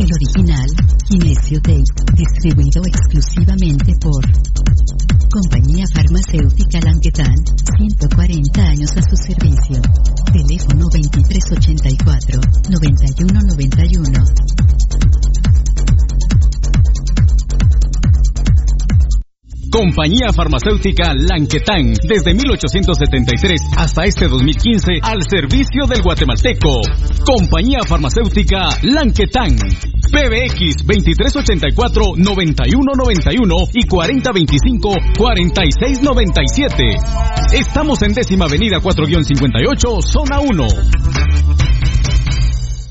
El original, Kinesio Tape, distribuido exclusivamente por Compañía Farmacéutica Languetan, 140 años a su servicio. Teléfono 2384-9191. Compañía Farmacéutica Lanquetán, desde 1873 hasta este 2015, al servicio del guatemalteco. Compañía Farmacéutica Lanquetán. PBX 2384-9191 y 4025-4697. Estamos en décima avenida 4-58, zona 1.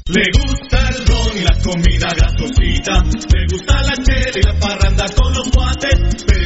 Le gusta el ron y la comida grasosita. Le gusta la chela y la parranda con los guates.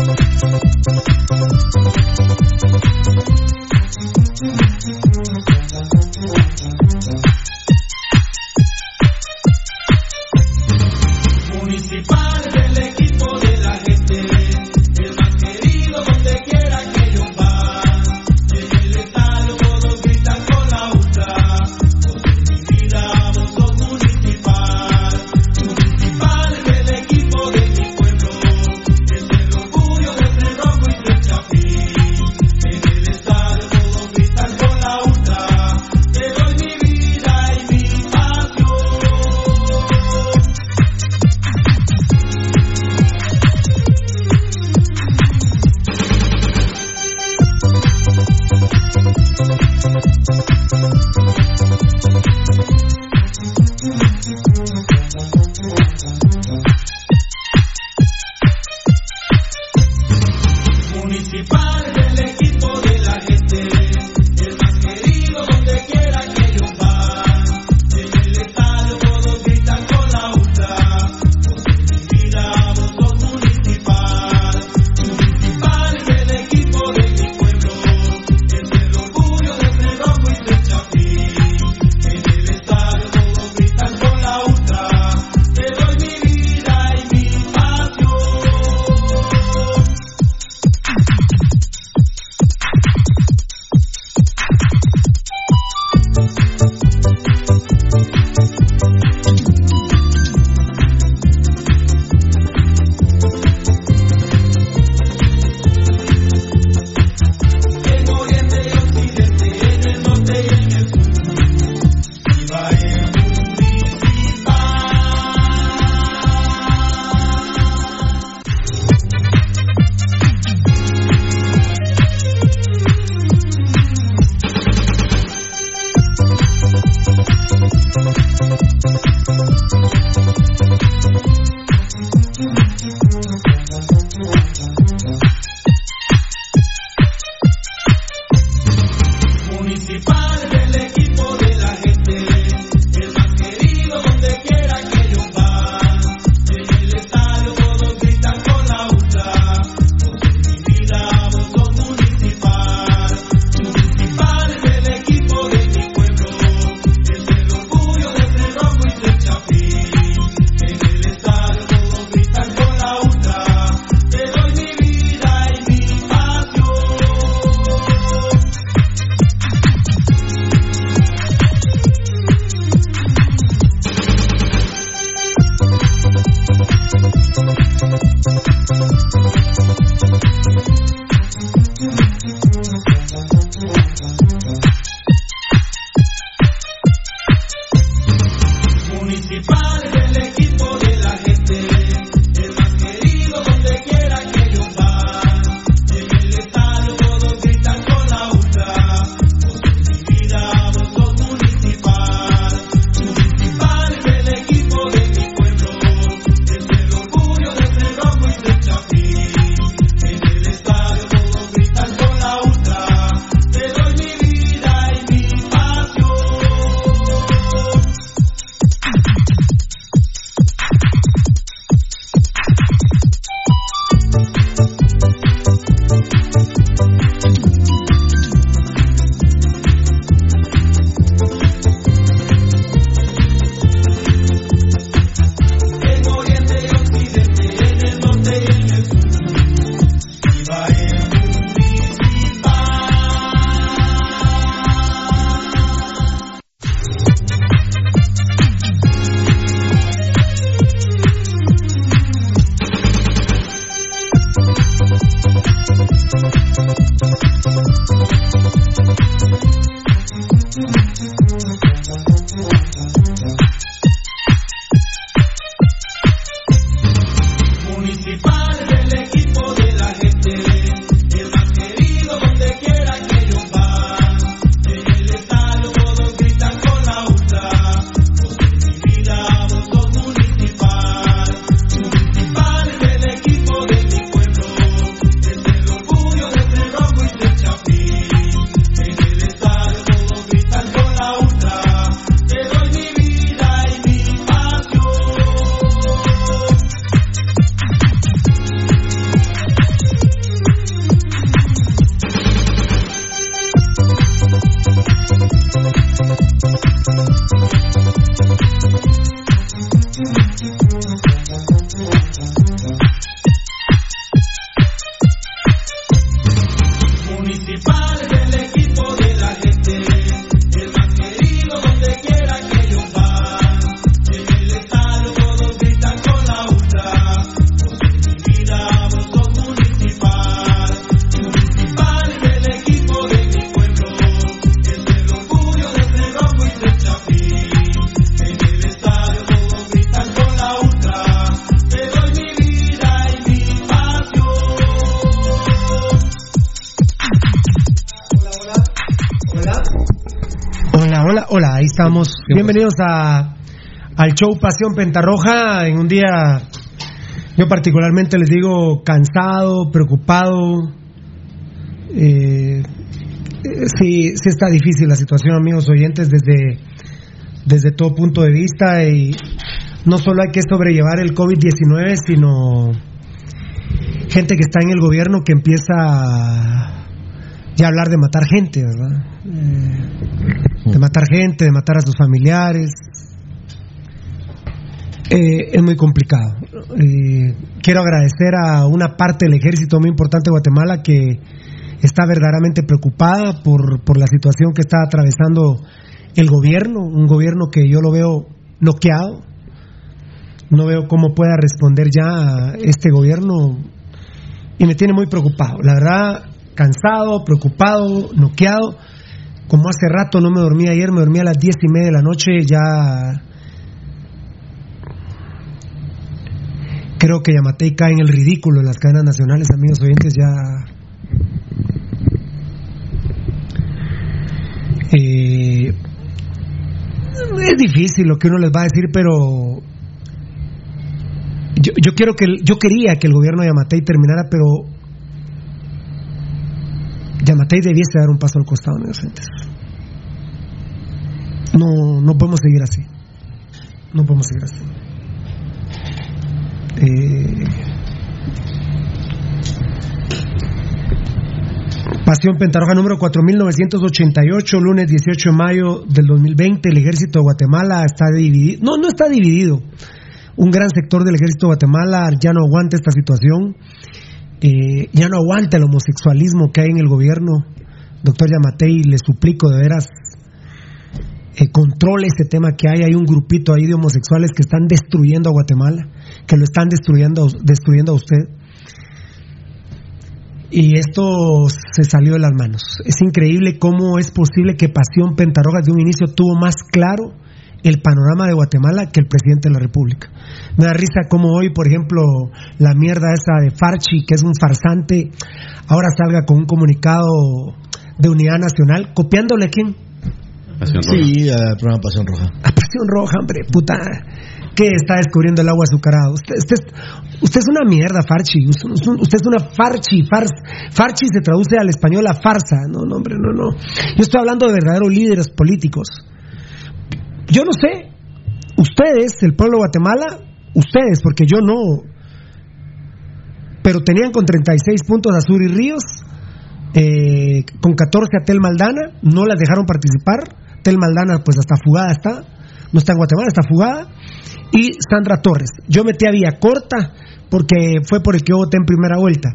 Municipal Bienvenidos a, al show Pasión Pentarroja en un día, yo particularmente les digo, cansado, preocupado. Eh, sí, sí está difícil la situación, amigos oyentes, desde, desde todo punto de vista. Y no solo hay que sobrellevar el COVID-19, sino gente que está en el gobierno que empieza ya a hablar de matar gente, ¿verdad? Eh, matar gente, de matar a sus familiares. Eh, es muy complicado. Eh, quiero agradecer a una parte del ejército muy importante de Guatemala que está verdaderamente preocupada por, por la situación que está atravesando el gobierno, un gobierno que yo lo veo bloqueado. No veo cómo pueda responder ya este gobierno y me tiene muy preocupado. La verdad, cansado, preocupado, noqueado como hace rato no me dormí ayer, me dormí a las diez y media de la noche, ya creo que Yamatei cae en el ridículo en las cadenas nacionales, amigos oyentes, ya... Eh, es difícil lo que uno les va a decir, pero yo, quiero que yo quería que el gobierno de Yamatei terminara, pero Yamatei debiese dar un paso al costado, amigos oyentes. No, no podemos seguir así. No podemos seguir así. Eh, Pasión Pentarroja número 4988, lunes 18 de mayo del 2020. El ejército de Guatemala está dividido. No, no está dividido. Un gran sector del ejército de Guatemala ya no aguanta esta situación. Eh, ya no aguanta el homosexualismo que hay en el gobierno. Doctor Yamatei, le suplico de veras eh, controle este tema que hay. Hay un grupito ahí de homosexuales que están destruyendo a Guatemala, que lo están destruyendo, destruyendo a usted. Y esto se salió de las manos. Es increíble cómo es posible que Pasión Pentarogas de un inicio tuvo más claro el panorama de Guatemala que el presidente de la República. Me da risa como hoy, por ejemplo, la mierda esa de Farchi, que es un farsante, ahora salga con un comunicado de unidad nacional, copiándole a quién? Pasión Roja. Sí, programa Pasión Roja. A Pasión Roja, hombre, puta. ¿Qué está descubriendo el agua azucarada? Usted, usted, es una mierda, Farchi. Usted, es una Farchi. farchi se traduce al español a farsa. No, no, hombre, no, no. Yo estoy hablando de verdaderos líderes políticos. Yo no sé. Ustedes, el pueblo de Guatemala, ustedes, porque yo no. Pero tenían con 36 puntos a Sur y Ríos. Eh, con 14 a Tel Maldana, no las dejaron participar. Tel Maldana, pues hasta fugada está, no está en Guatemala, está fugada. Y Sandra Torres. Yo metí a Vía Corta porque fue por el que voté en primera vuelta.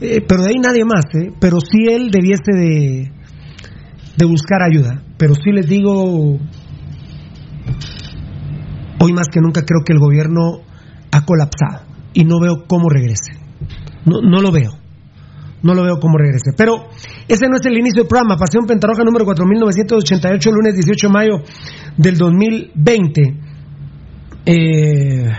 Eh, pero de ahí nadie más, ¿eh? Pero sí él debiese de, de buscar ayuda. Pero sí les digo, hoy más que nunca creo que el gobierno ha colapsado y no veo cómo regrese. No, no lo veo no lo veo como regrese. Pero ese no es el inicio del programa. Pasión Pentarroja número 4988, lunes 18 de mayo del 2020. Eh,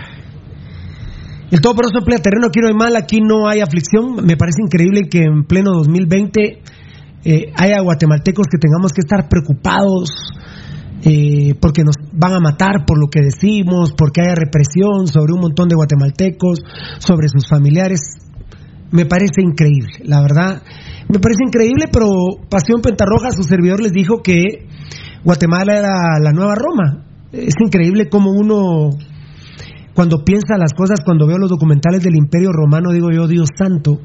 El Todopoderoso emplea terreno, quiero ir mal, aquí no hay aflicción. Me parece increíble que en pleno 2020 eh, haya guatemaltecos que tengamos que estar preocupados eh, porque nos van a matar por lo que decimos, porque haya represión sobre un montón de guatemaltecos, sobre sus familiares. Me parece increíble, la verdad. Me parece increíble, pero Pasión Pentarroja, su servidor, les dijo que Guatemala era la nueva Roma. Es increíble cómo uno, cuando piensa las cosas, cuando veo los documentales del Imperio Romano, digo yo, Dios santo,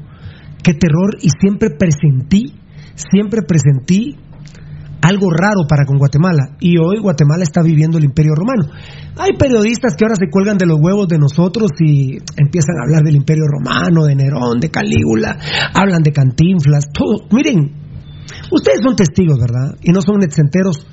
qué terror, y siempre presentí, siempre presentí algo raro para con Guatemala. Y hoy Guatemala está viviendo el imperio romano. Hay periodistas que ahora se cuelgan de los huevos de nosotros y empiezan a hablar del imperio romano, de Nerón, de Calígula, hablan de Cantinflas, todo. Miren, ustedes son testigos, ¿verdad? Y no son netcenteros.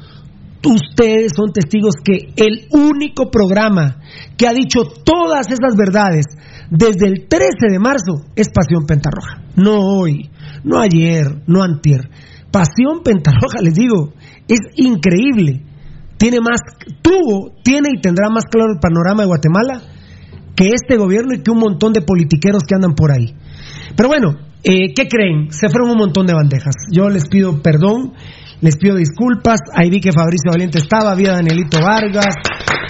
Ustedes son testigos que el único programa que ha dicho todas esas verdades desde el 13 de marzo es Pasión Pentarroja. No hoy, no ayer, no antier Pasión Pentarroja, les digo, es increíble. Tiene más, tuvo, tiene y tendrá más claro el panorama de Guatemala que este gobierno y que un montón de politiqueros que andan por ahí. Pero bueno, eh, ¿qué creen? Se fueron un montón de bandejas. Yo les pido perdón, les pido disculpas. Ahí vi que Fabricio Valiente estaba, había Danielito Vargas,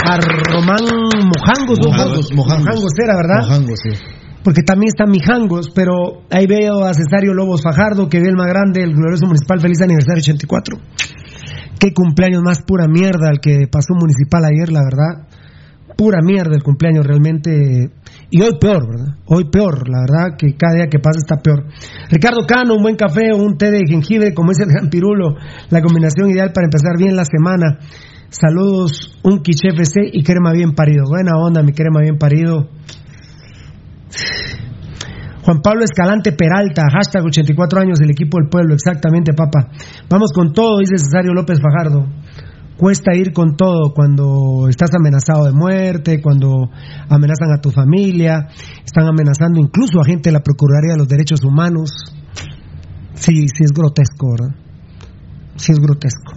a Román Mojangos, Mojangos, Mojangos, era, ¿verdad? Mojangos, sí porque también están Mijangos, pero ahí veo a Cesario Lobos Fajardo, que ve el más grande, el glorioso municipal, feliz aniversario 84. Qué cumpleaños más pura mierda el que pasó municipal ayer, la verdad. Pura mierda el cumpleaños realmente. Y hoy peor, ¿verdad? Hoy peor, la verdad que cada día que pasa está peor. Ricardo Cano, un buen café, un té de jengibre, como es el gran pirulo, la combinación ideal para empezar bien la semana. Saludos, un quiche FC y crema bien parido. Buena onda, mi crema bien parido. Juan Pablo Escalante Peralta, hashtag 84 años del equipo del pueblo, exactamente, papá. Vamos con todo, dice Cesario López Fajardo. Cuesta ir con todo cuando estás amenazado de muerte, cuando amenazan a tu familia, están amenazando incluso a gente de la Procuraduría de los Derechos Humanos. Sí, sí es grotesco, ¿verdad? Sí es grotesco.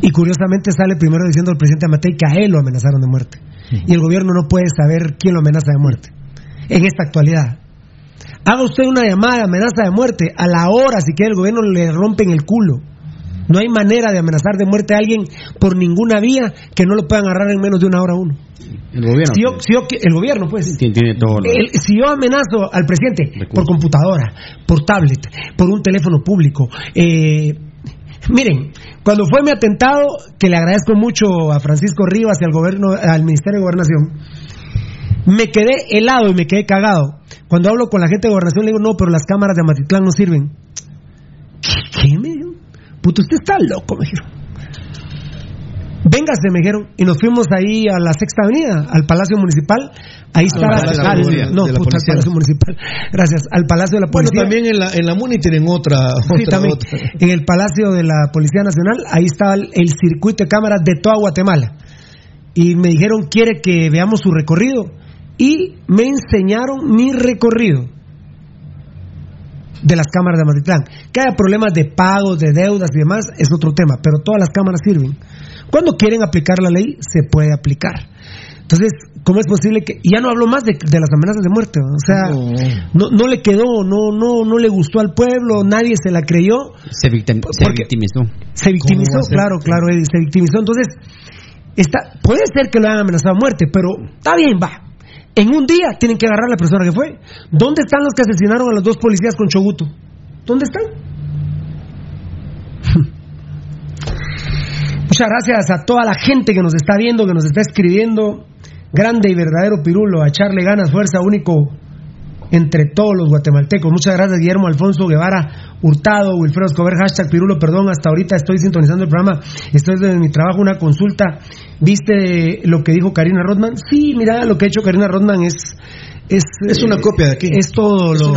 Y curiosamente sale primero diciendo el presidente Amatei que a él lo amenazaron de muerte. Y el gobierno no puede saber quién lo amenaza de muerte en esta actualidad. Haga usted una llamada de amenaza de muerte a la hora, si quiere el gobierno le rompen el culo. No hay manera de amenazar de muerte a alguien por ninguna vía que no lo puedan agarrar en menos de una hora uno. El gobierno. Si yo, si yo, el gobierno, pues. Tiene todo si yo amenazo al presidente por computadora, por tablet, por un teléfono público, eh, miren, cuando fue mi atentado, que le agradezco mucho a Francisco Rivas y al gobierno, al Ministerio de Gobernación, me quedé helado y me quedé cagado. Cuando hablo con la gente de gobernación, le digo, no, pero las cámaras de Amatitlán no sirven. ¿Qué, me dijeron? Puto, usted está loco, me dijeron. Véngase, me dijeron. Y nos fuimos ahí a la Sexta Avenida, al Palacio Municipal. Ahí está la, no, puta, al Palacio Municipal. Gracias, al Palacio de la Policía. Bueno, también en la, en la Monitor en otra, sí, también. En el Palacio de la Policía Nacional, ahí estaba el, el circuito de cámaras de toda Guatemala. Y me dijeron, ¿quiere que veamos su recorrido? Y me enseñaron mi recorrido de las cámaras de Amatitlán. Que haya problemas de pagos, de deudas y demás es otro tema, pero todas las cámaras sirven. Cuando quieren aplicar la ley, se puede aplicar. Entonces, ¿cómo es posible que.? Y ya no hablo más de, las amenazas de muerte. O sea, no. no, le quedó, no, no, no le gustó al pueblo, nadie se la creyó. Se, victimizó. Se victimizó, claro, claro, se victimizó. Entonces, está, puede ser que lo hayan amenazado a muerte, pero está bien, va. En un día tienen que agarrar a la persona que fue. ¿Dónde están los que asesinaron a los dos policías con Choguto? ¿Dónde están? Muchas gracias a toda la gente que nos está viendo, que nos está escribiendo. Grande y verdadero Pirulo, a echarle ganas, fuerza, único entre todos los guatemaltecos. Muchas gracias, Guillermo Alfonso Guevara Hurtado, Wilfredo Escobar, hashtag Pirulo, perdón, hasta ahorita estoy sintonizando el programa, estoy desde mi trabajo, una consulta. ¿Viste lo que dijo Karina Rodman? Sí, mira, lo que ha hecho Karina Rodman es es, es una copia de aquí. Es todo lo,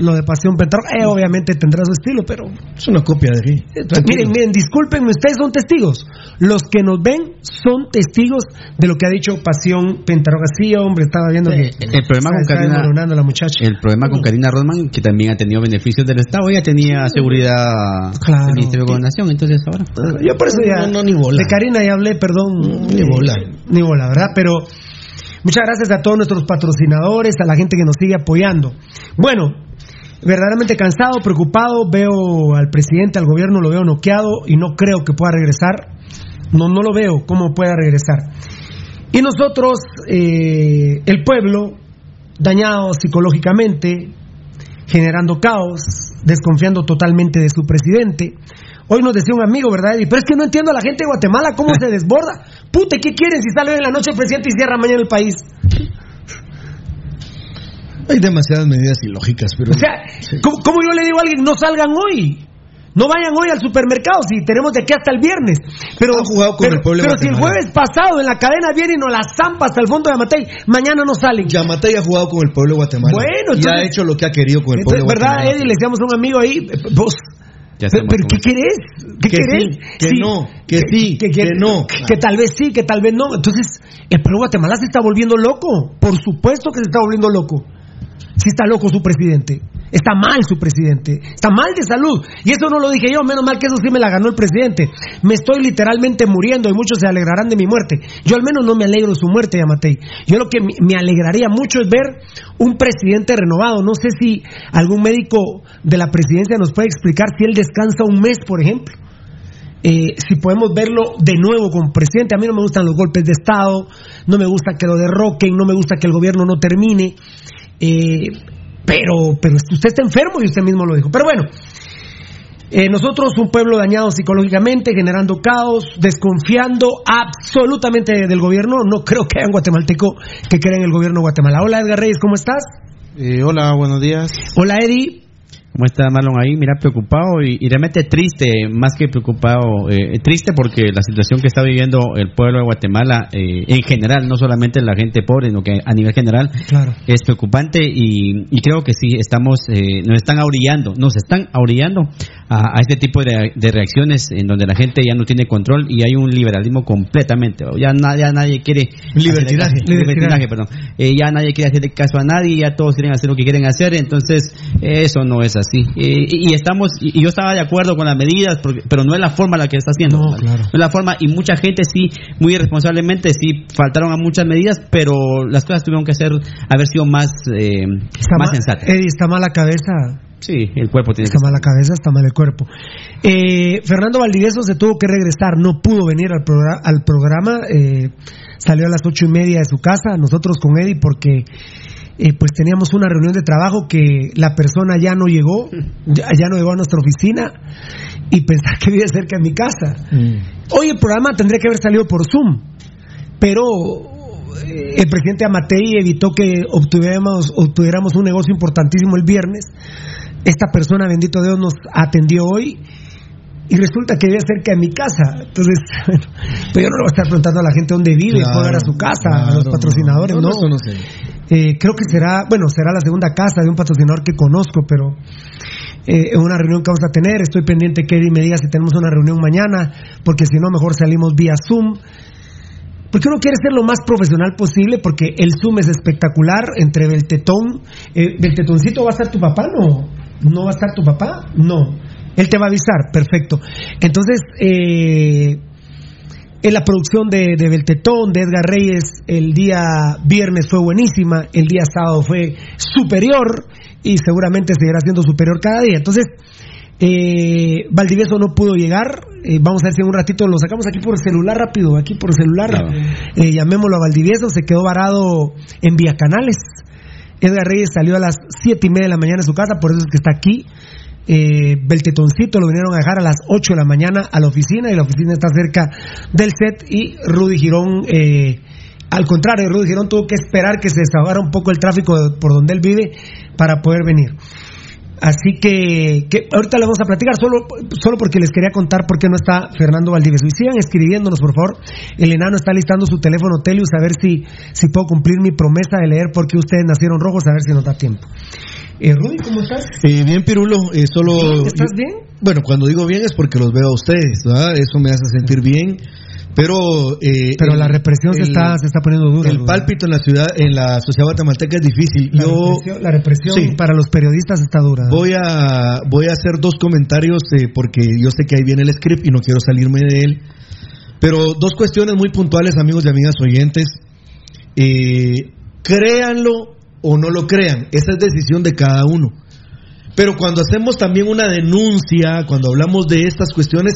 lo, de, Pasión Pentarroja. Eh, obviamente tendrá su estilo, pero. Es una copia de aquí. miren, miren, discúlpenme, ustedes son testigos. Los que nos ven son testigos de lo que ha dicho Pasión Pentarroja. Sí, hombre, estaba viendo que. El problema con Karina. La muchacha. El problema con Karina Rodman, que también ha tenido beneficios del Estado, ya tenía seguridad claro, del Ministerio de Gobernación, entonces ahora. Yo por eso ya. No, no, ni bola. De Karina ya hablé, perdón. ni bola. Ni bola, ¿verdad? Pero. Muchas gracias a todos nuestros patrocinadores, a la gente que nos sigue apoyando. Bueno, verdaderamente cansado, preocupado, veo al presidente, al gobierno, lo veo noqueado y no creo que pueda regresar. No, no lo veo cómo pueda regresar. Y nosotros, eh, el pueblo, dañado psicológicamente, generando caos, desconfiando totalmente de su presidente. Hoy nos decía un amigo, ¿verdad? Eddie? Pero es que no entiendo a la gente de Guatemala cómo se desborda. Puta, ¿qué quieren si sale hoy en la noche el presidente y cierra mañana el país? Hay demasiadas medidas ilógicas, pero. O sea, ¿cómo, cómo yo le digo a alguien no salgan hoy? No vayan hoy al supermercado si tenemos de aquí hasta el viernes. Pero, jugado con pero, el pueblo pero si el jueves pasado en la cadena viene y nos la zampa hasta el fondo de Amatei, mañana no salen. Yamatei ha jugado con el pueblo de Guatemala. Bueno, y ha hecho lo que ha querido con el pueblo de ¿Verdad. Eddie? Le decíamos a un amigo ahí, eh, vos. Ya pero, pero ¿qué querés? ¿Qué Que querés? sí, que no, que sí, que no. Que, tal vez sí, que tal vez no. Entonces, el pueblo de Guatemala se está volviendo loco. Por supuesto que se está volviendo loco. Si está loco su presidente. Está mal su presidente. Está mal de salud. Y eso no lo dije yo. Menos mal que eso sí me la ganó el presidente. Me estoy literalmente muriendo y muchos se alegrarán de mi muerte. Yo al menos no me alegro de su muerte, Yamatei. Yo lo que me- alegraría mucho es ver un presidente renovado. No sé si algún médico de la presidencia nos puede explicar si él descansa un mes, por ejemplo. Eh, si podemos verlo de nuevo como presidente. A mí no me gustan los golpes de Estado, no me gusta que lo derroquen, no me gusta que el gobierno no termine. Eh, pero, pero usted está enfermo y usted mismo lo dijo. Pero bueno, eh, nosotros un pueblo dañado psicológicamente, generando caos, desconfiando absolutamente del gobierno. No creo que haya un guatemalteco que crea en el gobierno de Guatemala. Hola Edgar Reyes, ¿cómo estás? Eh, hola, buenos días. Hola Eddie. ¿Cómo está Marlon ahí? Mira, preocupado y, y realmente triste, más que preocupado, eh, triste porque la situación que está viviendo el pueblo de Guatemala eh, en general, no solamente la gente pobre, sino que a nivel general Claro. es preocupante y, y creo que sí, estamos, eh, nos están aurillando, nos están aurillando a, a este tipo de, de reacciones en donde la gente ya no tiene control y hay un liberalismo completamente, ya, na- ya nadie quiere... Libertinaje. hacerle caso- libertinaje, perdón. Eh, ya nadie quiere hacerle caso a nadie, ya todos quieren hacer lo que quieren hacer, entonces eso no es así. Eh, y, y estamos, y, yo estaba de acuerdo con las medidas, porque- pero no es la forma la que está haciendo. No, ¿vale? claro. No es la forma, y mucha gente sí, muy irresponsablemente, sí faltaron a muchas medidas, pero las cosas tuvieron que ser, haber sido más, eh, Está más sensatas. Eddie, está mal la cabeza. Sí, el cuerpo tiene que Está mal la cabeza, está mal el cuerpo. Eh, Fernando Valdivieso se tuvo que regresar, no pudo venir al, progra- al programa, eh, salió a las ocho y media de su casa, nosotros con Eddie, porque eh, pues teníamos una reunión de trabajo que la persona ya no llegó, ya, ya no llegó a nuestra oficina y pensar que vive cerca de mi casa. Hoy el programa tendría que haber salido por Zoom, pero eh, el presidente Amatei evitó que obtuviéramos, obtuviéramos un negocio importantísimo el viernes. Esta persona, bendito Dios, nos atendió hoy y resulta que vive cerca de mi casa. Entonces, bueno, pero yo no le voy a estar preguntando a la gente dónde vive, Claro, puedo ir a su casa, a los patrocinadores, no, no. no, eso no sé. Eh, creo que será, bueno, será la segunda casa de un patrocinador que conozco, pero eh, una reunión que vamos a tener, estoy pendiente que Eddie me diga si tenemos una reunión mañana, porque si no, mejor salimos vía Zoom. Porque uno quiere ser lo más profesional posible, porque el Zoom es espectacular entre Beltetón. Eh, ¿Beltetoncito va a estar tu papá? No. ¿No va a estar tu papá? No. Él te va a avisar, perfecto. Entonces, eh, en la producción de, de Beltetón, de Edgar Reyes, el día viernes fue buenísima, el día sábado fue superior y seguramente seguirá siendo superior cada día. Entonces, eh, Valdivieso no pudo llegar. eh, vamos a ver si en un ratito lo sacamos aquí por celular rápido, aquí por celular. Claro. Eh, llamémoslo a Valdivieso, se quedó varado en Vía Canales. Edgar Reyes salió a las siete y media de la mañana de su casa, por eso es que está aquí. Eh, Beltetoncito lo vinieron a dejar a las 8 de la mañana a la oficina y la oficina está cerca del set y Rudy Girón, eh, al contrario, Rudy Girón tuvo que esperar que se desahogara un poco el tráfico por donde él vive para poder venir. Así que, que ahorita le vamos a platicar, solo, solo porque les quería contar por qué no está Fernando Valdivieso. Y sigan escribiéndonos, por favor. El enano está listando su teléfono Telius a ver si, si puedo cumplir mi promesa de leer por qué ustedes nacieron rojos, a ver si nos da tiempo. Eh, Rudy, ¿cómo estás? Eh, bien, Pirulo, eh, solo... ¿Estás bien? Bueno, cuando digo bien es porque los veo a ustedes, ¿verdad? Eso me hace sentir bien. Pero... eh, Pero el- la represión se está, se está poniendo dura. El pálpito en la ciudad, en la sociedad guatemalteca es difícil. La Yo represión, la represión Sí. para los periodistas está dura. voy a voy a hacer dos comentarios eh, porque yo sé que ahí viene el script y no quiero salirme de él. Pero dos cuestiones muy puntuales, amigos y amigas oyentes. Eh, créanlo o no lo crean, esa es decisión de cada uno. Pero cuando hacemos también una denuncia, cuando hablamos de estas cuestiones,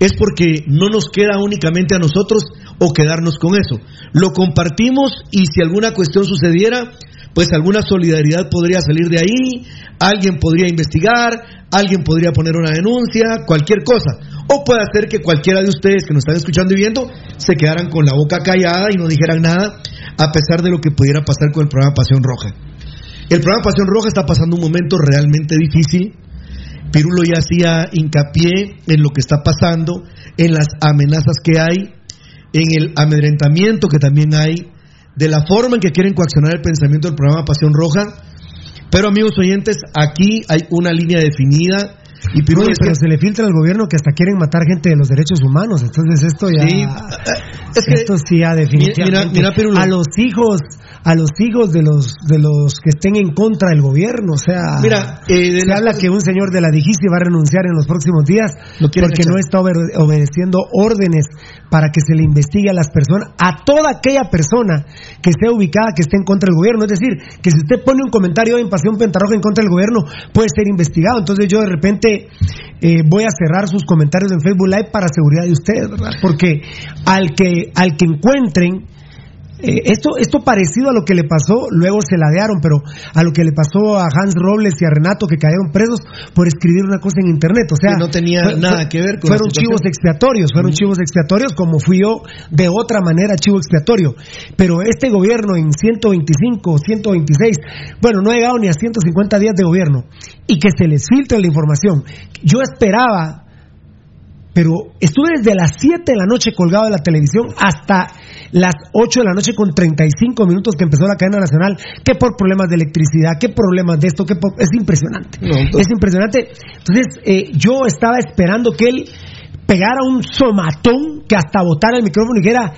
es porque no nos queda únicamente a nosotros o quedarnos con eso. Lo compartimos y si alguna cuestión sucediera, pues alguna solidaridad podría salir de ahí, alguien podría investigar, alguien podría poner una denuncia, cualquier cosa. O puede ser que cualquiera de ustedes que nos están escuchando y viendo se quedaran con la boca callada y no dijeran nada, a pesar de lo que pudiera pasar con el programa Pasión Roja. El programa Pasión Roja está pasando un momento realmente difícil. Pirulo ya hacía hincapié en lo que está pasando, en las amenazas que hay, en el amedrentamiento que también hay, de la forma en que quieren coaccionar el pensamiento del programa Pasión Roja. Pero amigos oyentes, aquí hay una línea definida. Y Oye, pero se le filtra al gobierno que hasta quieren matar gente de los derechos humanos. Entonces esto ya... Sí, es que- esto sí ya definitivamente... Mira, mira, Pirulo. a los hijos a los hijos de los de los que estén en contra del gobierno, o sea, Mira, eh, de se habla que un señor de la Digisi va a renunciar en los próximos días porque echar. no está obe- obedeciendo órdenes para que se le investigue a las personas, a toda aquella persona que esté ubicada, que esté en contra del gobierno. Es decir, que si usted pone un comentario en Pasión Pentarroja en contra del gobierno, puede ser investigado. Entonces yo de repente eh, voy a cerrar sus comentarios en Facebook Live para seguridad de ustedes, ¿verdad? Porque al que, al que encuentren eh, esto, esto parecido a lo que le pasó, luego se ladearon, pero a lo que le pasó a Hans Robles y a Renato que cayeron presos por escribir una cosa en internet. O sea, Que no tenía nada que ver con Fueron chivos expiatorios, fueron chivos expiatorios como fui yo de otra manera chivo expiatorio. Pero este gobierno en 125, 126, bueno, no ha llegado ni a 150 días de gobierno y que se les filtre la información. Yo esperaba pero estuve desde las 7 de la noche colgado de la televisión hasta las 8 de la noche con 35 minutos que empezó la cadena nacional, que por problemas de electricidad, que problemas de esto, que por- es impresionante. No, entonces- es impresionante. Entonces, eh, yo estaba esperando que él pegara un somatón que hasta botara el micrófono y dijera,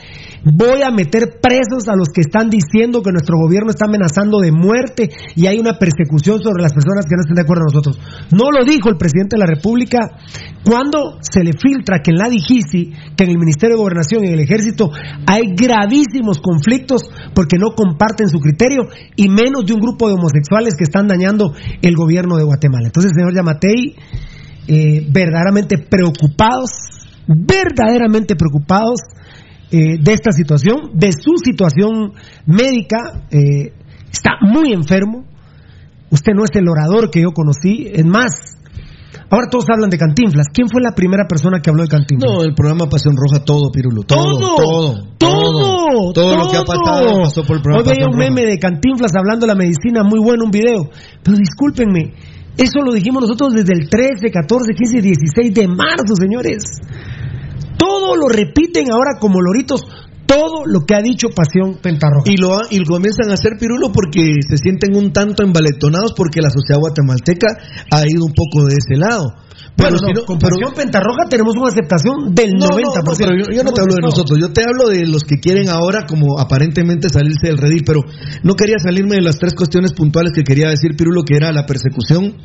voy a meter presos a los que están diciendo que nuestro gobierno está amenazando de muerte y hay una persecución sobre las personas que no estén de acuerdo con nosotros. No lo dijo el presidente de la República cuando se le filtra que en la DIGISI, que en el Ministerio de Gobernación y en el Ejército hay gravísimos conflictos porque no comparten su criterio y menos de un grupo de homosexuales que están dañando el gobierno de Guatemala. Entonces, señor Yamatei, eh, verdaderamente preocupados, verdaderamente preocupados eh, de esta situación, de su situación médica. eh, está muy enfermo. Usted no es el orador que yo conocí. Es más, ahora todos hablan de Cantinflas. ¿Quién fue la primera persona que habló de Cantinflas? No, el programa Pasión Roja, todo, Pirulo. Todo, todo, todo, todo lo que ha pasado pasó por el programa Hoy veía un Roja. meme de Cantinflas hablando de la medicina, muy bueno, un video. Pero discúlpenme, eso lo dijimos nosotros desde el 13, 14, 15, 16 de marzo, señores. Todo lo repiten ahora como loritos, todo lo que ha dicho Pasión Pentarroja. Y lo, y lo comienzan a hacer Pirulo porque se sienten un tanto embaletonados porque la sociedad guatemalteca ha ido un poco de ese lado. Bueno, si no, no- con pero- Pasión Pentarroja tenemos una aceptación del No, no, 90%. no, pero yo, yo no te hablo de nosotros, yo te hablo de los que quieren ahora como aparentemente salirse del redil, pero no quería salirme de las tres cuestiones puntuales que quería decir Pirulo, que era la persecución.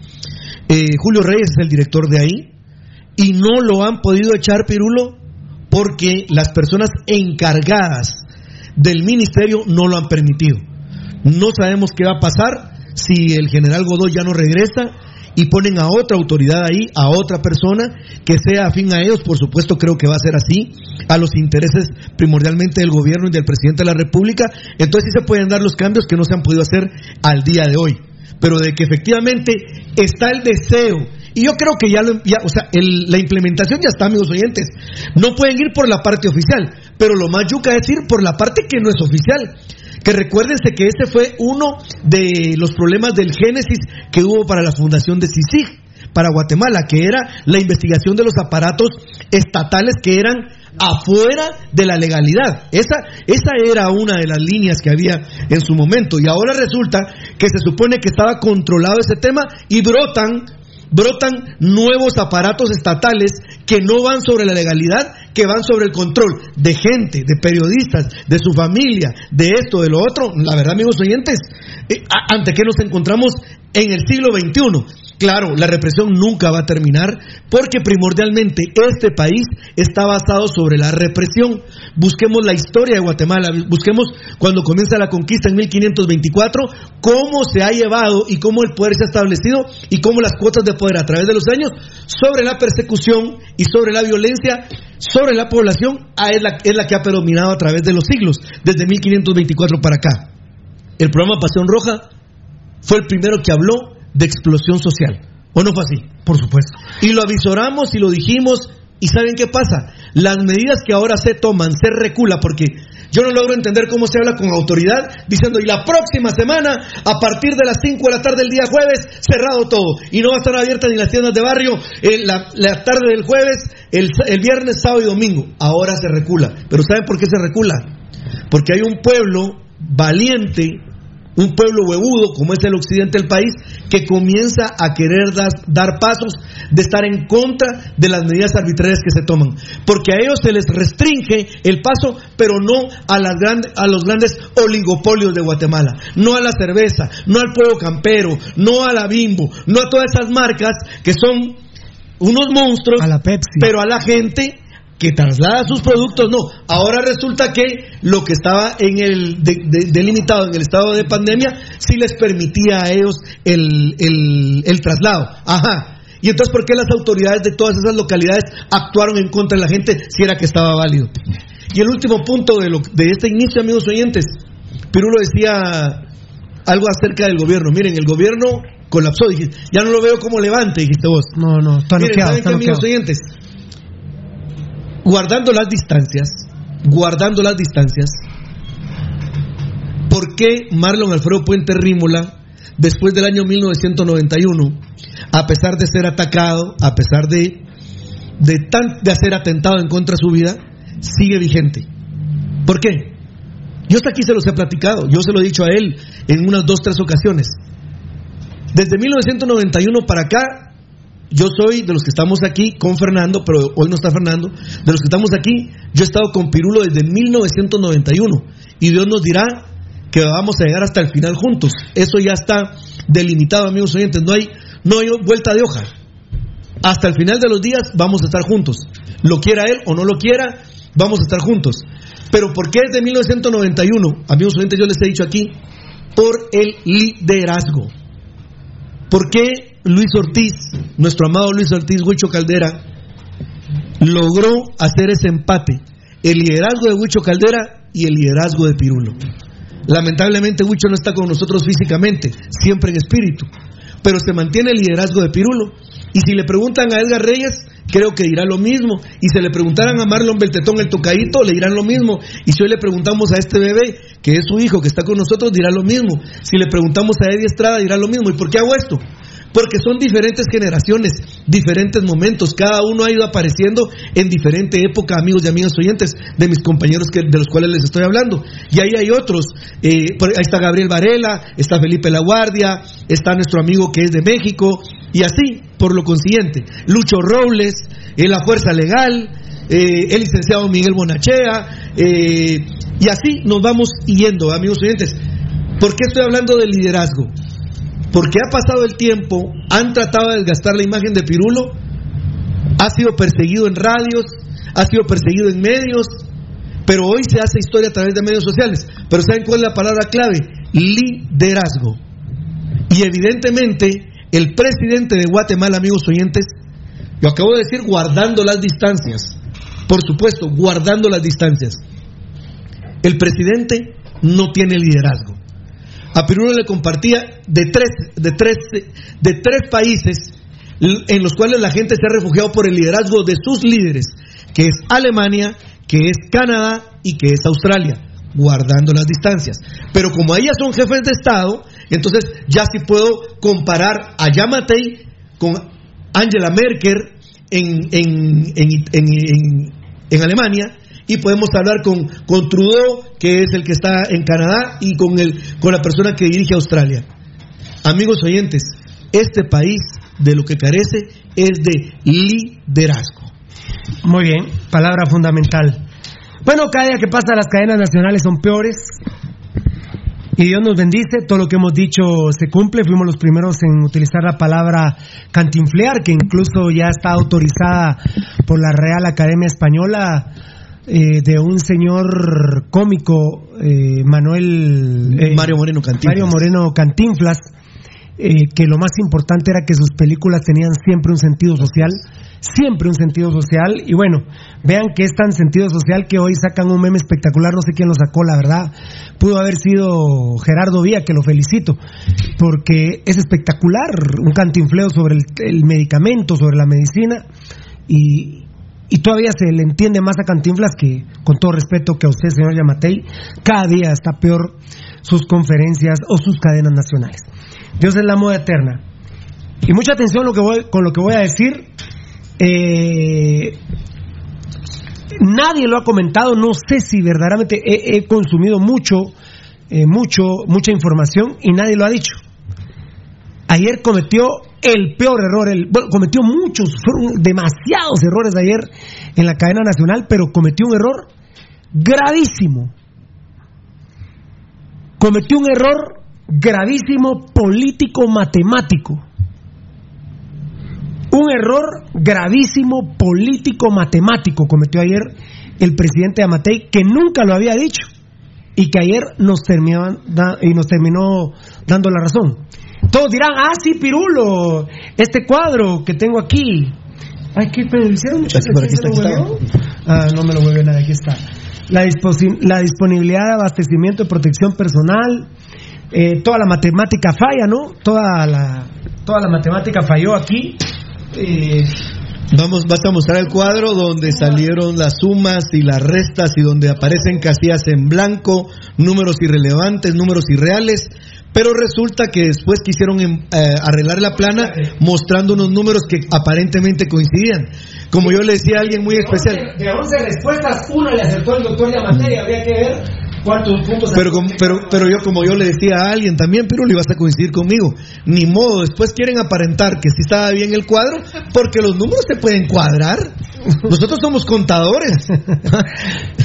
Eh, Julio Reyes es el director de ahí y no lo han podido echar Pirulo porque las personas encargadas del ministerio no lo han permitido. No sabemos qué va a pasar si el general Godoy ya no regresa y ponen a otra autoridad ahí, a otra persona que sea afín a ellos, por supuesto creo que va a ser así, a los intereses primordialmente del gobierno y del presidente de la República, entonces sí se pueden dar los cambios que no se han podido hacer al día de hoy, pero de que efectivamente está el deseo y yo creo que ya, lo, ya o sea, el- la implementación ya está, amigos oyentes. No pueden ir por la parte oficial, pero lo más yuca es ir por la parte que no es oficial. Que recuérdense que ese fue uno de los problemas del génesis que hubo para la fundación de CICIG para Guatemala, que era la investigación de los aparatos estatales que eran afuera de la legalidad. Esa, esa era una de las líneas que había en su momento. Y ahora resulta que se supone que estaba controlado ese tema y brotan brotan nuevos aparatos estatales que no van sobre la legalidad, que van sobre el control de gente, de periodistas, de su familia, de esto, de lo otro. La verdad, amigos oyentes, eh, ante que nos encontramos en el siglo XXI. Claro, la represión nunca va a terminar porque primordialmente este país está basado sobre la represión. Busquemos la historia de Guatemala, busquemos cuando comienza la conquista en 1524, cómo se ha llevado y cómo el poder se ha establecido y cómo las cuotas de poder a través de los años sobre la persecución y sobre la violencia sobre la población ah, es la, es la que ha predominado a través de los siglos, desde 1524 para acá. El programa Pasión Roja fue el primero que habló de explosión social. ¿O no fue así? Por supuesto. Y lo avisoramos y lo dijimos. ¿Y saben qué pasa? Las medidas que ahora se toman, se recula, porque yo no logro entender cómo se habla con autoridad diciendo, y la próxima semana, a partir de las 5 de la tarde del día jueves, cerrado todo. Y no va a estar abierta ni las tiendas de barrio eh, la, la, tarde del jueves, el, el viernes, sábado y domingo. Ahora se recula. Pero ¿saben por qué se recula? Porque hay un pueblo valiente un pueblo huevudo como es el occidente del país, que comienza a querer dar, pasos de estar en contra de las medidas arbitrarias que se toman. Porque a ellos se les restringe el paso, pero no a, las a los grandes oligopolios de Guatemala, no a la cerveza, no al pueblo campero, no a la bimbo, no a todas esas marcas que son unos monstruos, a la Pepsi. pero a la gente que traslada sus productos, no. Ahora resulta que lo que estaba en el delimitado en el estado de pandemia sí les permitía a ellos el, el, traslado. Ajá. Y entonces, ¿por qué las autoridades de todas esas localidades actuaron en contra de la gente si era que estaba válido? Y el último punto de, lo, de este inicio, amigos oyentes, Pirulo decía algo acerca del gobierno. Miren, el gobierno colapsó. Dije, ya no lo veo como levante, dijiste vos. No, no, está Miren, ¿saben qué, amigos oyentes? Guardando las distancias, guardando las distancias, ¿por qué Marlon Alfredo Puente Rímola, después del año 1991, a pesar de ser atacado, a pesar de, de, tan, de hacer atentado en contra de su vida, sigue vigente? ¿Por qué? Yo hasta aquí se los he platicado, yo se lo he dicho a él en unas dos, tres ocasiones. Desde 1991 para acá, yo soy de los que estamos aquí con Fernando, pero hoy no está Fernando, de los que estamos aquí, yo he estado con Pirulo desde 1991 y Dios nos dirá que vamos a llegar hasta el final juntos. Eso ya está delimitado, amigos oyentes, no hay, no hay vuelta de hoja. Hasta el final de los días vamos a estar juntos. Lo quiera él o no lo quiera, vamos a estar juntos. Pero ¿por qué desde 1991? Amigos oyentes, yo les he dicho aquí, por el liderazgo. ¿Por qué Luis Ortiz, nuestro amado Luis Ortiz Huicho Caldera, logró hacer ese empate, el liderazgo de Huicho Caldera y el liderazgo de Pirulo. Lamentablemente Huicho no está con nosotros físicamente, siempre en espíritu, pero se mantiene el liderazgo de Pirulo. Y si le preguntan a Edgar Reyes, creo que dirá lo mismo. Y si le preguntaran a Marlon Beltetón el tocadito, le dirán lo mismo. Y si hoy le preguntamos a este bebé, que es su hijo, que está con nosotros, dirá lo mismo. Si le preguntamos a Eddie Estrada, dirá lo mismo. ¿Y por qué hago esto? Porque son diferentes generaciones, diferentes momentos, cada uno ha ido apareciendo en diferente época, amigos y amigas oyentes, de mis compañeros que, de los cuales les estoy hablando. Y ahí hay otros, eh, ahí está Gabriel Varela, está Felipe La Guardia, está nuestro amigo que es de México, y así, por lo consiguiente, Lucho Robles, eh, la Fuerza Legal, eh, el licenciado Miguel Bonachea, y así nos vamos yendo, amigos oyentes. ¿Por qué estoy hablando de liderazgo? Porque ha pasado el tiempo, han tratado de desgastar la imagen de Pirulo, ha sido perseguido en radios, ha sido perseguido en medios, pero hoy se hace historia a través de medios sociales. Pero ¿saben cuál es la palabra clave? Liderazgo. Y evidentemente el presidente de Guatemala, amigos oyentes, yo acabo de decir guardando las distancias, por supuesto, guardando las distancias. El presidente no tiene liderazgo. A Pirulo le compartía de tres, de tres, de tres países en los cuales la gente se ha refugiado por el liderazgo de sus líderes, que es Alemania, que es Canadá y que es Australia, guardando las distancias. Pero como ellas son jefes de Estado, entonces ya sí puedo comparar a Yamatei con Angela Merkel en, en, en, en Alemania y podemos hablar con, con Trudeau, que es el que está en Canadá, y con, el, con la persona que dirige Australia. Amigos oyentes, este país de lo que carece es de liderazgo. Muy bien, palabra fundamental. Bueno, cada día que pasa las cadenas nacionales son peores. Y Dios nos bendice, todo lo que hemos dicho se cumple. Fuimos los primeros en utilizar la palabra cantinflear, que incluso ya está autorizada por la Real Academia Española eh, de un señor cómico, eh, Manuel... eh, Mario Moreno Cantinflas. Mario Moreno Cantinflas, eh, que lo más importante era que sus películas tenían siempre un sentido social, siempre un sentido social, y bueno, vean que es tan sentido social que hoy sacan un meme espectacular, no sé quién lo sacó, la verdad, pudo haber sido Gerardo Vía, que lo felicito, porque es espectacular, un cantinfleo sobre el, medicamento, sobre la medicina, y, y todavía se le entiende más a Cantinflas que, con todo respeto que a usted, señor Yamatei, cada día está peor sus conferencias o sus cadenas nacionales. Dios es la moda eterna. Y mucha atención con lo que voy a decir. Eh, nadie lo ha comentado, no sé si verdaderamente he, consumido mucho, eh, mucho, mucha información y nadie lo ha dicho. Ayer cometió el peor error, bueno, cometió muchos, fueron demasiados errores ayer en la cadena nacional, pero cometió un error gravísimo. Cometió un error gravísimo político-matemático. Un error gravísimo político-matemático cometió ayer el presidente Amatei, que nunca lo había dicho y que ayer nos, terminaban da- y nos terminó dando la razón. Todos dirán, ah, sí, Pirulo, este cuadro que tengo aquí. Ay, ¿qué pero. Ah, no me lo huevió nada, aquí está. La, la disponibilidad de abastecimiento de protección personal, eh, toda la matemática falla, ¿no? Toda la, toda la matemática falló aquí. Eh, Vamos, vas a mostrar el cuadro donde salieron las sumas y las restas y donde aparecen casillas en blanco, números irrelevantes, números irreales. Pero resulta que después quisieron em, eh, arreglar la plana mostrando unos números que aparentemente coincidían. Como yo le decía a alguien muy especial. de 11 respuestas, una le acertó el doctor Yamatei, habría que ver cuántos puntos. Pero, como- pero, pero yo, como yo le decía a alguien también, pero le ibas a coincidir conmigo. Ni modo, después quieren aparentar que sí estaba bien el cuadro, porque los números se pueden cuadrar. Nosotros somos contadores.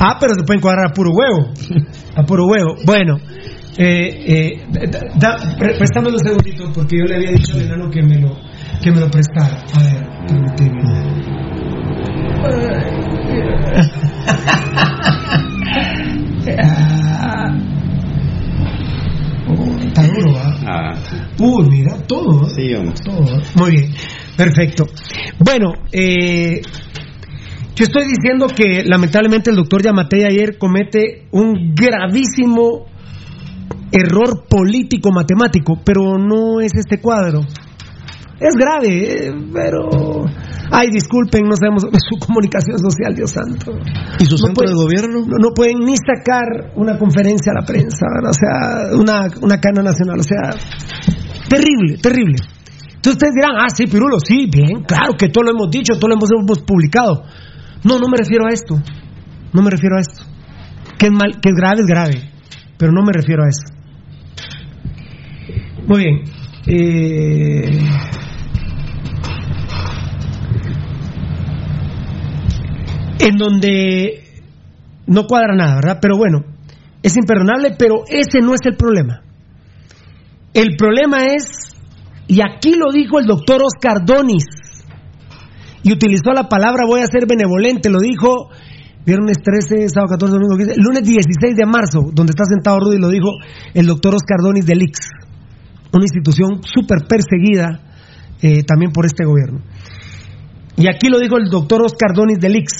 Ah, pero se pueden cuadrar a puro huevo. A puro huevo. Bueno, eh, eh, da- préstame un segundito porque yo le había dicho al enano que me lo, que me lo prestara. A ver, permíteme. Ah. Oh, Está duro, ¿va? Ah, Uy, mira, todo. ¿eh? sí. Todo. Muy bien, perfecto. Bueno, eh, yo estoy diciendo que lamentablemente el doctor Yamatei ayer comete un gravísimo error político matemático, pero no es este cuadro. Es grave, pero... Ay, disculpen, no sabemos su comunicación social, Dios santo. ¿Y su No centro de gobierno? No, no pueden ni sacar una conferencia a la prensa, ¿verdad? o sea, una, una cana nacional, o sea, terrible, terrible. Entonces ustedes dirán, ah, sí, Pirulo, sí, bien, claro que todo lo hemos dicho, todo lo hemos, hemos publicado. No, no me refiero a esto, no me refiero a esto. Que es, mal, que es grave, es grave, pero no me refiero a eso. Muy bien. Eh, en donde no cuadra nada, ¿verdad? Pero bueno, es imperdonable, pero ese no es el problema. El problema es, y aquí lo dijo el doctor Oscar Donis, y utilizó la palabra voy a ser benevolente, lo dijo viernes 13, sábado 14, domingo 15, lunes 16 de marzo, donde está sentado Rudy, lo dijo el doctor Oscar Donis del IX, una institución súper perseguida eh, también por este gobierno. Y aquí lo dijo el doctor Oscar Donis del IX,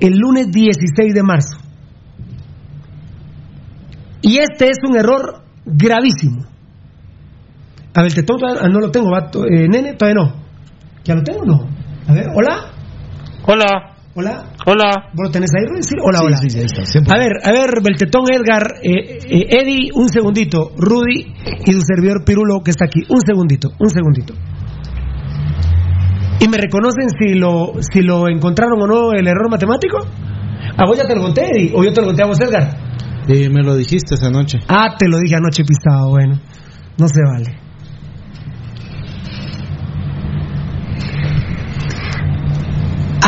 el lunes 16 de marzo. Y este es un error gravísimo. A ver, te todavía- ah, no lo tengo, va, eh, nene, todavía no. ¿Ya lo tengo o no? A ver, hola, Hola, hola. hola. ¿Vos lo tenés ahí, Rudy? Sí, hola, hola. Sí, sí, ahí está, siempre. A ver, a ver, Beltetón Edgar, eh, eh, Eddie, un segundito. Rudy y su servidor Pirulo que está aquí. Un segundito, un segundito. ¿Y me reconocen si lo, si lo encontraron o no el error matemático? ¿A vos ya te lo conté, Eddie? ¿O yo te lo conté a vos, Edgar? Eh, me lo dijiste esa noche. Ah, te lo dije anoche pisado, bueno. No se vale.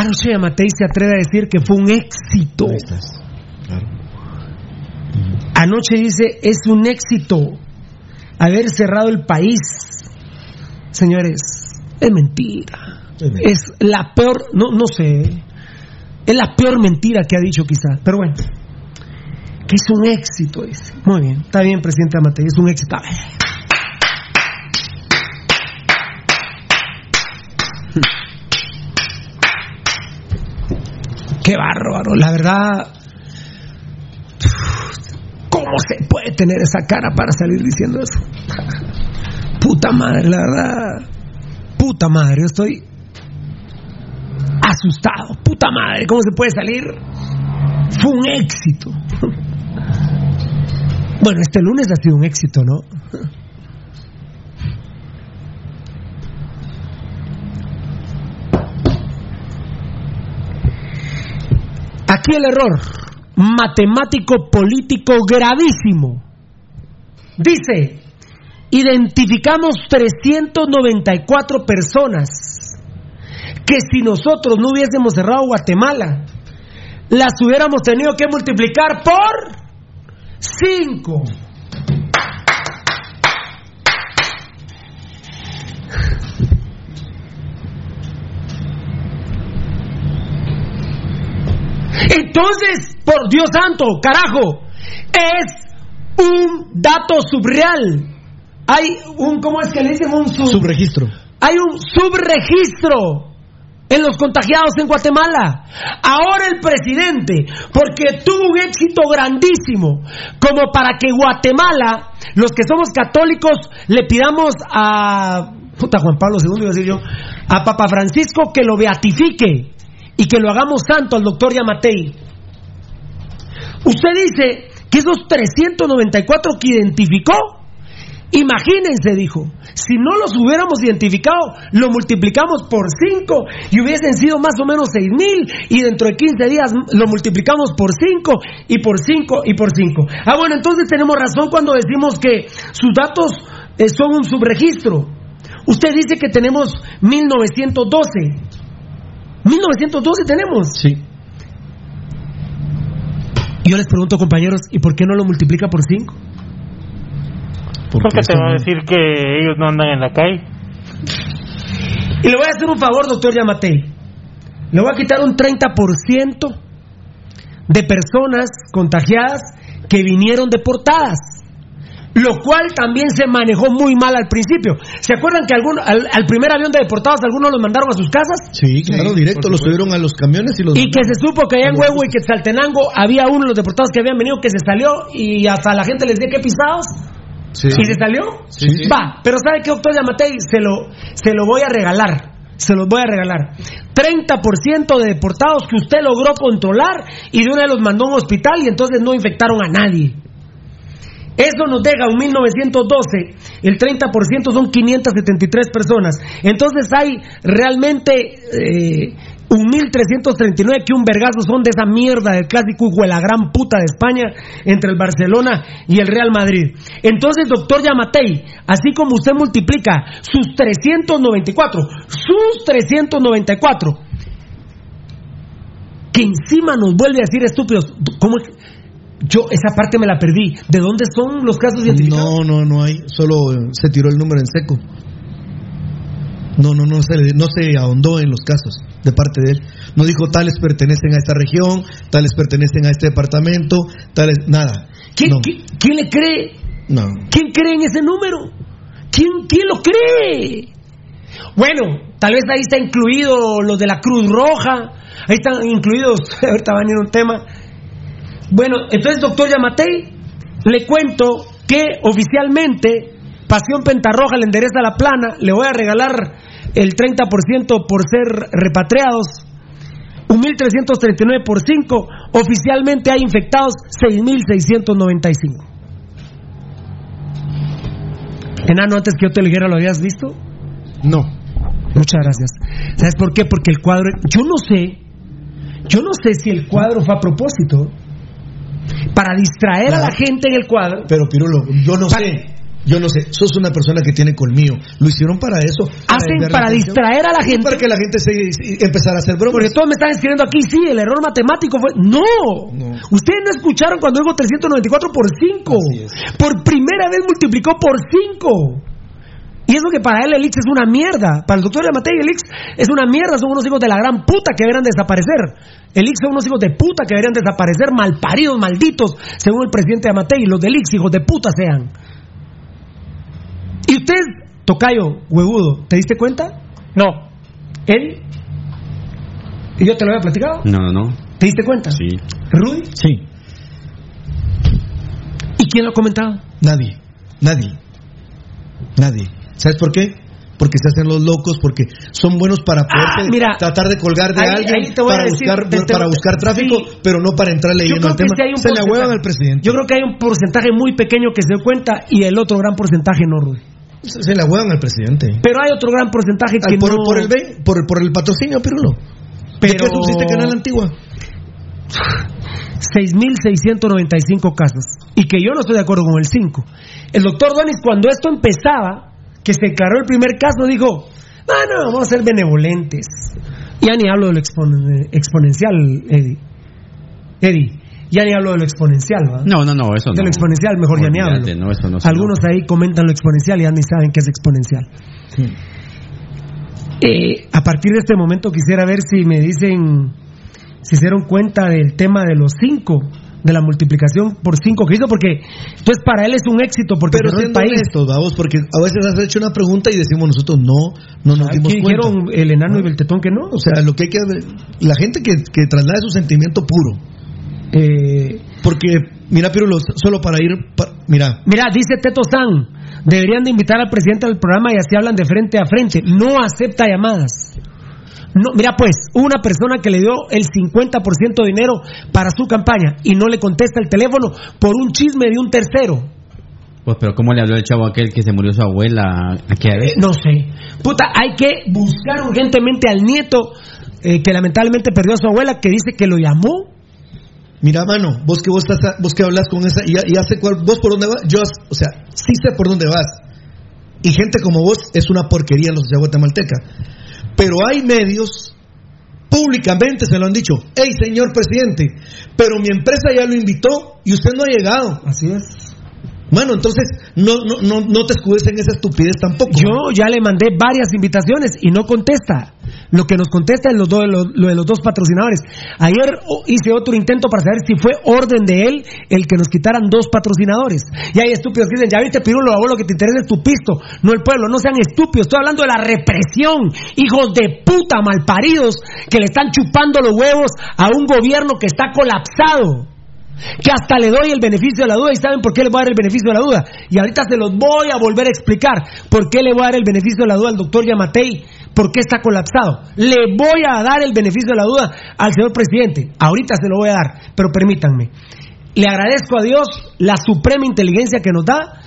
Anoche Yamatei se atreve a decir que fue un éxito. Claro. Anoche dice, es un éxito haber cerrado el país. Señores, es mentira. Es la peor, no, no sé, es la peor mentira que ha dicho quizá, pero bueno, que es un éxito, dice. Muy bien, está bien, presidente Amatei, es un éxito. A ver. Qué bárbaro, la verdad. ¿Cómo se puede tener esa cara para salir diciendo eso? Puta madre, la verdad. Puta madre, yo estoy asustado. Puta madre, ¿cómo se puede salir? Fue un éxito. Bueno, este lunes ha sido un éxito, ¿no? Aquí el error matemático político gravísimo. Dice, identificamos 394 personas que si nosotros no hubiésemos cerrado Guatemala, las hubiéramos tenido que multiplicar por 5. Entonces, por Dios santo, carajo, es un dato subreal. Hay un, ¿cómo es que le dicen? Un sub- Subregistro. hay un subregistro en los contagiados en Guatemala. Ahora el presidente, porque tuvo un éxito grandísimo, como para que Guatemala, los que somos católicos, le pidamos a puta Juan Pablo II, iba a decir yo, a Papa Francisco que lo beatifique y que lo hagamos santo al doctor Yamatei. Usted dice que esos 394 que identificó, Imagínense, dijo, si no los hubiéramos identificado, lo multiplicamos por 5 y hubiesen sido más o menos 6 mil y dentro de 15 días lo multiplicamos por 5 y por 5 y por 5. Ah, bueno, entonces tenemos razón cuando decimos que sus datos eh, son un subregistro. Usted dice que tenemos 1912. 1912 tenemos. Sí. Yo les pregunto, compañeros, ¿y por qué no lo multiplica por 5? Porque te va a decir que ellos no andan en la calle. Y le voy a hacer un favor, doctor Yamatei. Le voy a quitar un 30% de personas contagiadas que vinieron deportadas. Lo cual también se manejó muy mal al principio. ¿Se acuerdan que algún, al, al primer avión de deportados algunos los mandaron a sus casas? Sí, claro, directo, los subieron a los camiones y los. Y que se supo que allá en Huevo y que en Saltenango había uno de los deportados que habían venido que se salió y hasta la gente les dio que pisados. Sí. ¿Y se salió? Sí, sí. Va, pero ¿sabe qué, doctor Yamatei? Se lo, se lo voy a regalar. Se los voy a regalar. 30% de deportados que usted logró controlar y de una los mandó a un hospital y entonces no infectaron a nadie. Eso nos deja un 1912, el 30% son 573 personas. Entonces hay realmente eh, un 1339 que un vergazo son de esa mierda del clásico hijo de la gran puta de España entre el Barcelona y el Real Madrid. Entonces, doctor Yamatei, así como usted multiplica sus 394, sus 394, que encima nos vuelve a decir estúpidos, ¿cómo es? Yo esa parte me la perdí. ¿De dónde son los casos identificados? No, no, no hay. Solo eh, se tiró el número en seco. No, no, no se, no se ahondó en los casos de parte de él. No dijo tales pertenecen a esta región, tales pertenecen a este departamento, tales. Nada. ¿Quién, no, quién- quién le cree? no. ¿Quién cree en ese número? ¿Quién, quién lo cree? Bueno, tal vez ahí está incluido los de la Cruz Roja, ahí están incluidos, ahorita va a venir un tema. Bueno, entonces, doctor Yamatei, le cuento que oficialmente Pasión Pentarroja le endereza la plana, le voy a regalar el 30% por ser repatriados, un 1.339 por 5, oficialmente hay infectados 6.695. Enano, antes que yo te dijera, ¿lo habías visto? No. Muchas gracias. ¿Sabes por qué? Porque el cuadro, yo no sé, yo no sé si el cuadro fue a propósito para distraer a la gente en el cuadro. Pero Pirulo, yo no sé. Yo no sé, sos una persona que tiene colmillo. Lo hicieron para eso. Hacen para distraer a la gente. Para que la gente se, empezara a hacer bromas. Porque todos me están escribiendo aquí, sí, el error matemático fue. No. Ustedes no escucharon cuando digo 394 por 5. Por primera vez multiplicó por 5. Y eso que para él el Ix es una mierda. Para el doctor Yamatei el Ix es una mierda. Son unos hijos de la gran puta que deberían desaparecer. El Ix son unos hijos de puta que deberían desaparecer, malparidos, malditos, según el presidente Yamatei. Los del Ix, hijos de puta sean. ¿Y usted, Tocayo, huevudo, te diste cuenta? No. ¿Él? ¿Y yo te lo había platicado? No, no, no. ¿Te diste cuenta? Sí. ¿Rudy? Sí. ¿Y quién lo ha comentado? Nadie. Nadie. Nadie. ¿Sabes por qué? Porque se hacen los locos, porque son buenos para poder Ah, mira. tratar de colgar de Ahí- alguien ahí para, decir, buscar, te- te- para buscar tráfico, sí. pero no para entrar leyendo el tema. un se la porcentaje. huevan al presidente. Yo creo que hay un porcentaje muy pequeño que se dio cuenta y el otro gran porcentaje no, Rudy. Se, se la huevan al presidente. Pero hay otro gran porcentaje que por, no... por el B, por, por el patrocinio, Pirulo. ¿De Pero- qué subsiste Canal Antigua? 6.695 casos. Y que yo no estoy de acuerdo con el 5. El doctor Donis, cuando esto empezaba, que se declaró el primer caso, dijo, ah, no, vamos a ser benevolentes. Ya ni hablo de lo expon- exponencial, Eddie. Eddie, ya ni hablo de lo exponencial, ¿va? No, no, no, eso no. De lo exponencial, mejor ya ni hablo. No, eso no. Algunos ahí comentan lo exponencial y ya ni saben qué es exponencial. Eh, a partir de este momento quisiera ver si me dicen, si se dieron cuenta del tema de los cinco, de la multiplicación por cinco que hizo, porque entonces para él es un éxito, porque Pero el país. honestos, vamos, porque a veces has hecho una pregunta y decimos nosotros no, no nos dimos cuenta. dijeron el enano y Beltetón que no. O sea, lo que hay que la gente que, que traslade su sentimiento puro. Eh, Porque, mira, Pirulo, solo para ir, mira, Mira, dice Teto San, deberían de invitar al presidente al programa y así hablan de frente a frente. No acepta llamadas. No, mira pues, una persona que le dio el 50% de dinero para su campaña y no le contesta el teléfono por un chisme de un tercero. Pues, pero ¿cómo le habló el chavo aquel que se murió su abuela? Aquí a Eh, no sé. Puta, hay que buscar urgentemente al nieto eh, que lamentablemente perdió a su abuela que dice que lo llamó. mira, mano, vos que vos estás, vos que hablas con esa, y ya, ya sé cuál, vos por dónde vas, yo, o sea, sí sé por dónde vas. Y gente como vos es una porquería en la sociedad guatemalteca. Pero hay medios, públicamente se lo han dicho, hey señor presidente, pero mi empresa ya lo invitó y usted no ha llegado. Así es. Mano, entonces no, no, no, no te escudes en esa estupidez tampoco. Yo ya le mandé varias invitaciones y no contesta. Lo que nos contesta es lo, lo de los dos patrocinadores. Ayer hice otro intento para saber si fue orden de él el que nos quitaran dos patrocinadores. Y hay estúpidos que dicen, ya viste Pirulo, lo que te interesa es tu pisto, no el pueblo. No sean estúpidos, estoy hablando de la represión. Hijos de puta malparidos que le están chupando los huevos a un gobierno que está colapsado que hasta le doy el beneficio de la duda y saben por qué le voy a dar el beneficio de la duda y ahorita se los voy a volver a explicar. Por qué le voy a dar el beneficio de la duda al doctor Yamatei por qué está colapsado le voy a dar el beneficio de la duda al señor presidente. Ahorita se lo voy a dar pero permítanme. Le agradezco a Dios la suprema inteligencia que nos da.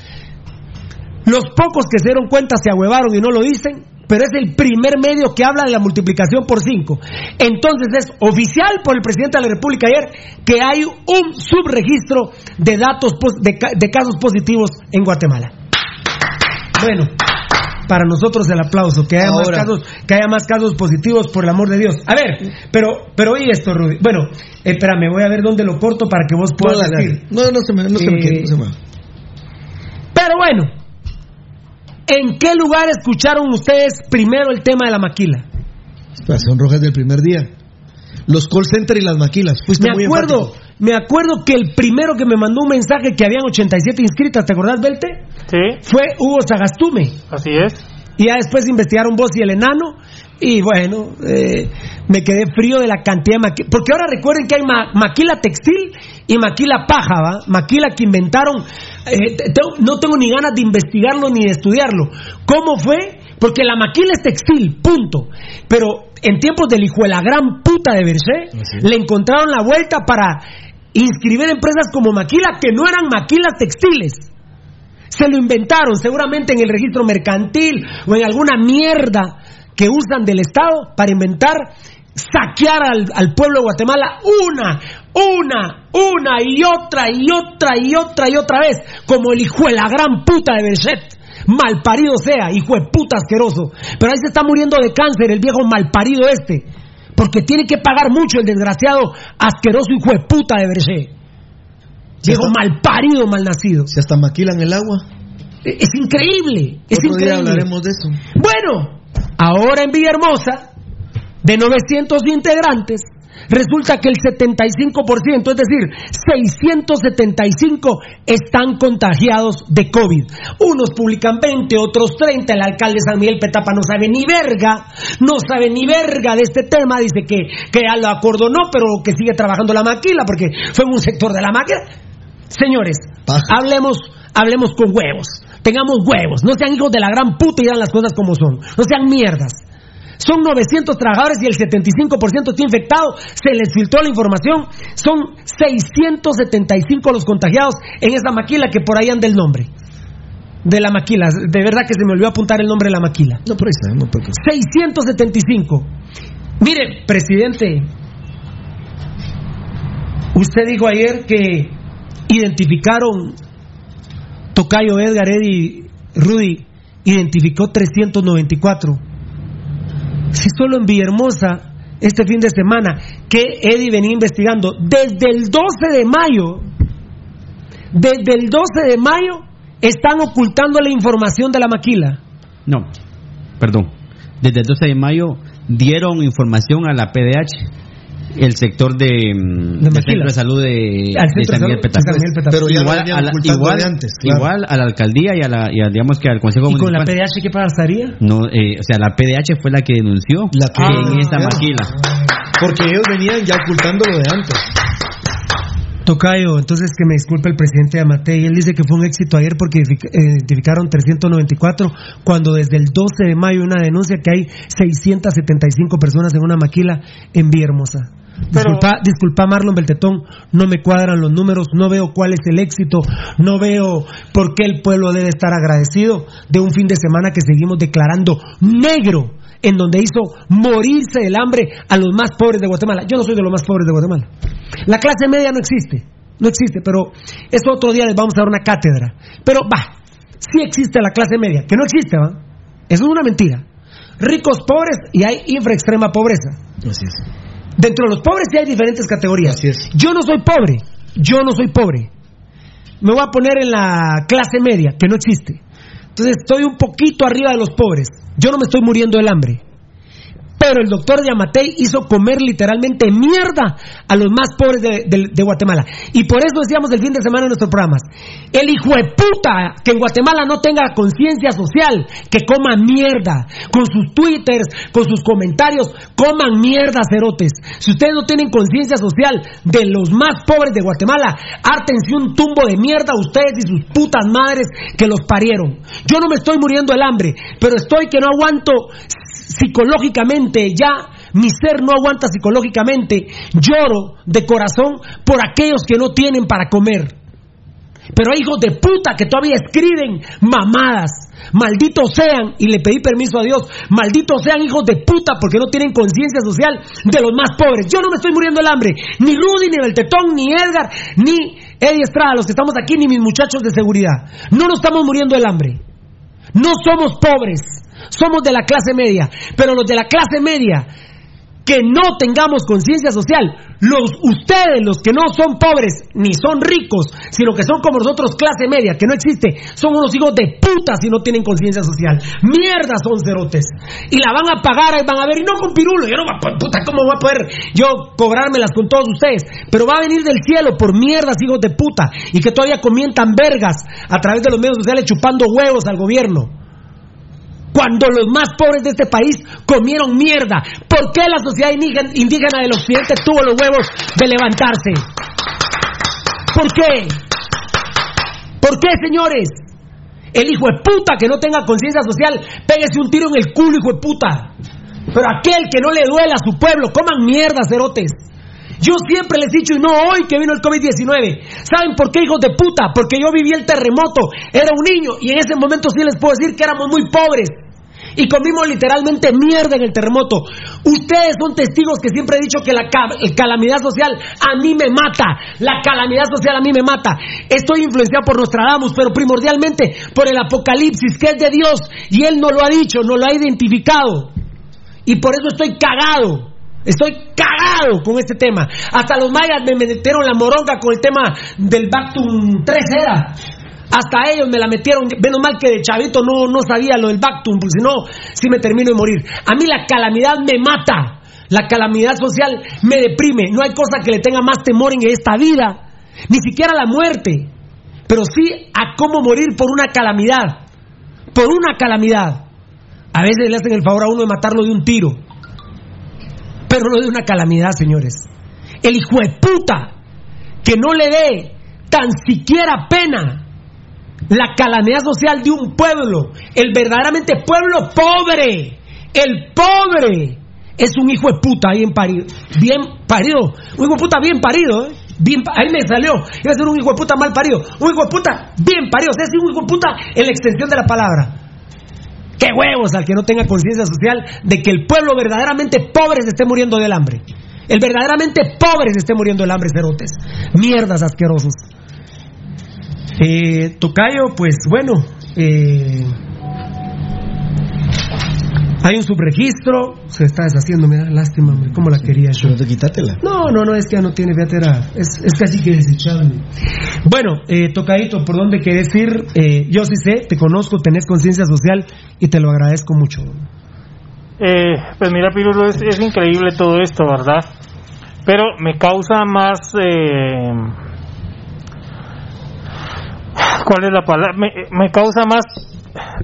Los pocos que se dieron cuenta se ahuevaron y no lo dicen pero es el primer medio que habla de la multiplicación por cinco. Entonces es oficial por el presidente de la República ayer que hay un subregistro de datos de, ca- de casos positivos en Guatemala. Bueno, para nosotros el aplauso, que haya, más casos, que haya más casos positivos por el amor de Dios. A ver, pero pero oí esto, Rudy. Bueno, espérame, voy a ver dónde lo corto para que vos puedas decir. no, no se me, no se me Eh, quede, no se me. Pero bueno, ¿en qué lugar escucharon ustedes primero el tema de la maquila? Son rojas del primer día. Los call center y las maquilas. Fuiste Me muy acuerdo, me acuerdo que el primero que me mandó un mensaje que habían 87 inscritas, ¿te acordás, Belte? Sí, Fue Hugo Sagastume. así es. Y ya después investigaron vos y el enano. Y bueno, eh, me quedé frío de la cantidad de maquila. Porque ahora recuerden que hay ma- maquila textil y maquila paja, ¿va? Maquila que inventaron. eh, no tengo ni ganas de investigarlo ni de estudiarlo. ¿Cómo fue? Porque la maquila es textil, punto. Pero en tiempos del hijo de la gran puta de Berché, le encontraron la vuelta para inscribir empresas como maquila que no eran maquilas textiles. Se lo inventaron seguramente en el registro mercantil o en alguna mierda que usan del Estado para inventar, saquear al, al pueblo de Guatemala una, una, una y otra y otra y otra y otra vez, como el hijo de la gran puta de Berchet. Malparido sea, hijo de puta asqueroso. Pero ahí se está muriendo de cáncer el viejo malparido este. Porque tiene que pagar mucho el desgraciado asqueroso hijo de puta de Berchet. Viejo malparido, malnacido. Si hasta maquilan el agua. Es increíble, es Otro día increíble. hablaremos de eso. Bueno, ahora en Villahermosa, de 900 integrantes, resulta que el 75%, es decir, 675 están contagiados de COVID. Unos publican 20, otros 30. El alcalde San Miguel Petapa no sabe ni verga, no sabe ni verga de este tema. Dice que, que ya lo acordonó, pero que sigue trabajando la maquila porque fue en un sector de la máquina. Señores, hablemos, hablemos con huevos. Tengamos huevos. No sean hijos de la gran puta y digan las cosas como son. No sean mierdas. Son 900 trabajadores y el 75% está infectado. Se les filtró la información. Son 675 los contagiados en esa maquila que por ahí anda el nombre. De la maquila. De verdad que se me olvidó apuntar el nombre de la maquila. No, por está, no, por está. 675. Mire, presidente, usted dijo ayer que identificaron Tocayo Edgar, Eddie, Rudy, identificó 394. Si solo en Villahermosa, este fin de semana, que Eddie venía investigando, desde el 12 de mayo, desde el 12 de mayo, están ocultando la información de la maquila. No, perdón. Desde el 12 de mayo dieron información a la PDH, el sector de, mm, Maquila. centro de salud de, de centro San de salud de Miguel. Pero igual, a la, igual, de antes, claro. igual a la alcaldía y a la, y a, digamos que al consejo ¿Y con la. PDH qué pasaría? No, eh, o sea, la PDH fue la que denunció La que- en esta maquila. Porque ellos venían ya ocultando lo de antes. Tocayo, entonces que me disculpe el presidente Amatei, él dice que fue un éxito ayer porque eh, identificaron 394, cuando desde el 12 de mayo una denuncia que hay 675 personas en una maquila en Villahermosa. Disculpa, disculpa Marlon Beltetón, no me cuadran los números, no veo cuál es el éxito, no veo por qué el pueblo debe estar agradecido de un fin de semana que seguimos declarando negro, en donde hizo morirse del hambre a los más pobres de Guatemala. Yo no soy de los más pobres de Guatemala. La clase media no existe, no existe, pero eso otro día les vamos a dar una cátedra. Pero va, sí existe la clase media, que no existe, ¿va? Eso es una mentira. Ricos pobres y hay infra extrema pobreza. Así es. Dentro de los pobres sí hay diferentes categorías. Así es. Yo no soy pobre, yo no soy pobre. Me voy a poner en la clase media, que no existe. Entonces estoy un poquito arriba de los pobres. Yo no me estoy muriendo del hambre. Pero el doctor Yamatei hizo comer literalmente mierda a los más pobres de, Guatemala. Y por eso decíamos el fin de semana en nuestros programas. El hijo de puta que en Guatemala no tenga conciencia social, que coma mierda. Con sus twitters, con sus comentarios, coman mierda, cerotes. Si ustedes no tienen conciencia social de los más pobres de Guatemala, hártense un tumbo de mierda a ustedes y sus putas madres que los parieron. Yo no me estoy muriendo del hambre, pero estoy que no aguanto psicológicamente ya mi ser no aguanta psicológicamente lloro de corazón por aquellos que no tienen para comer. Pero hay hijos de puta que todavía escriben mamadas. Malditos sean y le pedí permiso a Dios malditos sean hijos de puta porque no tienen conciencia social de los más pobres. Yo no me estoy muriendo del hambre. Ni Rudy ni Beltetón ni Edgar ni Eddie Estrada los que estamos aquí ni mis muchachos de seguridad. No nos estamos muriendo del hambre no somos pobres, somos de la clase media, pero los de la clase media que no tengamos conciencia social, los ustedes, los que no son pobres ni son ricos, sino que son como nosotros clase media, que no existe, son unos hijos de puta si no tienen conciencia social. Mierda son cerotes. Y la van a pagar, ahí van a ver, y no con pirulo, yo no va a- puta, ¿cómo voy a poder yo cobrármelas con todos ustedes? Pero va a venir del cielo por mierdas, hijos de puta, y que todavía comientan vergas a través de los medios sociales chupando huevos al gobierno cuando los más pobres de este país comieron mierda. ¿Por qué la sociedad indígena, del occidente tuvo los huevos de levantarse? ¿Por qué? ¿Por qué, señores? El hijo de puta que no tenga conciencia social, pégese un tiro en el culo, hijo de puta. Pero aquel que no le duela a su pueblo, coman mierda, cerotes. Yo siempre les he dicho, y no hoy que vino el COVID-19. ¿Saben por qué, hijos de puta? Porque yo viví el terremoto, era un niño, y en ese momento sí les puedo decir que éramos muy pobres. Y comimos literalmente mierda en el terremoto. Ustedes son testigos que siempre he dicho que la calamidad social a mí me mata. La calamidad social a mí me mata. Estoy influenciado por Nostradamus, pero primordialmente por el Apocalipsis, que es de Dios, y Él no lo ha dicho, no lo ha identificado. Y por eso estoy cagado. Estoy cagado con este tema. Hasta los mayas me metieron la moronga con el tema del Bactum 3 era. Hasta ellos me la metieron. Menos mal que de chavito no, no sabía lo del Bactum, porque si no, sí me termino de morir. A mí la calamidad me mata. La calamidad social me deprime. No hay cosa que le tenga más temor en esta vida. Ni siquiera la muerte. Pero sí a cómo morir por una calamidad. Por una calamidad. A veces le hacen el favor a uno de matarlo de un tiro. Pero no de una calamidad, señores. El hijo de puta que no le dé tan siquiera pena la calamidad social de un pueblo, el verdaderamente pueblo pobre, el pobre, es un hijo de puta bien parido, bien parido, un hijo de puta bien parido, ¿eh? bien, ahí me salió, iba a ser un hijo de puta mal parido, un hijo de puta bien parido, o sea, es un hijo de puta en la extensión de la palabra. Qué huevos al que no tenga conciencia social de que el pueblo verdaderamente pobre se esté muriendo del hambre. El verdaderamente pobre se esté muriendo del hambre, cerotes. Mierdas asquerosos. Eh, Tocayo, pues bueno, eh, hay un subregistro, se está deshaciendo, mira, lástima, ¿cómo la quería yo? de quitátela. No, no, no, es que ya no tiene, fíjate, es, es casi que desechable. Bueno, eh, Tocadito, ¿por dónde querés ir? Eh, yo sí sé, te conozco, tenés conciencia social y te lo agradezco mucho. Eh, pues mira, Pirulo, es, es increíble todo esto, ¿verdad? Pero me causa más... ¿Cuál es la palabra? Me, me causa más...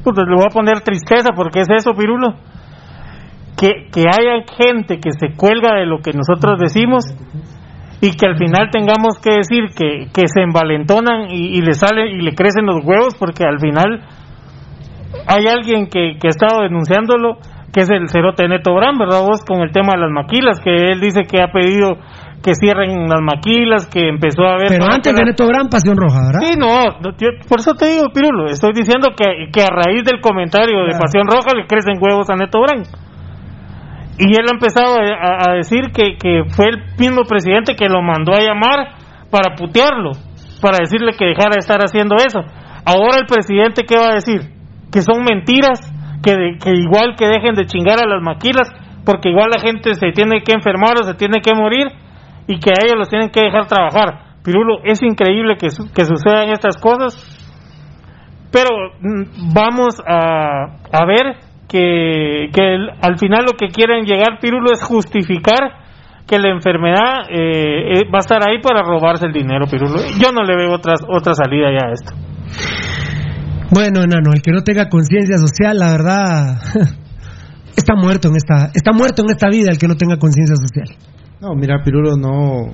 Pues le voy a poner tristeza porque es eso, Pirulo que, que haya gente que se cuelga de lo que nosotros decimos y que al final tengamos que decir que, que se envalentonan y, le sale y le crecen los huevos porque al final hay alguien que, que ha estado denunciándolo que es el cerote Neto Brand, ¿verdad vos? Con el tema de las maquilas, que él dice que ha pedido que cierren las maquilas, que empezó a ver... Pero antes de Neto Brand, Pasión Roja, ¿verdad? Sí, no, por eso te digo, Pirulo, estoy diciendo que, que a raíz del comentario de Pasión Roja le crecen huevos a Neto Brand. Y él ha empezado a, decir que, que, fue el mismo presidente que lo mandó a llamar para putearlo, para decirle que dejara de estar haciendo eso. Ahora el presidente, ¿qué va a decir? Que son mentiras, que, que igual que dejen de chingar a las maquilas, porque igual la gente se tiene que enfermar o se tiene que morir y que a ellos los tienen que dejar trabajar. Pirulo, es increíble que, que sucedan estas cosas, pero mm, vamos a, a ver que, al final lo que quieren llegar Pirulo es justificar que la enfermedad eh, eh, va a estar ahí para robarse el dinero, Pirulo. Yo no le veo otra, otra salida ya a esto. Bueno, enano, el que no tenga conciencia social, la verdad, está muerto en esta, está muerto en esta vida el que no tenga conciencia social. No, mira, Pirulo, no,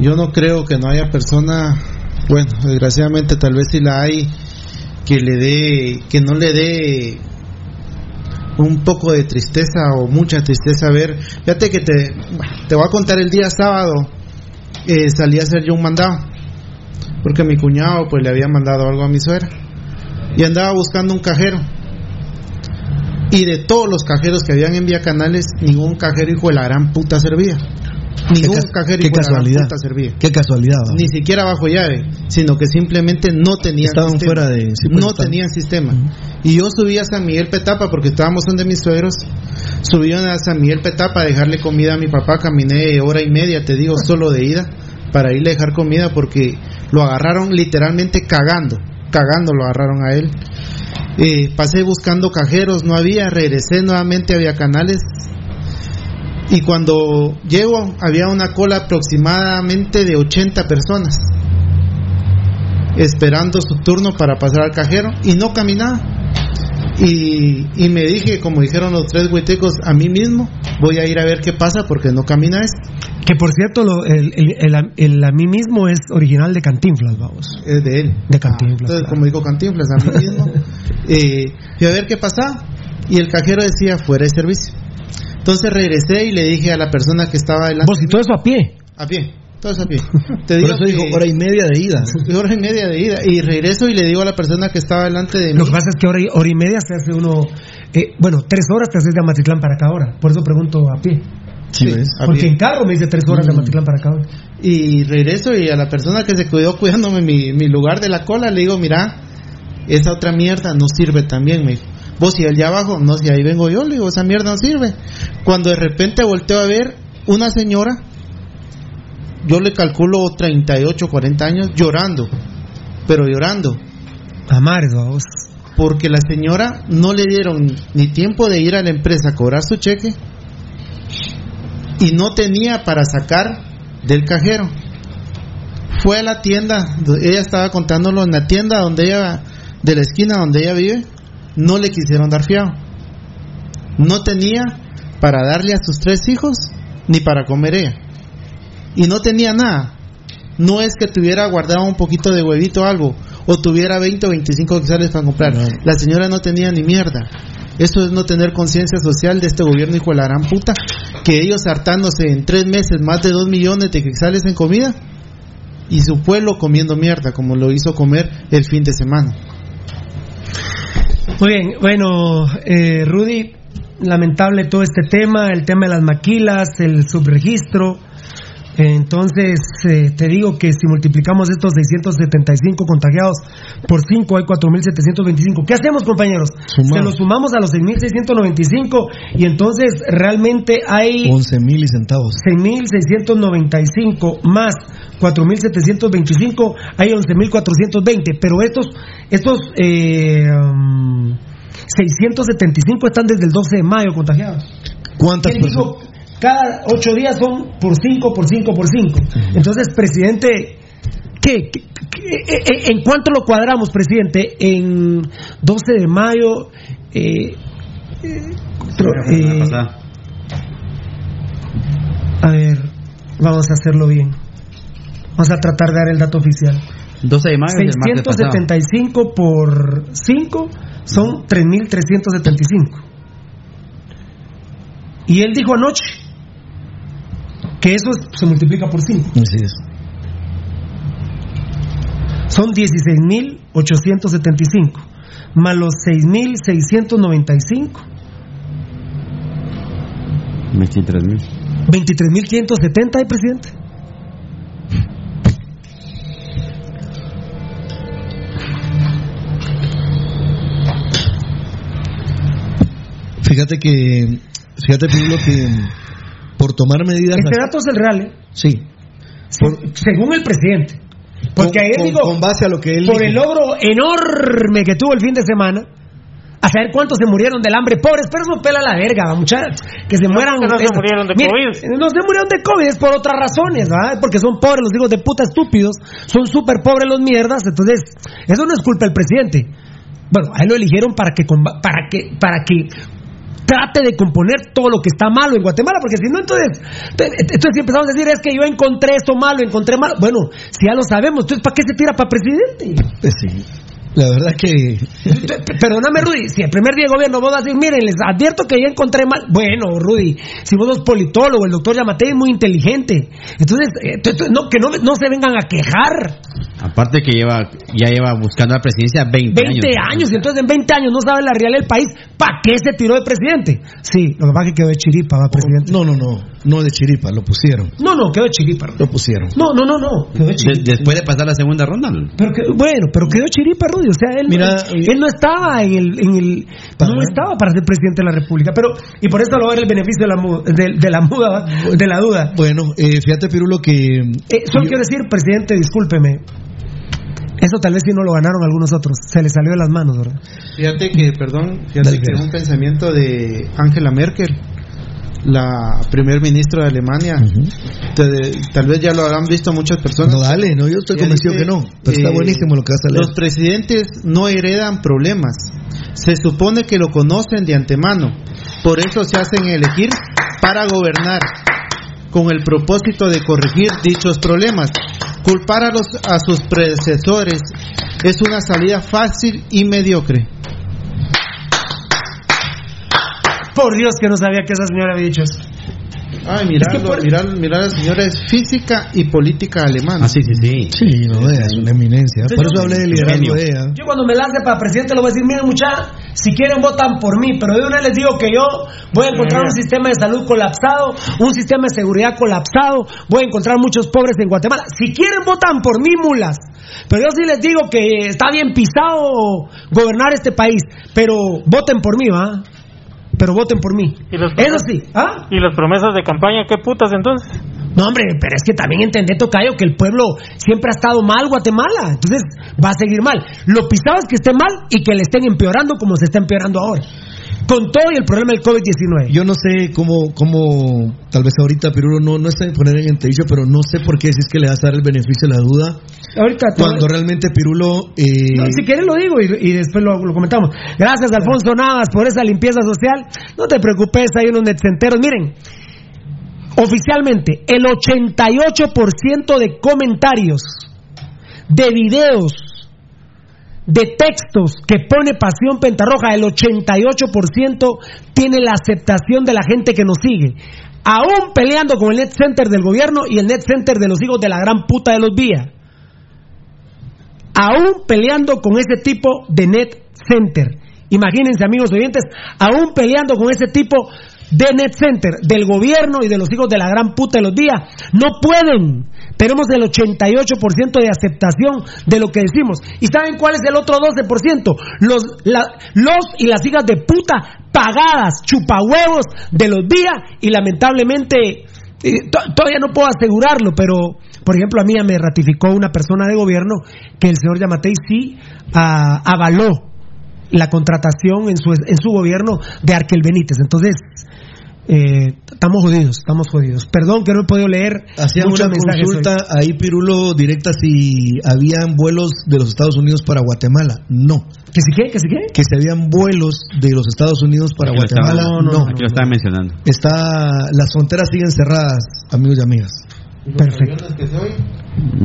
yo no creo que no haya persona, bueno, desgraciadamente tal vez si la hay, que le dé, que no le dé un poco de tristeza o mucha tristeza ver. Fíjate que te, te voy a contar el día sábado, eh, salí a hacer yo un mandado, porque mi cuñado pues le había mandado algo a mi suegra y andaba buscando un cajero. Y de todos los cajeros que habían en Vía Canales, ningún cajero hijo de la gran puta servía. Ningún cajero qué casualidad. servía. Qué casualidad. Ni siquiera bajo llave, sino que simplemente no tenían Estaban sistema. fuera de pues, no tenían sistema. Y yo subí a San Miguel Petapa porque estábamos donde mis suegros. Subí a San Miguel Petapa a dejarle comida a mi papá, caminé hora y media, te digo, solo de ida para irle a dejar comida porque lo agarraron literalmente cagando, cagando lo agarraron a él. Eh, pasé buscando cajeros, no había, regresé nuevamente a Vía Canales, y cuando llego había una cola aproximadamente de 80 personas esperando su turno para pasar al cajero y no caminaba. Y, y me dije, como dijeron los tres huitecos, a mí mismo voy a ir a ver qué pasa porque no camina esto. Que por cierto, lo, el, el, el, a mí mismo es original de Cantinflas, vamos. Es de él. De Cantinflas. entonces, como dijo Cantinflas, a mí mismo. eh, fui a ver qué pasaba y el cajero decía fuera de servicio. Entonces regresé y le dije a la persona que estaba adelante. ¿Vos y todo eso a pie? A pie. Todo eso a pie. Te Por digo eso dijo hora y media de ida. hora y media de ida. Y regreso y le digo a la persona que estaba delante de mí. Lo que pasa es que hora y, hora y media se hace uno. eh, bueno, tres horas te haces de Amatitlán para acá ahora. Por eso pregunto a pie. Porque en carro me dice tres horas de Amatitlán para acá. Y regreso y a la persona que se cuidó cuidándome mi, mi lugar de la cola le digo, mira, esa otra mierda no sirve también, me dijo. Vos y allá abajo, no, si ahí vengo yo, le digo, esa mierda no sirve. Cuando de repente volteo a ver una señora, yo le calculo 38, 40 años, llorando, pero llorando. Vamos. Porque la señora no le dieron ni tiempo de ir a la empresa a cobrar su cheque y no tenía para sacar del cajero. Fue a la tienda, ella estaba contándolo en la tienda donde ella, de la esquina donde ella vive, no le quisieron dar fiado. No tenía para darle a sus tres hijos ni para comer ella. Y no tenía nada. No es que tuviera guardado un poquito de huevito o algo, o tuviera 20 o 25 quetzales para comprar. La señora no tenía ni mierda. Eso es no tener conciencia social de este gobierno hijo de la gran puta, que ellos hartándose en tres meses más de dos millones de quetzales en comida y su pueblo comiendo mierda, como lo hizo comer el fin de semana. Muy bien, bueno, eh, Rudy, lamentable todo este tema, el tema de las maquilas, el subregistro. Entonces, eh, te digo que si multiplicamos estos 675 contagiados por 5 hay 4.725. ¿Qué hacemos, compañeros? Sumamos. Se lo sumamos a los 6.695 y entonces realmente hay 11 mil y centavos. 6.695 más 4.725 hay 11.420 pero estos estos eh, um, 675 están desde el 12 de mayo contagiados ¿Cuántas personas? Cada 8 días son por 5 por 5 por 5 entonces presidente ¿qué, qué- qué- eh, en cuánto lo cuadramos presidente en 12 de mayo eh, eh, eh, a ver, vamos a hacerlo bien. Vamos a tratar de dar el dato oficial. 12 de mayo es el martes pasado. 675 por 5 son 3.375. Y él dijo anoche que eso es- se multiplica por 5. Así es. Son 16.875. Más los 6.695. 23 mil. 23.570, ¿eh, presidente? Fíjate que, fíjate Pablo, que por tomar medidas. Este dato es el real, ¿eh? Sí. Se- según el presidente. Porque Con- ayer con- digo, con base a lo que él por dijo. el logro enorme que tuvo el fin de semana, a saber cuántos se murieron del hambre, pobres, pero eso pela la verga, muchachos, que se mueran. que no se murieron de COVID. No se murieron de COVID, es por otras razones, ¿verdad? Porque son pobres los hijos de puta estúpidos, son súper pobres los mierdas, entonces, eso no es culpa del presidente. Bueno, a él lo eligieron para que, para que, para que trate de componer todo lo que está malo en Guatemala, porque si no, entonces, entonces si empezamos a decir, es que yo encontré esto malo, encontré malo, bueno, si ya lo sabemos, entonces ¿para qué se tira para presidente? Pues sí. La verdad que. Perdóname, Rudy, si el primer día de gobierno vos vas a decir, miren, les advierto que ya encontré mal. Bueno, Rudy, si vos sos politólogo, el doctor Yamate es muy inteligente. Entonces, eh, t- t- no, que no, no se vengan a quejar. Aparte que lleva, ya lleva buscando la presidencia 20, 20 años, y entonces en 20 años no sabe la realidad del país. ¿Para qué se tiró de presidente? Sí, lo que pasa es que quedó de chiripa, va, presidente. No, no, no. No de chiripa, lo pusieron. No, no, quedó de chiripa. Rudy. Lo pusieron. No, no, no, no, quedó de después de pasar la segunda ronda. Pero que- bueno, pero quedó chiripa, Rudy. O sea, él, Mira, él, él no estaba en el. En el Para- no estaba para ser presidente de la República. Pero, y por eso lo va a ver el beneficio de la, de, de la muda, de la duda. Bueno, eh, fíjate, Pirulo, que. Eh, solo yo- quiero decir, presidente, discúlpeme. Eso tal vez sí no lo ganaron algunos otros. Se le salió de las manos, ¿verdad? Fíjate que, perdón, fíjate Dale, que Fer. un pensamiento de Angela Merkel, la primer ministra de Alemania, te- tal vez ya lo habrán visto muchas personas. No, dale, no, yo estoy convencido dice, que no. Pero está eh, buenísimo lo que vas a leer. Los presidentes no heredan problemas. Se supone que lo conocen de antemano. Por eso se hacen elegir para gobernar con el propósito de corregir dichos problemas. Culpar a, los, a sus predecesores es una salida fácil y mediocre. Por Dios que no sabía que esa señora había dicho eso. Ay, mirando, mirar, mirar, la señora es física y política alemana. Ah, sí, sí, sí. Sí, no, ella es una eminencia. Por eso hablé de liderazgo de ella. Yo cuando me lance para presidente le voy a decir, miren muchachos, si quieren votan por mí, pero de una vez les digo que yo voy a encontrar un sistema de salud colapsado, un sistema de seguridad colapsado, voy a encontrar muchos pobres en Guatemala. Si quieren votan por mí, mulas. Pero yo sí les digo que está bien pisado gobernar este país, pero voten por mí, ¿va? Pero voten por mí. ¿Y los Eso sí, ¿ah? ¿Y las promesas de campaña qué putas entonces? No, hombre, pero es que también entendé, Tocayo, que el pueblo siempre ha estado mal, Guatemala. Entonces va a seguir mal. Lo pisado es que esté mal y que le estén empeorando como se está empeorando ahora. Con todo y el problema del COVID-19. Yo no sé cómo, cómo, tal vez ahorita Pirulo no, no está en poner en entredicho, pero no sé por qué si es que le vas a dar el beneficio de la duda. Ahorita Cuando realmente Pirulo. eh, No, si quieres lo digo y, y después lo, lo comentamos. Gracias, Alfonso Navas, por esa limpieza social. No te preocupes, hay unos netcenteros. Miren, oficialmente, el 88% de comentarios, de videos, de textos que pone Pasión Pentarroja, el 88% tiene la aceptación de la gente que nos sigue. Aún peleando con el net center del gobierno y el net center de los hijos de la gran puta de los vías aún peleando con ese tipo de net center. Imagínense, amigos oyentes, aún peleando con ese tipo de net center del gobierno y de los hijos de la gran puta de los días. No pueden. Tenemos el 88% de aceptación de lo que decimos. ¿Y saben cuál es el otro 12%? Los, la- los y las hijas de puta pagadas, chupahuevos de los días y lamentablemente eh, to- todavía no puedo asegurarlo, pero por ejemplo a mí me ratificó una persona de gobierno que el señor Yamatei sí ah, avaló la contratación en su, en su gobierno de Arquel Benítez. Entonces, eh, estamos jodidos, estamos jodidos. Perdón que no he podido leer muchos una hoy. consulta ahí, Pirulo, directa si habían vuelos de los Estados Unidos para Guatemala. No. ¿Que si qué? ¿Que si qué? Que si habían vuelos de los Estados Unidos para Aquí lo estaba- Guatemala. no. Aquí lo estaba mencionando. Está, las fronteras siguen cerradas, amigos y amigas. Perfecto.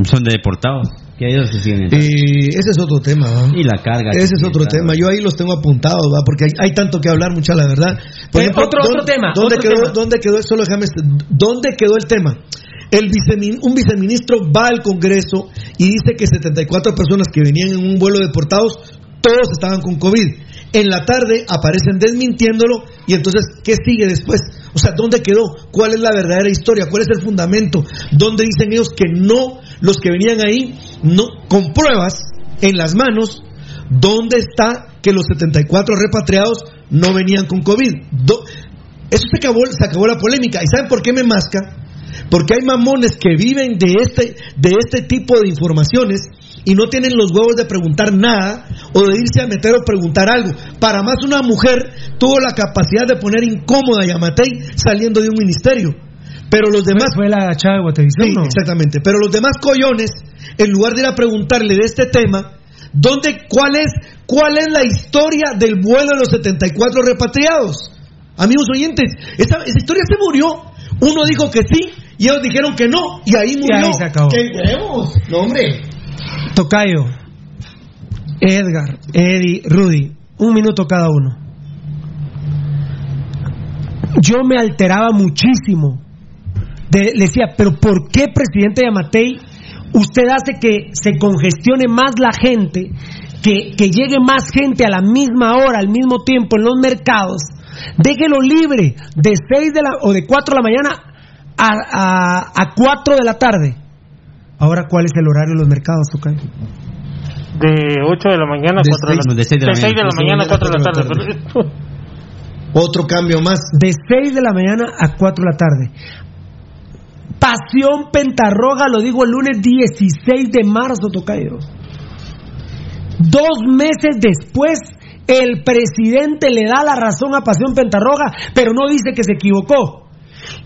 Son de deportados. Que ellos se siguen. Eh, ese es otro tema, ¿va? Y la carga. Ese es otro está- tema. Yo ahí los tengo apuntados, ¿va? Porque hay, hay tanto que hablar, mucha la verdad. Eh, otro- otro tema, ¿Dónde otro quedó, tema. ¿Dónde quedó? Solo déjame. ¿Dónde quedó el tema? El vicemin- un viceministro va al Congreso y dice que 74 personas que venían en un vuelo deportados, todos estaban con COVID. En la tarde aparecen desmintiéndolo y entonces, ¿qué sigue después? O sea, ¿dónde quedó? ¿Cuál es la verdadera historia? ¿Cuál es el fundamento? ¿Dónde dicen ellos que no, los que venían ahí, no, con pruebas en las manos, ¿dónde está que los 74 repatriados no venían con COVID? Eso se acabó, se acabó la polémica. ¿Y saben por qué me masca? Porque hay mamones que viven de este, de este tipo de informaciones y no tienen los huevos de preguntar nada o de irse a meter o preguntar algo. Para más una mujer tuvo la capacidad de poner incómoda a Yamatei saliendo de un ministerio. Pero los demás... Fue la chava de Guatevisión, Sí, ¿no? exactamente. Pero los demás collones, en lugar de ir a preguntarle de este tema, ¿dónde, cuál, es, ¿cuál es la historia del vuelo de los 74 repatriados? Amigos oyentes, esa, esa historia se murió. Uno dijo que sí y ellos dijeron que no. Y ahí murió. ahí se acabó. ¡Qué huevos! No, hombre. Tocayo, Edgar, Eddie, Rudy, un minuto cada uno. Yo me alteraba muchísimo. De- le decía, pero ¿por qué, presidente Yamatei, usted hace que se congestione más la gente, que, que llegue más gente a la misma hora, al mismo tiempo en los mercados? Déjelo libre de 6 de la, o de 4 de la mañana a, a, a 4 de la tarde. Ahora, ¿cuál es el horario de los mercados, Tocayo? De 8 de la mañana a De 4 de la, de seis de la de seis de la mañana. mañana a 4 de la tarde. Otro cambio más. de 6 de la mañana a 4 de la tarde. Pasión Pentarroga, lo digo el lunes 16 de marzo, Tocayo. Dos meses después, el presidente le da la razón a Pasión Pentarroga, pero no dice que se equivocó.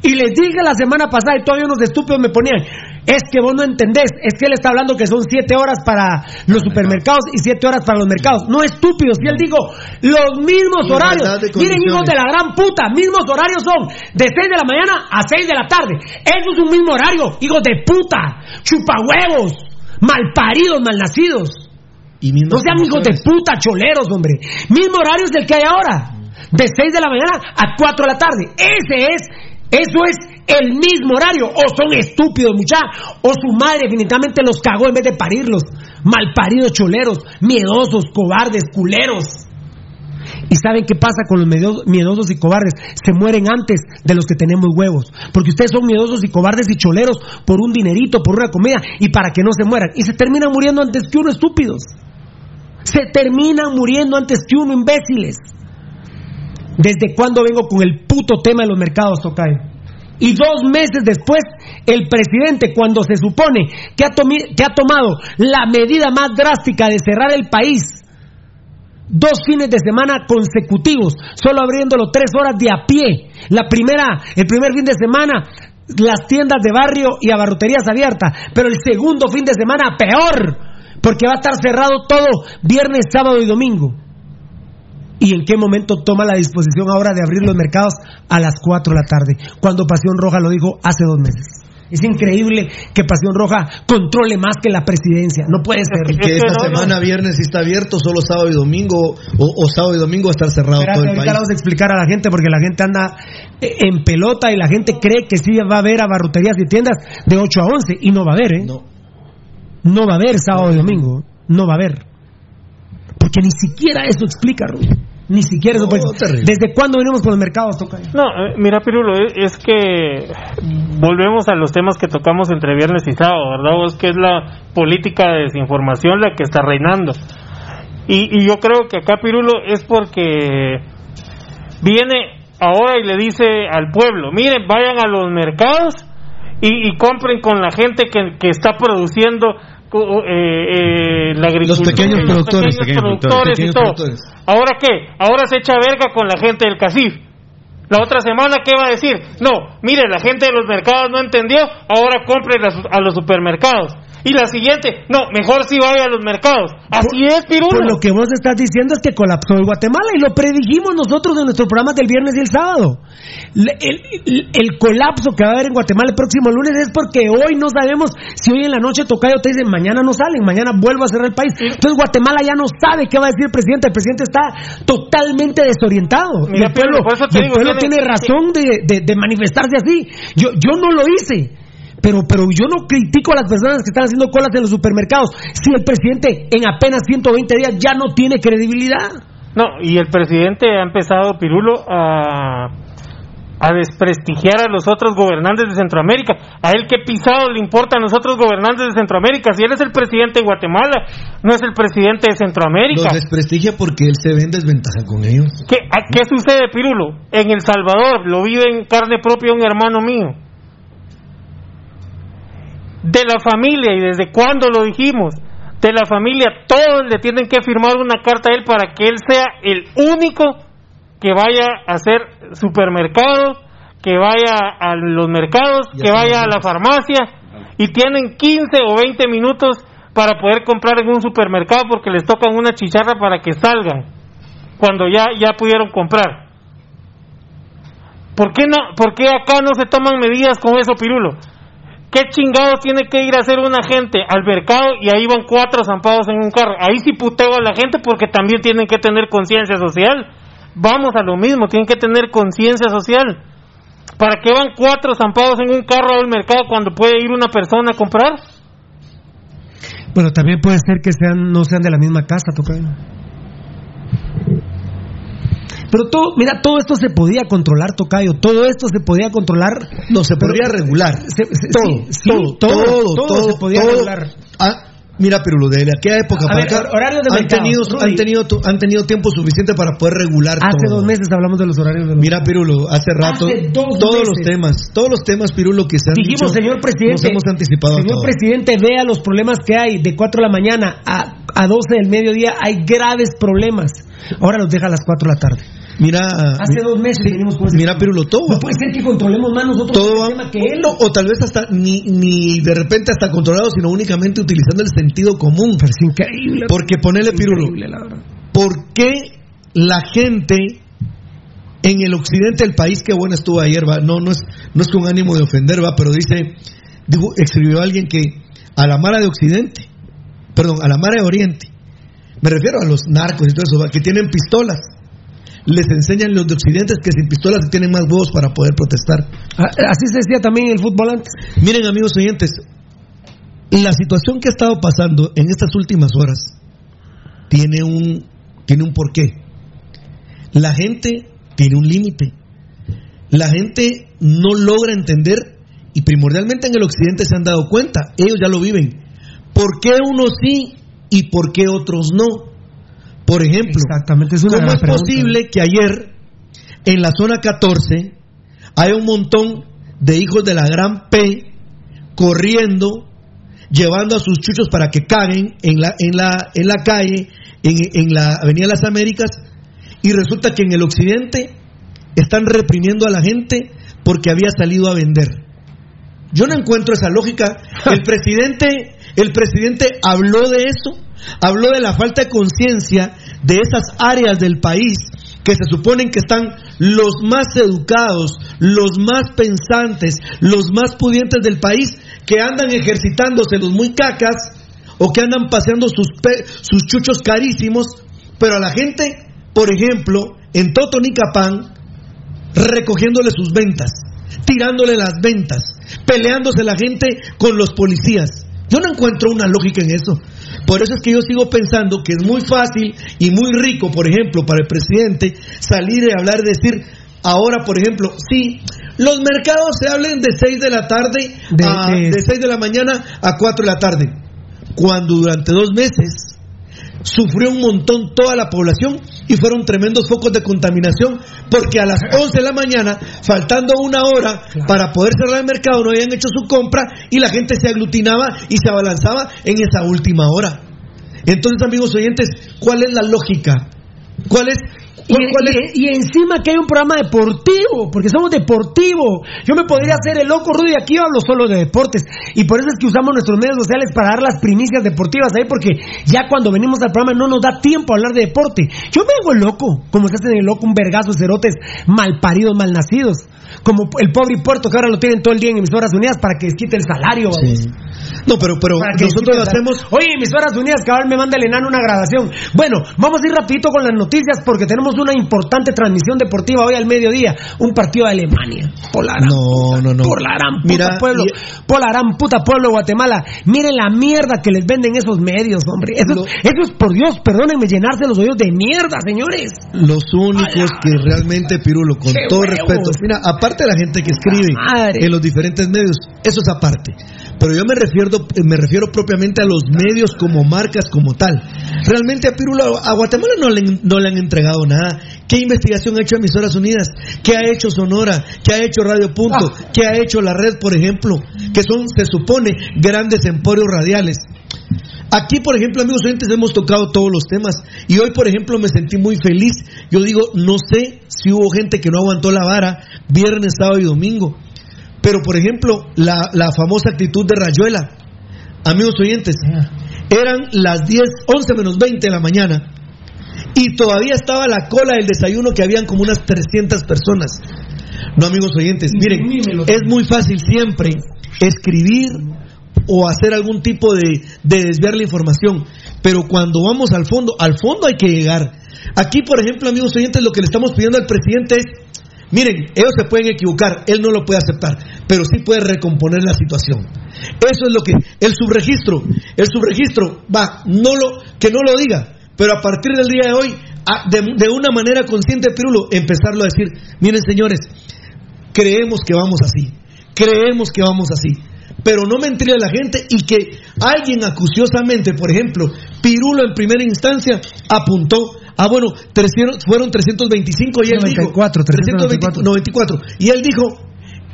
Y les dije la semana pasada, y todavía unos estúpidos me ponían, es que vos no entendés, es que él está hablando que son siete horas para los supermercados y siete horas para los mercados. No estúpidos, si él digo, los mismos horarios. Miren, hijos de la gran puta, mismos horarios son de 6 de la mañana a 6 de la tarde. Eso es un mismo horario, hijos de puta, chupahuevos, malparidos, malnacidos. Y No sean hijos de puta, choleros, hombre. Mismo horario es el que hay ahora. De 6 de la mañana a 4 de la tarde. Ese es Eso es el mismo horario. O son estúpidos, muchachos. O su madre definitivamente los cagó en vez de parirlos. Malparidos choleros, miedosos, cobardes, culeros. ¿Y saben qué pasa con los miedosos y cobardes? Se mueren antes de los que tenemos huevos. Porque ustedes son miedosos y cobardes y choleros por un dinerito, por una comida y para que no se mueran. Y se terminan muriendo antes que uno, estúpidos. Se terminan muriendo antes que uno, imbéciles. ¿Desde cuándo vengo con el puto tema de los mercados, Tocayo? Y dos meses después, el presidente, cuando se supone que ha, que ha tomado la medida más drástica de cerrar el país, dos fines de semana consecutivos, solo abriéndolo tres horas de a pie. La primera, el primer fin de semana, las tiendas de barrio y abarroterías abiertas, pero el segundo fin de semana peor, porque va a estar cerrado todo viernes, sábado y domingo. ¿Y en qué momento toma la disposición ahora de abrir los mercados a las 4 de la tarde? Cuando Pasión Roja lo dijo hace dos meses. Es increíble que Pasión Roja controle más que la presidencia. No puede ser. Y que esta semana viernes sí está abierto, solo sábado y domingo, o, o sábado y domingo va a estar cerrado Espérate, todo el ahorita país. vamos a explicar a la gente porque la gente anda eh, en pelota y la gente cree que sí va a haber abarroterías y tiendas de 8 a 11 y no va a haber, ¿eh? No. No va a haber sábado y domingo. No va a haber. Porque ni siquiera eso explica, Rubio. Ni siquiera eso. No, puede- terrible. ¿Desde cuándo venimos con los mercados, Tocayo? No, eh, mira, Pirulo, es, es que volvemos a los temas que tocamos entre viernes y sábado, ¿verdad? Vos que es la política de desinformación la que está reinando. Y, y yo creo que acá, Pirulo, es porque viene ahora y le dice al pueblo, miren, vayan a los mercados y, y compren con la gente que, que está produciendo eh, eh, la agricultura. pequeños productores, pequeños pequeños productores y todo. productores. ¿Ahora qué? Ahora se echa verga con la gente del CACIF. La otra semana, ¿qué va a decir? No, mire, la gente de los mercados no entendió, ahora compre a los supermercados. Y la siguiente, no, mejor si vaya a los mercados. Así es, Pirulo. Pues lo que vos estás diciendo es que colapsó el Guatemala y lo predijimos nosotros en nuestros programas del viernes y el sábado. El, el- el colapso que va a haber en Guatemala el próximo lunes es porque hoy no sabemos si hoy en la noche Tocayo te dicen mañana no salen, mañana vuelvo a cerrar el país. Entonces Guatemala ya no sabe qué va a decir el presidente. El presidente está totalmente desorientado. Mira, y el pueblo, el digo, pueblo tiene- tiene razón de, de- de manifestarse así. Yo, yo no lo hice. Pero, pero yo no critico a las personas que están haciendo colas en los supermercados. Si el presidente en apenas 120 días ya no tiene credibilidad. No, y el presidente ha empezado, Pirulo, a, a desprestigiar a los otros gobernantes de Centroamérica. A él qué pisado le importa a los otros gobernantes de Centroamérica. Si él es el presidente de Guatemala, no es el presidente de Centroamérica. Los desprestigia porque él se ve en desventaja con ellos. ¿Qué, a- ¿Qué sucede, Pirulo? En El Salvador, lo vive en carne propia un hermano mío. De la familia, y desde cuándo lo dijimos, de la familia, todos le tienen que firmar una carta a él para que él sea el único que vaya a hacer supermercado, que vaya a los mercados, que vaya a la farmacia, y tienen 15 o 20 minutos para poder comprar en un supermercado porque les tocan una chicharra para que salgan cuando ya, ya pudieron comprar. ¿Por qué, no, ¿Por qué acá no se toman medidas con eso, Pirulo? ¿Qué chingados tiene que ir a hacer una gente al mercado y ahí van cuatro zampados en un carro? Ahí sí puteo a la gente porque también tienen que tener conciencia social. Vamos a lo mismo, tienen que tener conciencia social. ¿Para qué van cuatro zampados en un carro al mercado cuando puede ir una persona a comprar? Bueno, también puede ser que sean no sean de la misma casa, Tocayo. Pero todo, mira, todo esto se podía controlar, Tocayo. Todo esto se podía controlar. No, se podría regular. Se- se- todo, sí, sí, todo, todo, todo, todo se podía regular. Ah, mira, pero de aquella época A para ver, acá horarios de han, mercado, tenido, han, tenido, han tenido tiempo suficiente para poder regular Hace todo. dos meses hablamos de los horarios de los Mira, Pirulo, hace rato, Hace dos todos los meses. temas, todos los temas, Pirulo, que se han Dijimos, dicho, señor presidente, nos hemos anticipado señor todo. presidente, vea los problemas que hay de 4 de la mañana a, a 12 del mediodía. Hay graves problemas. Ahora los deja a las 4 de la tarde. Mira, Hace dos meses venimos con ese mira, tema. Pirulo, todo No puede ser que controlemos más nosotros todo el tema que él. o, o tal vez hasta ni, ni de repente hasta controlado, sino únicamente utilizando el sentido común. Pero es increíble. Porque ponele Pirulo, increíble, la verdad. ¿por qué la gente en el occidente del país, que bueno estuvo ayer, va, no, no es, no es con ánimo de ofender, va, pero dice, digo, escribió alguien que a la Mara de Occidente, perdón, a la Mara de Oriente, me refiero a los narcos y todo eso, va, que tienen pistolas, les enseñan los de Occidente que sin pistolas tienen más huevos para poder protestar. Ah, Así se decía también en el fútbol antes. Miren, amigos oyentes, la situación que ha estado pasando en estas últimas horas tiene un, tiene un porqué. La gente tiene un límite. La gente no logra entender, y primordialmente en el occidente se han dado cuenta, ellos ya lo viven. ¿Por qué unos sí y por qué otros no? Por ejemplo, Exactamente, es una ¿cómo es pregunta. posible que ayer en la zona 14 haya un montón de hijos de la gran P corriendo, llevando a sus chuchos para que caguen en la, en la, en la calle, en, en la Avenida Las Américas, y resulta que en el occidente están reprimiendo a la gente porque había salido a vender. Yo no encuentro esa lógica. El presidente, el presidente habló de eso, habló de la falta de conciencia de esas áreas del país que se suponen que están los más educados, los más pensantes, los más pudientes del país, que andan ejercitándose los muy cacas o que andan paseando sus, sus chuchos carísimos, pero a la gente, por ejemplo, en Totonicapán, recogiéndole sus ventas, tirándole las ventas, peleándose la gente con los policías. Yo no encuentro una lógica en eso. Por eso es que yo sigo pensando que es muy fácil y muy rico, por ejemplo, para el presidente salir y hablar y decir, ahora, por ejemplo, sí, los mercados se hablen de 6 de la tarde De- a, de- de 6 de la mañana a 4 de la tarde. Cuando durante dos meses sufrió un montón toda la población y fueron tremendos focos de contaminación porque a las 11 de la mañana, faltando una hora para poder cerrar el mercado, no habían hecho su compra y la gente se aglutinaba y se abalanzaba en esa última hora. Entonces, amigos oyentes, ¿cuál es la lógica? ¿Cuál es? Y, y- y encima que hay un programa deportivo, porque somos deportivo. Yo me podría hacer el loco Rudy, aquí yo hablo solo de deportes. Y por eso es que usamos nuestros medios sociales para dar las primicias deportivas ahí, porque ya cuando venimos al programa no nos da tiempo a hablar de deporte. Yo me hago el loco, como se hacen el loco un vergazo cerotes malparidos, malnacidos. Como el pobre y puerto que ahora lo tienen todo el día en emisoras unidas para que les quite el salario. No, pero, pero nosotros lo hacemos. Oye, emisoras unidas, cabal me manda el enano una grabación. Bueno, vamos a ir rapidito con las noticias porque tenemos una importante transmisión deportiva hoy al mediodía. Un partido de Alemania. Por la gran No, no, no. por la gran puta Mira, pueblo, y- por la gran puta pueblo de Guatemala. Miren la mierda que les venden esos medios, hombre. Eso, Lo- es, eso es, por Dios, perdónenme, llenarse los oídos de mierda, señores. los únicos que realmente, Pirulo, con ¡Qué todo huevos! respeto, mira, aparte de la gente que escribe Madre. en los diferentes medios, eso es aparte. Pero yo me refiero, me refiero propiamente a los medios como marcas como tal. Realmente a Pirulo, a Guatemala no le, no le han entregado nada. ¿Qué investigación ha hecho Emisoras Unidas? ¿Qué ha hecho Sonora? ¿Qué ha hecho Radio Punto? Ah. ¿Qué ha hecho la red, por ejemplo? Que son, se supone, grandes emporios radiales. Aquí, por ejemplo, amigos oyentes, hemos tocado todos los temas. Y hoy, por ejemplo, me sentí muy feliz. Yo digo, no sé si hubo gente que no aguantó la vara viernes, sábado y domingo. Pero, por ejemplo, la, la famosa actitud de Rayuela. Amigos oyentes, eran las 10, 11 menos 20 de la mañana. Y todavía estaba la cola del desayuno que habían como unas 300 personas. No, amigos oyentes, miren, es muy fácil siempre escribir o hacer algún tipo de, de desviar la información. Pero cuando vamos al fondo, al fondo hay que llegar. Aquí, por ejemplo, amigos oyentes, lo que le estamos pidiendo al presidente es, miren, ellos se pueden equivocar, él no lo puede aceptar, pero sí puede recomponer la situación. Eso es lo que, el subregistro, el subregistro, va, no lo, que no lo diga, pero a partir del día de hoy, de, de una manera consciente, Pirulo, empezarlo a decir, miren señores, creemos que vamos así, creemos que vamos así, pero no mentirle a la gente y que alguien acuciosamente, por ejemplo, Pirulo en primera instancia apuntó, ah bueno, 300 fueron 325 y él 94, dijo, 394, 94, y él dijo,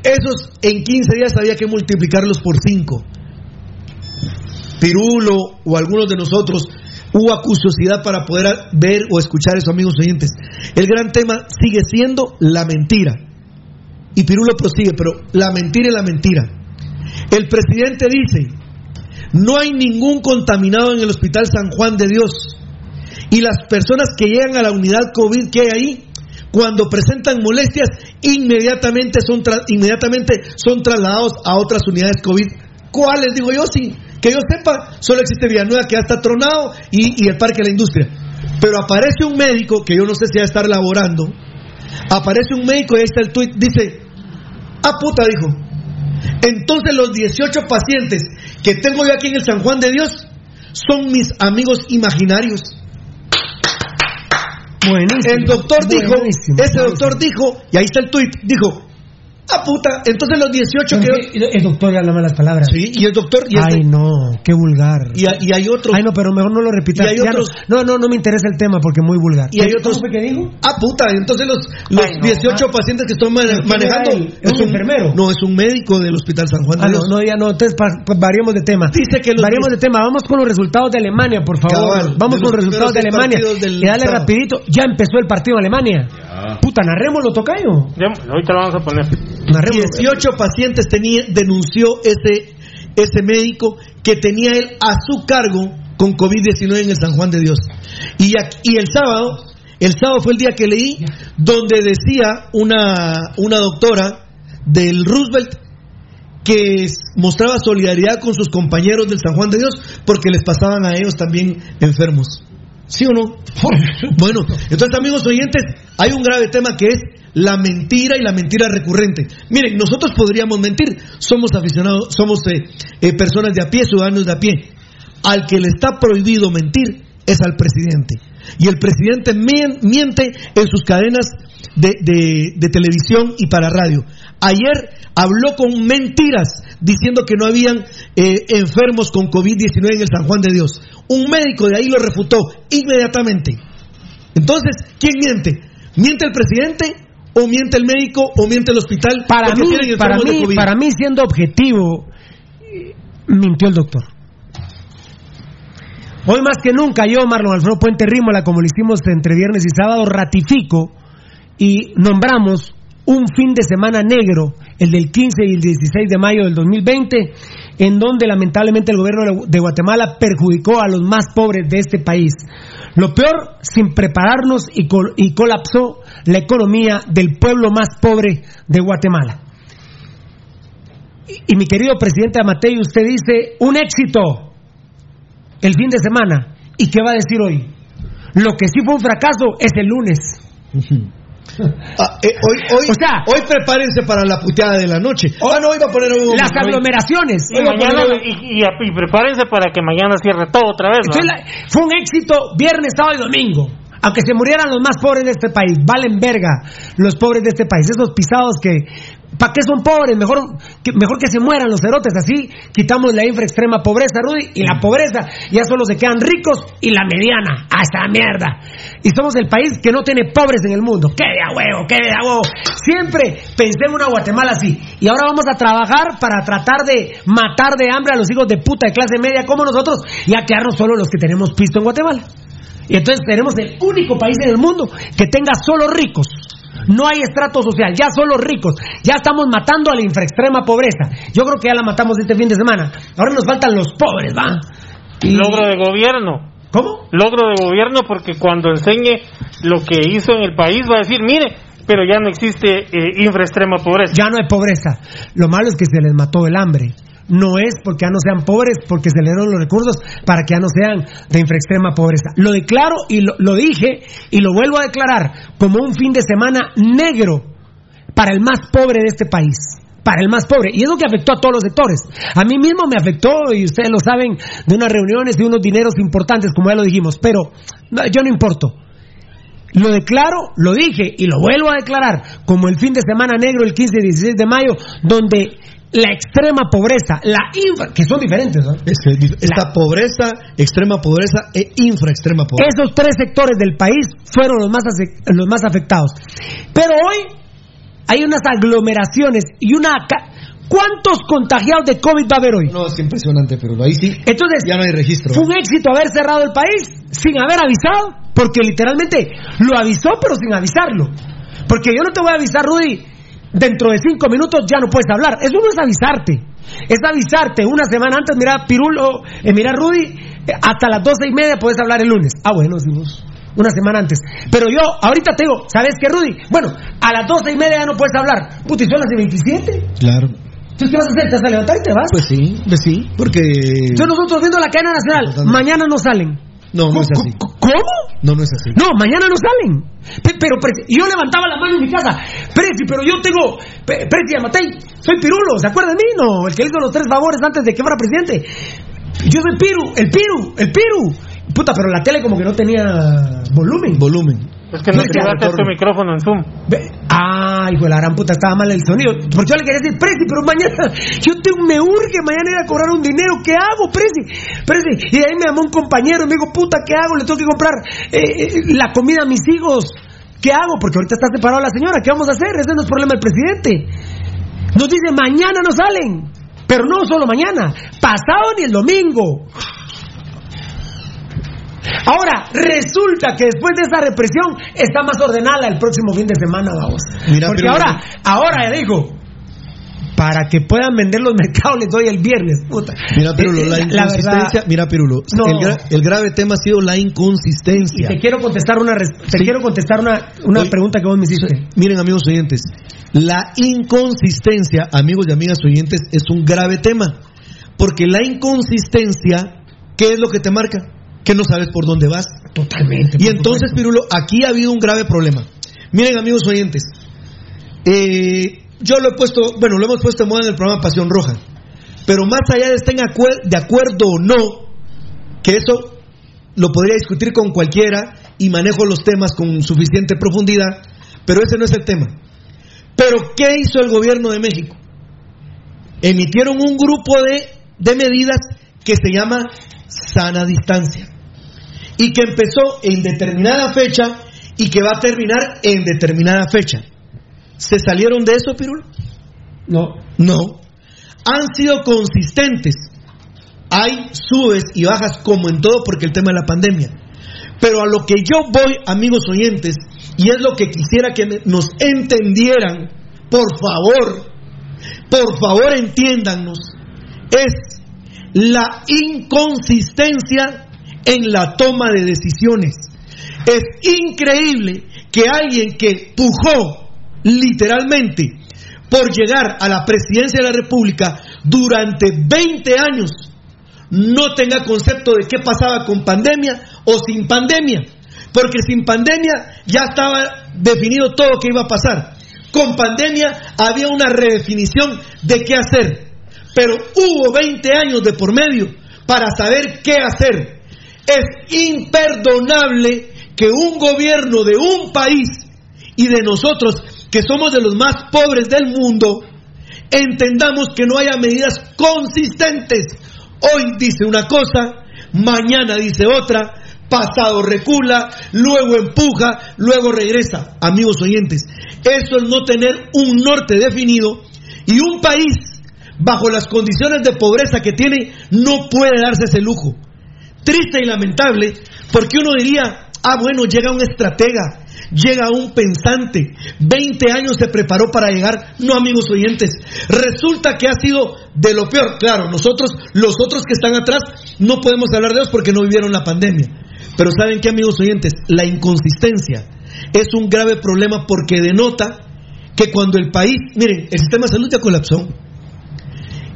esos en 15 días había que multiplicarlos por 5. Pirulo o algunos de nosotros hubo acuciosidad para poder ver o escuchar eso, amigos oyentes. El gran tema sigue siendo la mentira. Y Pirulo prosigue, pero la mentira es la mentira. El presidente dice, no hay ningún contaminado en el Hospital San Juan de Dios. Y las personas que llegan a la unidad COVID que hay ahí, cuando presentan molestias, inmediatamente son, inmediatamente son trasladados a otras unidades COVID. ¿Cuáles? Digo yo, sí. Que yo sepa, solo existe Villanueva que ya está tronado y, y el Parque de la Industria. Pero aparece un médico, que yo no sé si va a estar laborando, aparece un médico y ahí está el tuit, dice, ah puta, dijo, entonces los 18 pacientes que tengo yo aquí en el San Juan de Dios son mis amigos imaginarios. Buenísimo. El doctor dijo, Buenísimo. ese doctor dijo, y ahí está el tuit, dijo, ah puta, entonces los 18 que... El, el doctor habla malas palabras. Sí, y el doctor... Y Ay, este- no, qué vulgar. y, hay- y hay otros... Ay, no, pero mejor no lo repitas. Y hay Ya otros- No, no, no me interesa el tema porque es muy vulgar. Y hay ¿Cómo otros... fue que dijo? Ah, puta, entonces los, los Ay, no, 18 ah. pacientes que estoy mane- ¿Quién era manejando... él? ¿Es un enfermero? No, es un médico del Hospital San Juan de Ah, no, Dios. no, ya no, entonces pa- pa- variemos de tema. Dice que los variemos de tema, vamos con los resultados de Alemania, por favor. Cabal, vamos de con los los resultados de Alemania. del Y dale rapidito, ya empezó el partido en Alemania. Puta, narrémoslo, tocayo. Ya, ahorita lo vamos a poner. Narrémoslo. 18 pacientes tenía, denunció ese, ese médico que tenía él a su cargo con COVID-19 en el San Juan de Dios. Y, aquí- y el sábado, el sábado fue el día que leí, donde decía una, una doctora del Roosevelt que mostraba solidaridad con sus compañeros del San Juan de Dios porque les pasaban a ellos también enfermos. ¿Sí o no? Bueno, entonces amigos oyentes, hay un grave tema que es la mentira y la mentira recurrente. Miren, nosotros podríamos mentir, somos aficionados, somos eh, eh, personas de a pie, ciudadanos de a pie. Al que le está prohibido mentir es al presidente. Y el presidente mien- miente en sus cadenas de, de- de televisión y para radio. Ayer habló con mentiras diciendo que no habían eh, enfermos con COVID-19 en el San Juan de Dios. Un médico de ahí lo refutó inmediatamente. Entonces, ¿quién miente? ¿Miente el presidente o miente el médico o miente el hospital? Para mí, para mí, siendo objetivo, eh, mintió el doctor. Hoy más que nunca yo, Marlon Alfredo Puente Rímola, como lo hicimos entre viernes y sábado, ratifico y nombramos un fin de semana negro, el del 15 y el 16 de mayo del 2020, en donde lamentablemente el gobierno de Guatemala perjudicó a los más pobres de este país. Lo peor, sin prepararnos y, col- y colapsó la economía del pueblo más pobre de Guatemala. Y, y mi querido presidente Amatei, usted dice, un éxito el fin de semana. ¿Y qué va a decir hoy? Lo que sí fue un fracaso es el lunes. Ah, eh, hoy, hoy, O sea- hoy prepárense para la puteada de la noche. ah, no, iba a poner un... Las aglomeraciones. Y, mañana, y, y- y prepárense para que mañana cierre todo otra vez. ¿no? Entonces, la- fue un éxito viernes, sábado y domingo. Aunque se murieran los más pobres de este país, valen verga los pobres de este país, esos pisados que, ¿para qué son pobres? Mejor que, mejor que se mueran los cerotes, así quitamos la infra extrema pobreza, Rudy, y la pobreza, ya solo se quedan ricos y la mediana, a esta mierda. Y somos el país que no tiene pobres en el mundo, qué de a huevo, qué de a huevo. Siempre pensé en una Guatemala así, y ahora vamos a trabajar para tratar de matar de hambre a los hijos de puta de clase media como nosotros, y a quedarnos solo los que tenemos pisto en Guatemala. Y entonces tenemos el único país en el mundo que tenga solo ricos. No hay estrato social, ya solo ricos. Ya estamos matando a la infraextrema pobreza. Yo creo que ya la matamos este fin de semana. Ahora nos faltan los pobres, ¿va? Y- Logro de gobierno. ¿Cómo? Logro de gobierno porque cuando enseñe lo que hizo en el país va a decir, mire, pero ya no existe eh, infraextrema pobreza. Ya no hay pobreza. Lo malo es que se les mató el hambre. No es porque ya no sean pobres, porque se les dieron los recursos para que ya no sean de infraextrema pobreza. Lo declaro y lo, lo dije y lo vuelvo a declarar como un fin de semana negro para el más pobre de este país. Para el más pobre. Y es lo que afectó a todos los sectores. A mí mismo me afectó, y ustedes lo saben, de unas reuniones, de unos dineros importantes, como ya lo dijimos. Pero yo no importo. Lo declaro, lo dije y lo vuelvo a declarar como el fin de semana negro, el 15 y 16 de mayo, donde la extrema pobreza, la infra, que son diferentes, ¿no? Esta pobreza, extrema pobreza e infraextrema pobreza. Esos tres sectores del país fueron los más, los más afectados. Pero hoy hay unas aglomeraciones y una... ¿Cuántos contagiados de COVID va a haber hoy? No, es impresionante, pero ahí sí. Entonces, ya no hay registro. Fue un éxito haber cerrado el país sin haber avisado, porque literalmente lo avisó, pero sin avisarlo. Porque yo no te voy a avisar, Rudy, dentro de cinco minutos ya no puedes hablar. Eso no es avisarte. Es avisarte una semana antes, mira, Pirulo, eh, mira, Rudy, eh, hasta las doce y media puedes hablar el lunes. Ah, bueno, decimos. Una semana antes. Pero yo, ahorita te digo, ¿sabes qué, Rudy? Bueno, a las doce y media ya no puedes hablar. Puta, ¿y son las de 27? Claro. Entonces, ¿qué vas a hacer? ¿Te vas a levantar y te vas? Pues sí, pues sí, porque. Entonces nosotros viendo la cadena nacional, mañana no salen. No, no es así. ¿Cómo? No, no es así. No, mañana no salen. Pe- pero, Presi, yo levantaba la mano en mi casa. Presi, pero yo tengo. Presi, Amatei, soy Pirulo, ¿se acuerda de mí? No, el que le hizo los tres favores antes de que fuera presidente. Yo soy Piru, el Piru, el Piru. Puta, pero la tele como que no tenía volumen. Volumen. Es que no ya, activaste tu micrófono en Zoom. Ve- Ay, hijo de la gran puta, estaba mal el sonido. Porque yo le quería decir, Presi, pero mañana, yo tengo, me urge mañana ir a cobrar un dinero. ¿Qué hago, Presi? Presi. Y de ahí me llamó un compañero y me dijo, puta, ¿qué hago? Le tengo que comprar eh, eh, la comida a mis hijos. ¿Qué hago? Porque ahorita está separada la señora. ¿Qué vamos a hacer? Ese no es problema del presidente. Nos dice, mañana no salen. Pero no solo mañana, pasado ni el domingo. Ahora, resulta que después de esa represión está más ordenada el próximo fin de semana, vamos. Mira, Porque ahora, ahora ya digo, para que puedan vender los mercados les doy el viernes, puta. Mira, Pirulo, Eh, la eh, inconsistencia. verdad, mira, Pirulo, No. el, gra- el grave tema ha sido la y inconsistencia. te quiero contestar una te Sí. quiero contestar una, una Oye, pregunta que vos me hiciste. Miren, amigos oyentes, la inconsistencia, amigos y amigas oyentes, es un grave tema. Porque la inconsistencia, ¿qué es lo que te marca? Que no sabes por dónde vas. Totalmente. Y entonces. Pirulo, aquí ha habido un grave problema. Miren, amigos oyentes, eh, yo lo he puesto, bueno, lo hemos puesto en moda en el programa Pasión Roja, pero más allá de estén acuer- de acuerdo o no, que eso lo podría discutir con cualquiera y manejo los temas con suficiente profundidad, pero ese no es el tema. Pero, ¿qué hizo el gobierno de México? Emitieron un grupo de, de medidas que se llama sana distancia y que empezó en determinada fecha y que va a terminar en determinada fecha. ¿Se salieron de eso, Pirul? No. No. Han sido consistentes. Hay subes y bajas como en todo porque el tema de la pandemia. Pero a lo que yo voy, amigos oyentes, y es lo que quisiera que nos entendieran, por favor, por favor entiéndannos, es la inconsistencia en la toma de decisiones. Es increíble que alguien que pujó literalmente por llegar a la presidencia de la República durante 20 años no tenga concepto de qué pasaba con pandemia o sin pandemia. Porque sin pandemia ya estaba definido todo lo que iba a pasar. Con pandemia había una redefinición de qué hacer. Pero hubo 20 años de por medio para saber qué hacer. Es imperdonable que un gobierno de un país y de nosotros, que somos de los más pobres del mundo, entendamos que no haya medidas consistentes. Hoy dice una cosa, mañana dice otra, pasado recula, luego empuja, luego regresa. Amigos oyentes, eso es no tener un norte definido y un país bajo las condiciones de pobreza que tiene no puede darse ese lujo. Triste y lamentable porque uno diría, ah bueno, llega un estratega, llega un pensante, 20 años se preparó para llegar, no amigos oyentes, resulta que ha sido de lo peor, claro, nosotros, los otros que están atrás, no podemos hablar de ellos porque no vivieron la pandemia, pero ¿saben qué amigos oyentes? La inconsistencia es un grave problema porque denota que cuando el país, miren, el sistema de salud ya colapsó,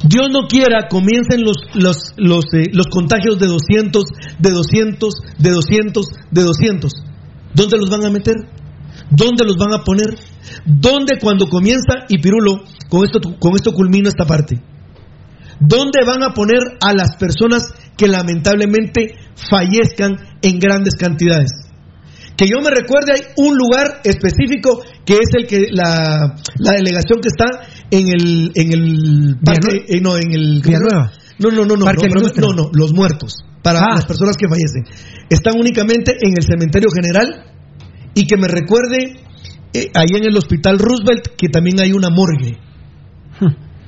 Dios no quiera, comiencen los, los, los, eh, los contagios de 200, de 200, de 200, de 200. ¿Dónde los van a meter? ¿Dónde los van a poner? ¿Dónde cuando comienza, y Pirulo, con esto, con esto culmino esta parte, ¿dónde van a poner a las personas que lamentablemente fallezcan en grandes cantidades? Que yo me recuerde, hay un lugar específico que es el que la, la delegación que está en el en el parque, eh, no en el Villanueva. no no no no Parque no, no, no, los muertos para Ah. las personas que fallecen están únicamente en el cementerio general y que me recuerde eh, ahí en el hospital Roosevelt que también hay una morgue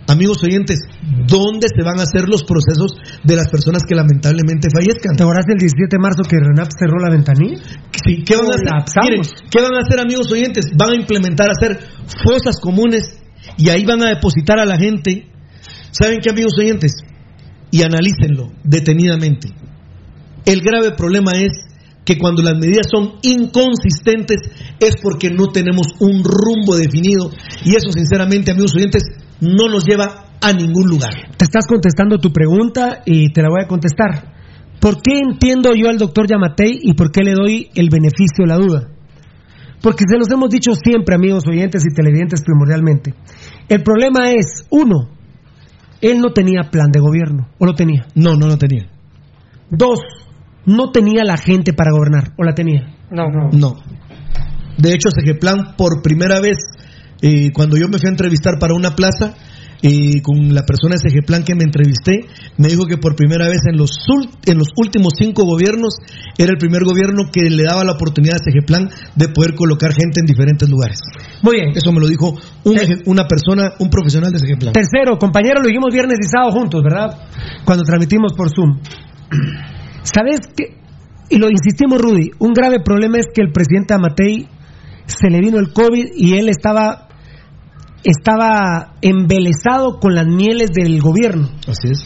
amigos oyentes dónde se van a hacer los procesos de las personas que lamentablemente fallezcan ¿Te acuerdas el 17 de marzo que Renap cerró la ventanilla? Sí, ¿qué van a hacer? Miren, ¿qué van a hacer, amigos oyentes? Van a implementar hacer fosas comunes y ahí van a depositar a la gente. ¿Saben qué, amigos oyentes? Y analícenlo detenidamente. El grave problema es que cuando las medidas son inconsistentes es porque no tenemos un rumbo definido y eso, sinceramente, amigos oyentes, no nos lleva a ningún lugar. Te estás contestando tu pregunta y te la voy a contestar. ¿Por qué entiendo yo al doctor Yamatei y por qué le doy el beneficio de la duda? Porque se los hemos dicho siempre, amigos oyentes y televidentes primordialmente. El problema es, uno, él no tenía plan de gobierno, ¿o lo tenía? No, no lo tenía. Dos, no tenía la gente para gobernar, ¿o la tenía? No, no. No. De hecho, Plan por primera vez, eh, cuando yo me fui a entrevistar para una plaza, y con la persona de Plan que me entrevisté, me dijo que por primera vez en los, en los últimos cinco gobiernos era el primer gobierno que le daba la oportunidad a Plan de poder colocar gente en diferentes lugares. Muy bien. Eso me lo dijo un una persona, un profesional de Plan. Tercero, compañero, lo dijimos viernes y sábado juntos, ¿verdad? Cuando transmitimos por Zoom. ¿Sabes qué? Y lo insistimos, Rudy, un grave problema es que el presidente Amatei se le vino el COVID y él estaba estaba embelesado con las mieles del gobierno Así es.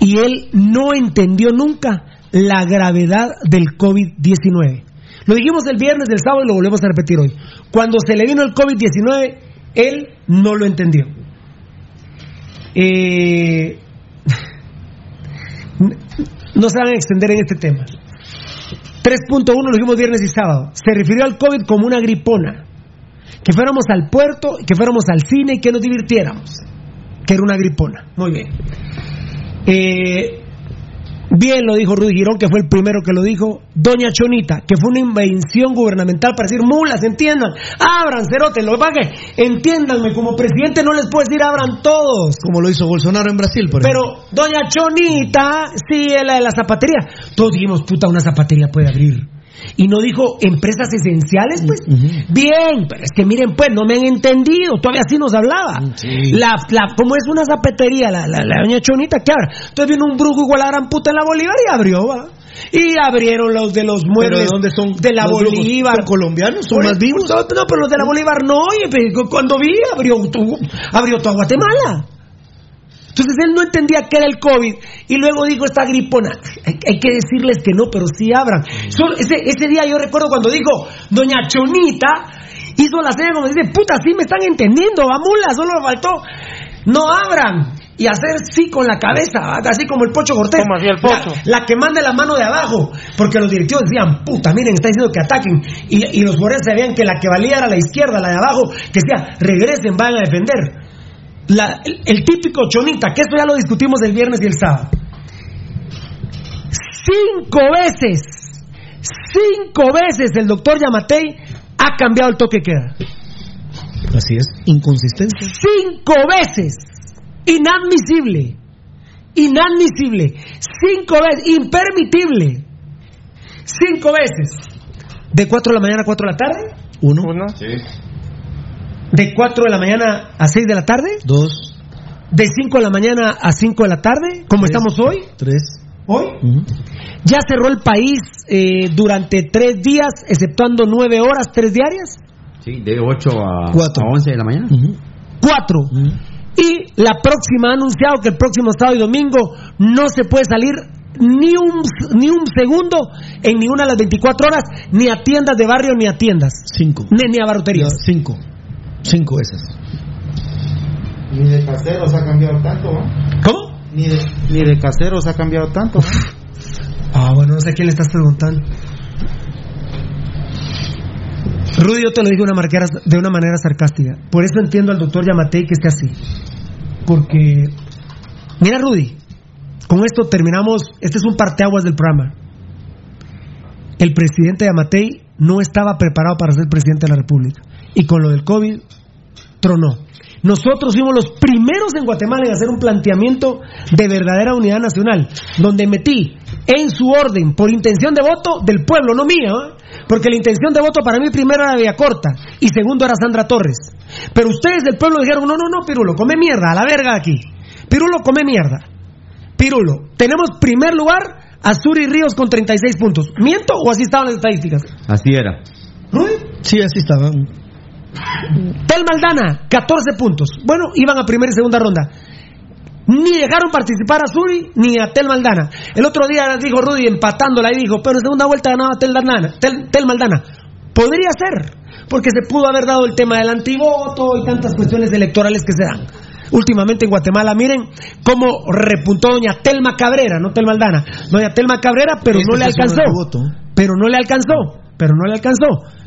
y él no entendió nunca la gravedad del COVID-19. Lo dijimos el viernes del sábado y lo volvemos a repetir hoy. Cuando se le vino el COVID-19, él no lo entendió. Eh, no se van a extender en este tema. 3.1 lo dijimos viernes y sábado. Se refirió al COVID como una gripona. Que fuéramos al puerto, que fuéramos al cine y que nos divirtiéramos. Que era una gripona. Muy bien. Eh, bien lo dijo Rudy Girón, que fue el primero que lo dijo. Doña Chonita, que fue una invención gubernamental para decir mulas, entiendan, abran, cerote, lo que entiéndanme, como presidente no les puedo decir abran todos. Como lo hizo Bolsonaro en Brasil, por ejemplo. Pero Doña Chonita, sí, es la de la zapatería. Todos dijimos, puta, una zapatería puede abrir. Y no dijo empresas esenciales, pues. Bien, pero es que miren, pues, no me han entendido. Todavía así nos hablaba. La, la, como es una zapatería, la, la, la doña Chonita, ¿qué abra? Entonces vino un brujo igual a la gran puta en la Bolívar y abrió, va. Y abrieron los de los muebles. ¿de dónde son De la? Bolívar. ¿Son colombianos? ¿Son más vivos? No, pero los de la Bolívar no. Oye, pues, cuando vi, abrió, tu- abrió toda Guatemala. Entonces él no entendía qué era el COVID y luego dijo esta gripona. Hay, hay que decirles que no, pero sí abran. Ese, ese día yo recuerdo cuando dijo Doña Chonita, hizo la seña como dice, puta, sí me están entendiendo, va mula, solo me faltó. No abran. Y hacer sí con la cabeza, así como el Pocho Cortés. Como el Pocho. La, la que manda la mano de abajo, porque los directivos decían, puta, miren, está diciendo que ataquen. Y, y los jugadores sabían que la que valía era la izquierda, la de abajo, que decía, regresen, vayan a defender la- el, el típico chonita, que esto ya lo discutimos el viernes y el sábado. Cinco veces, cinco veces el doctor Yamatei ha cambiado el toque que queda. Así es. Inconsistencia. Cinco veces. Inadmisible. Inadmisible. Cinco veces. Impermitible. Cinco veces. ¿De 4 de la mañana a 4 de la tarde? Uno. Uno. ¿De 4 de la mañana a 6 de la tarde? Dos. ¿De 5 de la mañana a 5 de la tarde? ¿Como Tres. estamos hoy? Tres. ¿Hoy? Ujú. Ya cerró el país eh, durante tres días, exceptuando nueve horas, tres diarias. Sí, de 8 a, Cuatro. a 11 de la mañana. Ujú. Cuatro. Ujú. Y la próxima ha anunciado que el próximo sábado y domingo no se puede salir ni un, ni un segundo en ninguna de las 24 horas, ni a tiendas de barrio, ni a tiendas, Cinco. ni, ni a barroterías. Cinco. Cinco veces. Ni de caseros ha cambiado tanto, ¿no? ¿Cómo? Ni de, ni de caseros ha cambiado tanto. ¿no? Ah, bueno, no sé a quién le estás preguntando. Rudy, yo te lo digo de una, manera, de una manera sarcástica. Por eso entiendo al doctor Yamatei que esté así. Porque, mira, Rudy, con esto terminamos. Este es un parteaguas del programa. El presidente Yamatei no estaba preparado para ser presidente de la República. Y con lo del COVID, tronó. Nosotros fuimos los primeros en Guatemala en hacer un planteamiento de verdadera unidad nacional, donde metí en su orden, por intención de voto del pueblo, no mía, ¿eh? porque la intención de voto para mí primero era Villacorta y segundo era Sandra Torres. Pero ustedes del pueblo dijeron, no, no, no, Pirulo, come mierda, a la verga aquí. Pirulo, come mierda. Pirulo, tenemos primer lugar a Suri Ríos con 36 puntos. ¿Miento o así estaban las estadísticas? Así era. ¿Rudy? Sí, así estaban. Tel Maldana, 14 puntos. Bueno, iban a primera y segunda ronda. Ni dejaron participar a Suri ni a Tel Maldana. El otro día dijo Rudy empatándola y dijo, pero en segunda vuelta ganaba Tel Maldana. Tel, Tel Maldana. Podría ser, porque se pudo haber dado el tema del antivoto y tantas cuestiones electorales que se dan. últimamente en Guatemala. Miren cómo repuntó doña Telma Cabrera, no Telma Aldana, doña Telma Cabrera, pero Este no le alcanzó. Pero no le alcanzó, pero no le alcanzó.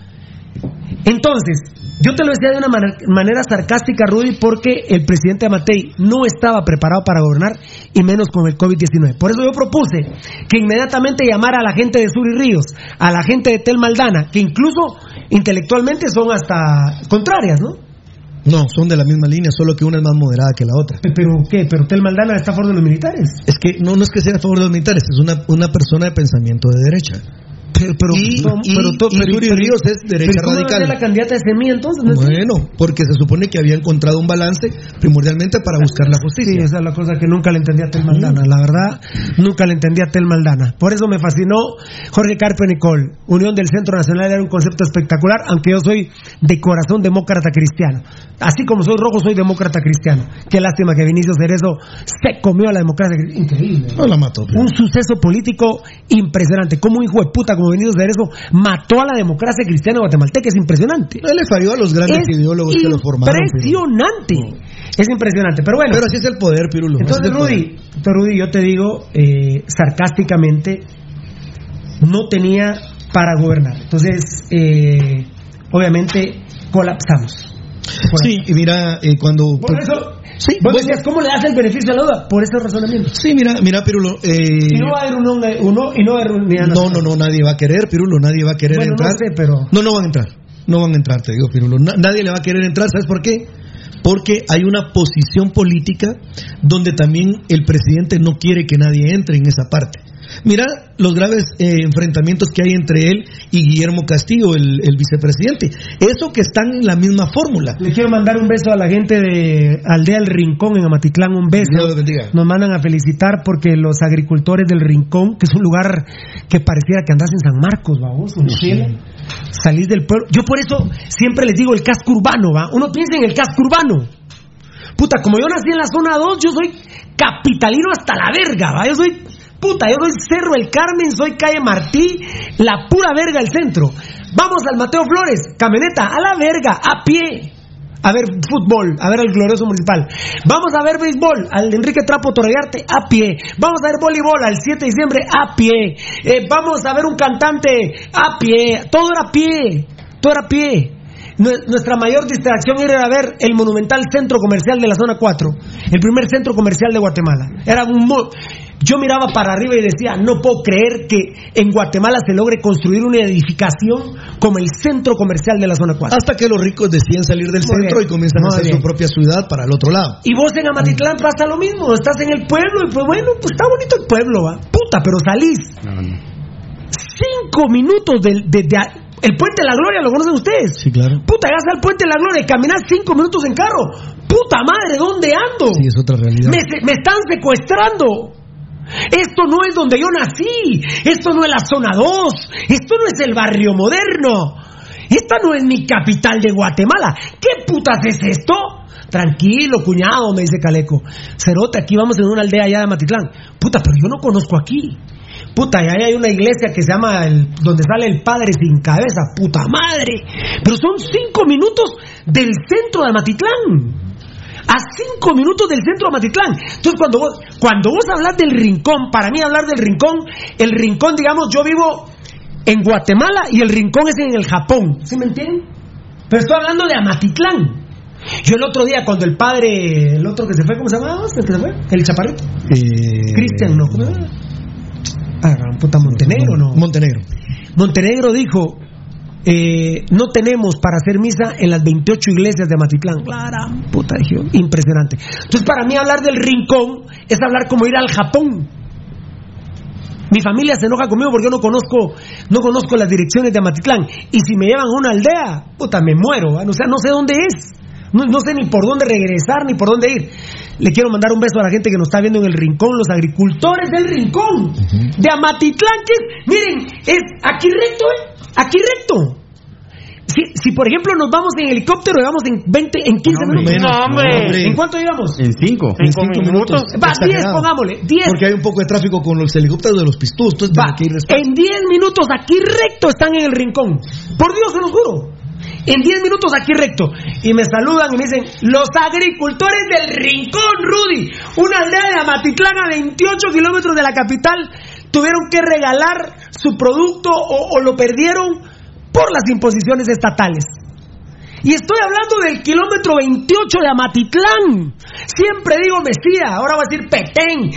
Entonces, yo te lo decía de una man- manera sarcástica, Rudy, porque el presidente Amatei no estaba preparado para gobernar y menos con el COVID-19. Por eso yo propuse que inmediatamente llamara a la gente de Sur y Ríos, a la gente de Tel Maldana, que incluso intelectualmente son hasta contrarias, ¿no? No, son de la misma línea, solo que una es más moderada que la otra. ¿Pero qué? ¿Pero Tel Maldana está a favor de los militares? Es que no, no es que sea a favor de los militares, es una, una persona de pensamiento de derecha. Pero, pero, y, pero y pero- pero- Ríos es derecha ¿cómo radical. la candidata de semilla entonces? ¿No es- Bueno, porque se supone que había encontrado un balance primordialmente para buscar la Sí, justicia. esa es la cosa que nunca le entendí a Tel Maldana, la verdad, nunca le entendí a Tel Maldana. Por eso me fascinó Jorge Carpe Nicol. Unión del Centro Nacional era un concepto espectacular, aunque yo soy de corazón demócrata cristiano. Así como soy rojo, soy demócrata cristiano. Qué lástima que Vinicio Cerezo se comió a la democracia. Increíble. No la mató. pero- Un suceso político impresionante. Como un hijo de puta como Vinicio Cerezo mató a la democracia cristiana guatemalteca. Es impresionante. No le falló a los grandes Es ideólogos que lo formaron. Pirulo. Impresionante. Es impresionante. Pero bueno. Pero así es el poder, Pirulo. Entonces, Rudy, entonces, Rudy, yo te digo eh, sarcásticamente, no tenía para gobernar. Entonces, eh, obviamente, colapsamos. poder. Sí, y mira, eh, cuando... Por eso, Sí, vos decías, ¿cómo le das el beneficio a la duda? Por ese razonamiento. Sí, mira, mira, Pirulo. eh, Y no va a haber uno, uno y no va a haber unidad no, no, no, nadie va a querer, Pirulo, nadie va a querer Bueno, no entrar. sé, pero- No, no van a entrar. No van a entrar, te digo, Pirulo. Na- nadie le va a querer entrar, ¿sabes por qué? Porque hay una posición política donde también el presidente no quiere que nadie entre en esa parte. Mira los graves eh, enfrentamientos que hay entre él y Guillermo Castillo, el, el vicepresidente. Eso que están en la misma fórmula. Le quiero mandar un beso a la gente de Aldea El Rincón en Amatitlán, un beso. Dios los bendiga. Nos mandan a felicitar porque los agricultores del Rincón, que es un lugar que pareciera que andas en San Marcos, vamos, salís del pueblo. Yo por eso siempre les digo el casco urbano, va. Uno piensa en el casco urbano. Puta, como yo nací en la zona 2, yo soy capitalino hasta la verga, va. Yo soy, puta, yo soy Cerro El Carmen, soy calle Martí, la pura verga del centro. Vamos al Mateo Flores, camioneta, a la verga, a pie a ver fútbol, a ver al glorioso municipal. Vamos a ver béisbol, al Enrique Trapo Torrearte a pie. Vamos a ver voleibol al 7 de diciembre a pie. Eh, vamos a ver un cantante a pie. Todo era a pie. Todo era a pie. Nue- Nuestra mayor distracción era ir a ver el monumental centro comercial de la zona 4, el primer centro comercial de Guatemala. Era un mo- yo miraba para arriba y decía, no puedo creer que en Guatemala se logre construir una edificación como el centro comercial de la zona 4. Hasta que los ricos deciden salir del Muy centro bien. y comienzan Muy a hacer bien. su propia ciudad para el otro lado. Y vos en Amatitlán pasa lo mismo, estás en el pueblo y pues bueno, pues está bonito el pueblo, va. Puta, pero salís cinco minutos del de, de- el puente de la gloria, ¿lo conocen ustedes? Sí, claro. Puta, llegas al puente de la gloria y caminas cinco minutos en carro. Puta madre, ¿dónde ando? Sí, es otra realidad. Me, me están secuestrando. Esto no es donde yo nací. Esto no es la zona 2. Esto no es el barrio moderno. Esta no es mi capital de Guatemala. ¿Qué putas es esto? Tranquilo, cuñado, me dice Caleco. Cerote, aquí vamos en una aldea allá de Matitlán. Puta, pero yo no conozco aquí. Puta, y ahí hay una iglesia que se llama el, donde sale el padre sin cabeza. Puta madre. Pero son cinco minutos del centro de Matitlán a cinco minutos del centro de Matitlán. Entonces, cuando vos, cuando vos hablas del rincón, para mí hablar del rincón, el rincón, digamos, yo vivo en Guatemala y el rincón es en el Japón. ¿Sí me entienden? Pero estoy hablando de Amatitlán. Yo el otro día, cuando el padre, el otro que se fue, ¿cómo se llamaba? ¿El que se fue? El chaparrito. Eh, Cristian, ¿no? ¿Cómo se llama? Ah, puta Montenegro, ¿no? Montenegro. Montenegro dijo, eh, no tenemos para hacer misa en las 28 iglesias de Matitlán. Clara, puta, dije impresionante. Entonces, para mí hablar del rincón es hablar como ir al Japón. Mi familia se enoja conmigo porque yo no conozco, no conozco las direcciones de Matitlán. Y si me llevan a una aldea, puta, me muero. ¿va? O sea, no sé dónde es. No, no sé ni por dónde regresar ni por dónde ir. Le quiero mandar un beso a la gente que nos está viendo en el rincón, los agricultores del rincón, de Amatitlán, que es, miren, es aquí recto, ¿eh? Aquí recto. Si, si, por ejemplo nos vamos en helicóptero, llegamos en 20, en 15 No, hombre, minutos. no, hombre. ¿En cuánto llegamos? En cinco. Cinco minutos. Va, 10, Exagerado. pongámosle, 10. Porque hay un poco de tráfico con los helicópteros de los pistús. Entonces Va, que ir en 10 minutos aquí recto están en el rincón. Por Dios se los juro. En 10 minutos aquí recto. Y me saludan y me dicen, los agricultores del Rincón, Rudy, una aldea de Amatitlán a 28 kilómetros de la capital, tuvieron que regalar su producto o, lo perdieron por las imposiciones estatales. Y estoy hablando del kilómetro 28 de Amatitlán. Siempre digo Mesía, ahora va a decir Petén,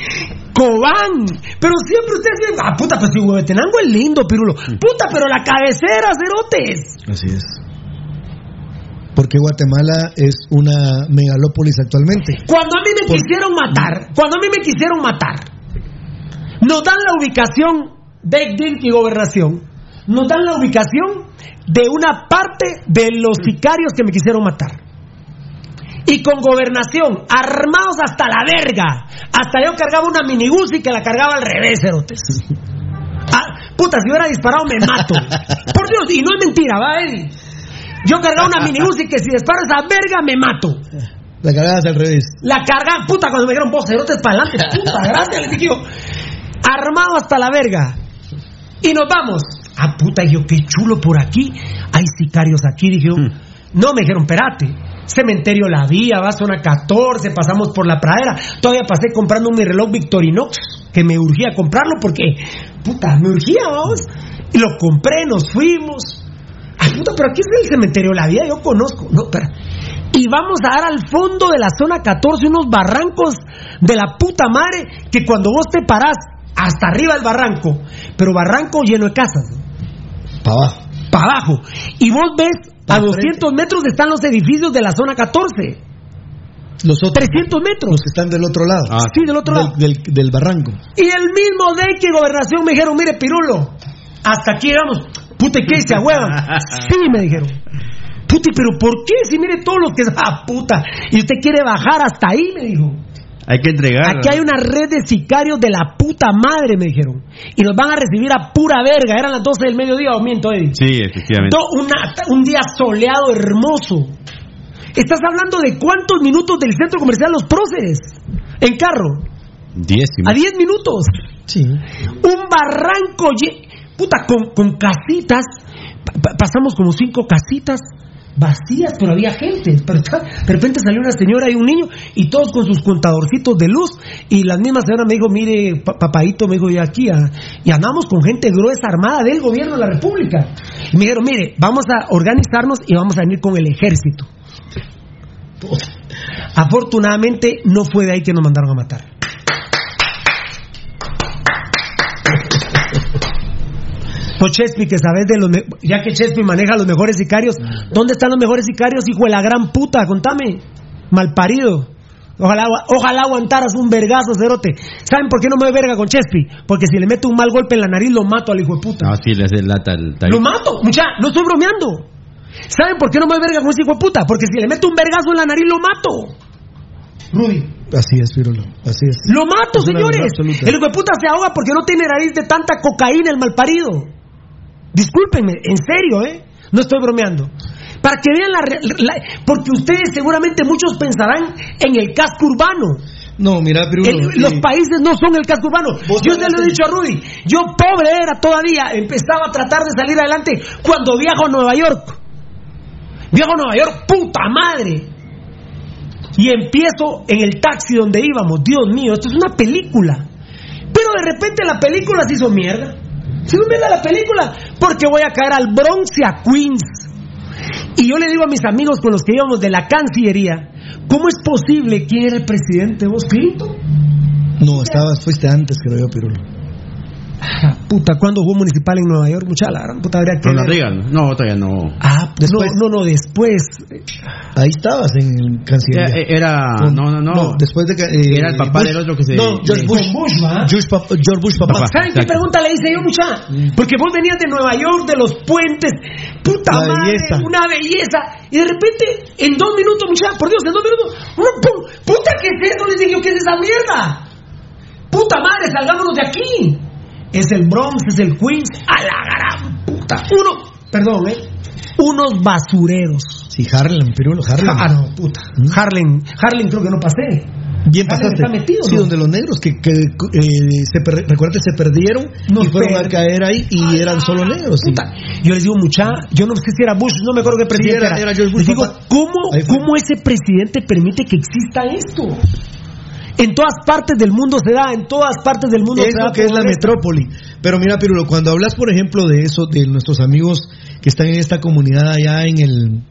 Cobán. Pero siempre ustedes dicen, ah, puta, pues si Huehuetenango es lindo, Pirulo. Puta, pero la cabecera, cerotes. Así es. Porque Guatemala es una megalópolis actualmente. Cuando a mí me quisieron matar, cuando a mí me quisieron matar, nos dan la ubicación de DIRC y Gobernación, nos dan la ubicación de una parte de los sicarios que me quisieron matar. Y con gobernación, armados hasta la verga. Hasta yo cargaba una minibús y que la cargaba al revés, cerotes. Ah, puta, si hubiera disparado me mato. Por Dios, y no es mentira, va, Eddie. Yo cargaba una minibús y que si disparo esa verga me mato. La cargabas al revés. La cargaba, puta, cuando me dijeron vos, cerotes para adelante. Puta, gracias, le dije yo. Armado hasta la verga. Y nos vamos. Ah, puta, y yo, qué chulo por aquí. Hay sicarios aquí, dije yo. No, me dijeron, espérate. Cementerio La Vía, va a zona 14, pasamos por la pradera. Todavía pasé comprando mi reloj Victorinox, que me urgía comprarlo porque, puta, me urgía, vamos. Y lo compré, nos fuimos. Puta, pero aquí es el cementerio La Vía, yo conozco. No, espera. Y vamos a dar al fondo de la zona 14 unos barrancos de la puta madre que cuando vos te parás hasta arriba del barranco, pero barranco lleno de casas. Para abajo. Para abajo. Y vos ves, a 200 metros están los edificios de la zona 14. Los otros. 300 metros. Los que están del otro lado. Sí, del otro lado. Del, del barranco. Y el mismo de que gobernación me dijeron, mire, Pirulo, hasta aquí llegamos. Puta, ¿qué se huevan? Sí, me dijeron. Puta, pero ¿por qué? Si mire todos los que... Ah, puta. Y usted quiere bajar hasta ahí, me dijo. Hay que entregar. Aquí hay una red de sicarios de la puta madre, me dijeron. Y nos van a recibir a pura verga. Eran las 12 del mediodía, o miento, Eddie. Sí, efectivamente. Una- un día soleado, hermoso. Estás hablando de cuántos minutos del centro comercial Los Próceres. En carro. Diez y A 10 minutos. Sí. Un barranco, lle- puta, con, con casitas. Pa- pa- pasamos como cinco casitas vacías, pero había gente. Pero de repente salió una señora y un niño, y todos con sus contadorcitos de luz. Y la misma señora me dijo: Mire, pa- papadito, me dijo, y aquí, ah, y andamos con gente gruesa armada del gobierno de la República. Y me dijeron: Mire, vamos a organizarnos y vamos a venir con el ejército. Afortunadamente, no fue de ahí que nos mandaron a matar. Pues Chespi, que sabes de los. Ya que Chespi maneja los mejores sicarios, ¿dónde están los mejores sicarios, hijo de la gran puta? Contame. Malparido. Ojalá, ojalá aguantaras un vergazo, cerote. ¿Saben por qué no me doy verga con Chespi? Porque si le meto un mal golpe en la nariz, lo mato al hijo de puta. No, sí, le hace lata el Lo mato, mucha, no estoy bromeando. ¿Saben por qué no me doy verga con ese hijo de puta? Porque si le meto un vergazo en la nariz, lo mato. Rudy. Así es, Pirulo. Así es. Lo mato, Es señores. El hijo de puta se ahoga porque no tiene nariz de tanta cocaína, el malparido. Discúlpenme, en serio, ¿eh? No estoy bromeando. Para que vean la, la- Porque ustedes seguramente muchos pensarán en el casco urbano. No, mira. El- sí. Los países no son el casco urbano. Yo te lo he dicho a Rudy. Yo pobre era todavía. Empezaba a tratar de salir adelante cuando viajo a Nueva York. Viajo a Nueva York, puta madre. Y empiezo en el taxi donde íbamos. Dios mío, esto es una película. Pero de repente la película se hizo mierda. Se hizo mierda la película porque voy a caer al Bronx y a Queens. Y yo le digo a mis amigos con los que íbamos de la Cancillería, ¿cómo es posible que era el presidente vos, Clinton? No, estabas, fuiste antes, creo yo, Pirulo. Puta, ¿cuándo jugó municipal en Nueva York? Mucha la gran puta habría que Ronald. Reagan. No, todavía no. Ah, Después. no, no, no, después. Ahí estabas en Cancillería. Era. era- no, no, no. después de que. eh, Era el papá del otro que se- No, George Bush. Bush. George, pap- George Bush, papá. Papá. ¿Saben qué Exacto. pregunta le hice yo, mucha? Porque vos venías de Nueva York, de los puentes, puta La madre, belleza. una belleza. Y de repente, en dos minutos, mucha, por Dios, en dos minutos, puta, ¿qué es eso? Les digo, ¿qué es esa mierda? Puta madre, salgámonos de aquí. Es el Bronx, es el Queens, a la gran puta. Uno, perdón, ¿eh? Unos basureros. Sí, Harlem, Pirulo, Harlem. Ah, no, puta. Harlem, Harlem creo que no pasé. Bien ¿Alguien pasaste. está metido, sí, no? donde los negros que, que eh, se per- recuerda que se perdieron y fueron per- a caer ahí y eran solo negros. Puta, Yo les digo, mucha, yo no sé si era Bush, no me acuerdo qué presidente era- era. Bush, les digo, papá. ¿cómo. ¿cómo ese presidente permite que exista esto? En todas partes del mundo se da, en todas partes del mundo Es se da. lo que es la metrópoli. Pero mira, Pirulo, cuando hablas, por ejemplo, de eso, de nuestros amigos que están en esta comunidad allá en el,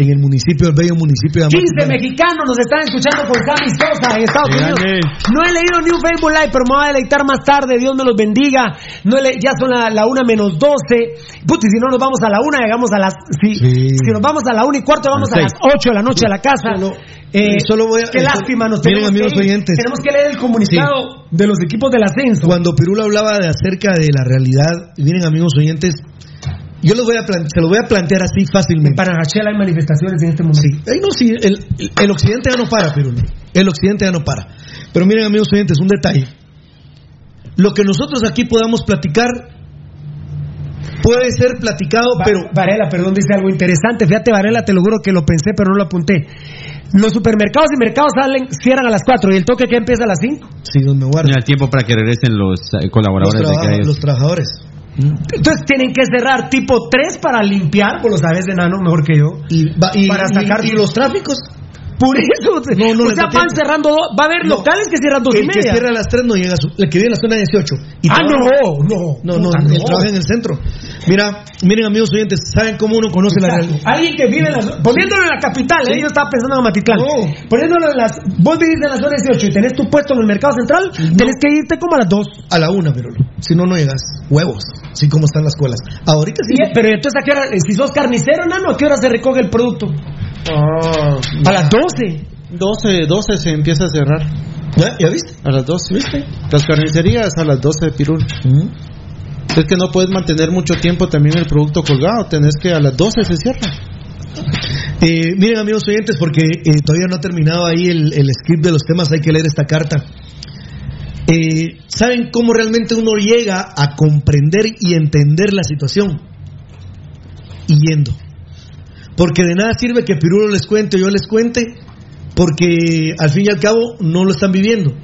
en el municipio, el bello municipio de 15 Amatitlán. mexicanos nos están escuchando por Sammy Sosa en Estados. Unidos. No he leído ni un Facebook Live, pero me voy a deleitar más tarde. Dios me los bendiga. No he le- ya son la, la una menos 12. Puti, si no nos vamos a la una, llegamos a las. Si, Sí. si nos vamos a la una y cuarto, vamos A las las 8 de la noche a la casa. Solo- Eh, solo voy a- qué eh, lástima, nos miren, tenemos amigos que ir. oyentes. Tenemos que leer el comunicado de los equipos del ascenso. Cuando Pirulo hablaba de acerca de la realidad, miren, amigos oyentes, yo los voy a se lo voy a plantear así fácilmente. Para Rachel hay manifestaciones en este momento. Sí, Ay, no, sí, el, el- el occidente ya no para, Pirulo. El occidente ya no para. Pero miren, amigos oyentes, un detalle. Lo que nosotros aquí podamos platicar puede ser platicado, Va- pero Varela, perdón, dice algo interesante. Fíjate, Varela, te lo juro que lo pensé, pero no lo apunté. Los supermercados y mercados salen, cierran a las 4 y el toque que empieza a las 5. sí, Dios me No guarde. hay tiempo para que regresen los eh, Los, colaboradores de trabaja- calles. los trabajadores. Entonces tienen que cerrar tipo 3 para limpiar, vos lo sabes, enano, mejor que yo. Y, va- y- Para y- sacar- y los tráficos. Por eso, No, no o sea, van cerrando, do- va a haber No. locales que cierran dos y El que media. cierra a las 3 no llega a su. El que vive en la zona 18. Y ah, no, no. No, no, él trabaja en el centro. Mira, miren amigos oyentes, ¿saben cómo uno conoce la realidad? Alguien que vive en la poniéndolo en la capital, ¿eh? yo estaba pensando en Amatitlán. No. Poniéndolo en las vos vivís en la zona 18 y tenés tu puesto en el mercado central, tenés que irte como a las 2. A la una, pero si no, no llegas. Huevos, así como están las colas. Ahorita sí. pero entonces a qué hora, si sos carnicero, nano, ¿a qué hora se recoge el producto? Ah, A las 12. 12, 12 se empieza a cerrar. ¿Ya, ¿Ya viste? A las 12. Las carnicerías a las 12 de Pirul. Es que no puedes mantener mucho tiempo también el producto colgado. Tenés que a las 12 se cierra. Eh, miren amigos oyentes, porque eh, todavía no ha terminado ahí el, el script de los temas, hay que leer esta carta. Eh, ¿Saben cómo realmente uno llega a comprender y entender la situación? Yendo. Porque de nada sirve que Pirulo les cuente yo les cuente, porque al fin y al cabo no lo están viviendo.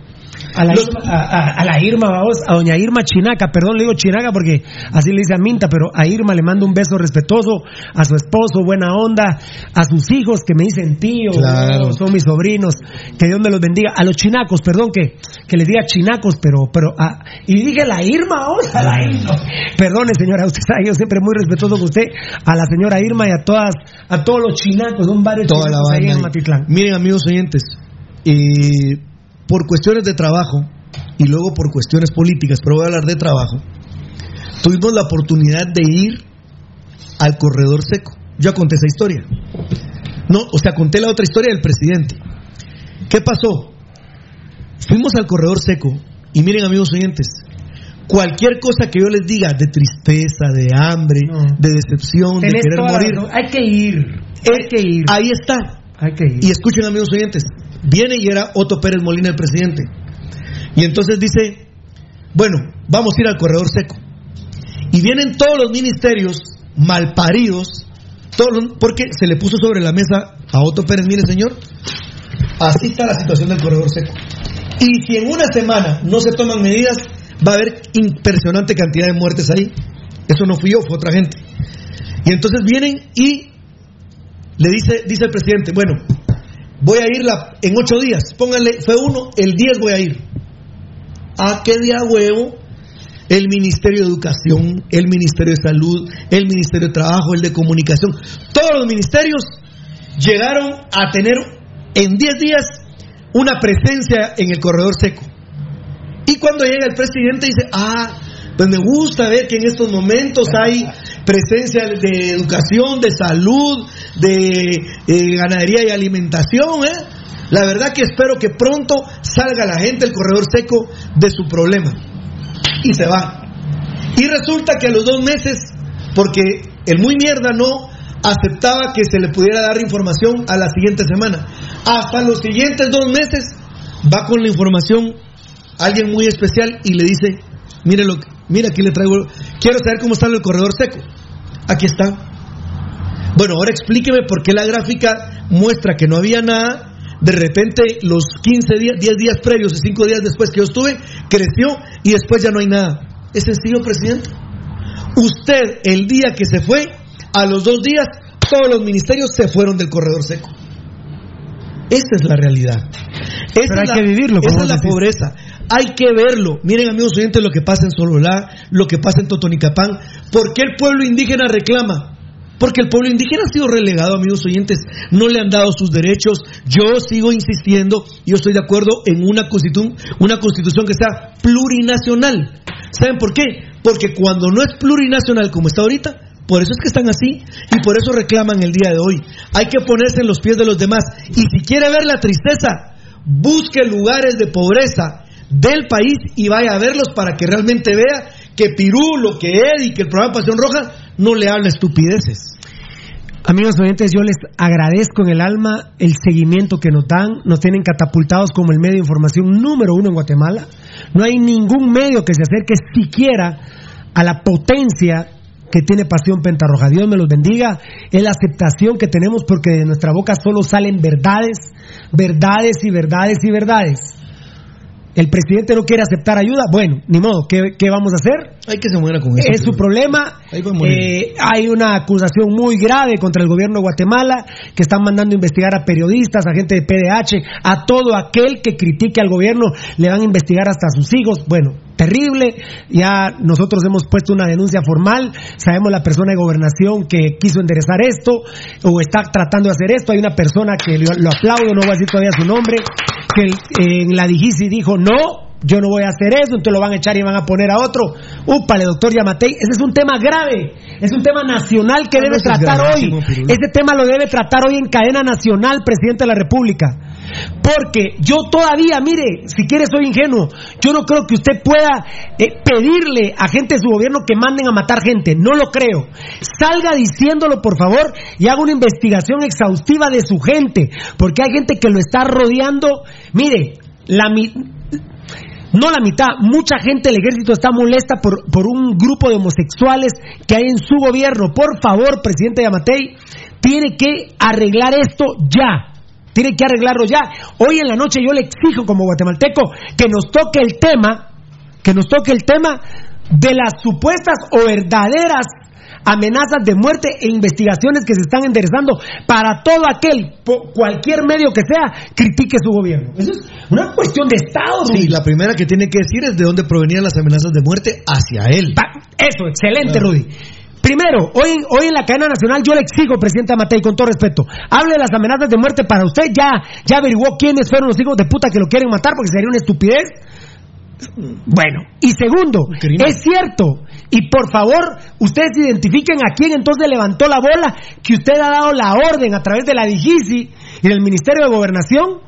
A la, Los- Irma, a, a- a la Irma, vamos, a doña Irma Chinaca, perdón, le digo Chinaca porque así le dice a Minta, pero a Irma le mando un beso respetuoso, a su esposo, buena onda, a sus hijos que me dicen tío, Claro. son mis sobrinos, que Dios me los bendiga, a los chinacos, perdón, que, que les diga chinacos, pero, pero, a- y dije la Irma, vamos, a la Irma. Perdone señora, usted sabe, yo siempre muy respetuoso con usted, a la señora Irma y a todas, a todos los chinacos, son varios toda la chinacos ahí banda en ahí. Matitlán. Miren, amigos oyentes, eh, por cuestiones de trabajo y luego por cuestiones políticas, pero voy a hablar de trabajo, tuvimos la oportunidad de ir al corredor seco. Yo conté esa historia. No, o sea, conté la otra historia del presidente. ¿Qué pasó? Fuimos al corredor seco y miren, amigos oyentes, cualquier cosa que yo les diga de tristeza, de hambre, No. de decepción, de querer la morir, hay que ir, hay que ir, ahí está. hay que ir. Y escuchen amigos oyentes, viene y era Otto Pérez Molina el presidente. Y entonces dice, bueno, vamos a ir al corredor seco. Y vienen todos los ministerios malparidos, todos los- porque se le puso sobre la mesa a Otto Pérez, mire señor, así está la situación del corredor seco. Y si en una semana no se toman medidas, va a haber impresionante cantidad de muertes ahí. Eso no fui yo, fue otra gente. Y entonces vienen y le dice, dice el presidente, bueno, voy a ir en ocho días, pónganle, fue uno, el 10 voy a ir. ¿A qué día huevo? El Ministerio de Educación, el Ministerio de Salud, el Ministerio de Trabajo, el de Comunicación, todos los ministerios llegaron a tener en 10 días una presencia en el corredor seco. Y cuando llega el presidente dice, ah, pues me gusta ver que en estos momentos hay presencia de educación, de salud, de eh, ganadería y alimentación. ¿eh? La verdad que espero que pronto salga la gente del corredor seco de su problema. Y se va. Y resulta que a los dos meses, porque el muy mierda no aceptaba que se le pudiera dar información a la siguiente semana. Hasta los siguientes dos meses va con la información alguien muy especial y le dice, mire lo que, mira aquí le traigo, quiero saber cómo está el corredor seco. Aquí está. Bueno, ahora explíqueme por qué la gráfica muestra que no había nada, De repente, los 15 días, 10 días previos y 5 días después que yo estuve, creció y después ya no hay nada. ¿Es sencillo, presidente? Usted, el día que se fue, a los dos días, todos los ministerios se fueron del corredor seco. Esa es la realidad. Esa Pero hay es la- que vivirlo, Esa es la decís. pobreza. Hay que verlo. Miren, amigos oyentes, lo que pasa en Sololá, lo que pasa en Totonicapán. ¿Por qué el pueblo indígena reclama? Porque el pueblo indígena ha sido relegado, amigos oyentes. No le han dado sus derechos. Yo sigo insistiendo, yo estoy de acuerdo en una constitución, una constitución que sea plurinacional. ¿Saben por qué? Porque cuando no es plurinacional como está ahorita, por eso es que están así y por eso reclaman el día de hoy. Hay que ponerse en los pies de los demás. Y si quiere ver la tristeza, busque lugares de pobreza del país y vaya a verlos para que realmente vea que Pirulo, que Eddie, que el programa Pasión Roja no le habla estupideces. Amigos oyentes, yo les agradezco en el alma el seguimiento que nos dan. Nos tienen catapultados como el medio de información número uno en Guatemala. No hay ningún medio que se acerque siquiera a la potencia que tiene Pasión Pentarroja. Dios me los bendiga. Es la aceptación que tenemos porque de nuestra boca solo salen verdades, verdades y verdades y verdades. El presidente no quiere aceptar ayuda. Bueno, ni modo. ¿Qué, qué vamos a hacer? Hay que se muera con eso. Es su problema. Eh, hay una acusación muy grave contra el gobierno de Guatemala que están mandando a investigar a periodistas, a gente de PDH, a todo aquel que critique al gobierno, le van a investigar hasta a sus hijos. Bueno, terrible. Ya nosotros hemos puesto una denuncia formal. Sabemos la persona de gobernación que quiso enderezar esto o está tratando de hacer esto. Hay una persona que lo, aplaudo, no voy a decir todavía su nombre, que eh, en la Digisi dijo no. Yo no voy a hacer eso, entonces lo van a echar y van a poner a otro. Úpale, doctor Yamatei. Ese es un tema grave. Es un tema nacional que Ah, no, debe tratar hoy. Ese tema lo debe tratar hoy en cadena nacional, presidente de la República. Porque yo todavía, mire, si quiere soy ingenuo, yo no creo que usted pueda eh, pedirle a gente de su gobierno que manden a matar gente, no lo creo. Salga diciéndolo, por favor, y haga una investigación exhaustiva de su gente, porque hay gente que lo está rodeando. Mire, la mi- no la mitad, mucha gente del ejército está molesta por, por un grupo de homosexuales que hay en su gobierno. Por favor, presidente Yamatei, tiene que arreglar esto ya. Tiene que arreglarlo ya. Hoy en la noche yo le exijo como guatemalteco que nos toque el tema, que nos toque el tema de las supuestas o verdaderas amenazas de muerte e investigaciones que se están enderezando para todo aquel, cualquier medio que sea, critique su gobierno. Eso es una cuestión de Estado. Sí, Rudy. la primera que tiene que decir es de dónde provenían las amenazas de muerte hacia él. Eso, excelente, Rudy. Primero, hoy, hoy en la cadena nacional yo le exijo, presidente Matei, con todo respeto, hable de las amenazas de muerte para usted. Ya, ya averiguó quiénes fueron los hijos de puta que lo quieren matar porque sería una estupidez. Bueno, y segundo, es cierto, y por favor, ustedes identifiquen a quién entonces levantó la bola que usted ha dado la orden a través de la DIGISI y del Ministerio de Gobernación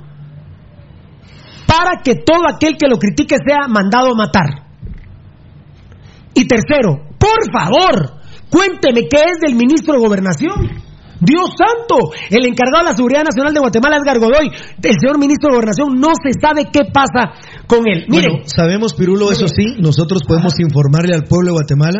para que todo aquel que lo critique sea mandado a matar. Y tercero, por favor, cuénteme qué es del ministro de Gobernación. Dios santo, el encargado de la Seguridad Nacional de Guatemala, Edgar Godoy, el señor ministro de Gobernación, no se sabe qué pasa con él. Mire, Bueno, sabemos, Pirulo, eso sí, nosotros podemos informarle al pueblo de Guatemala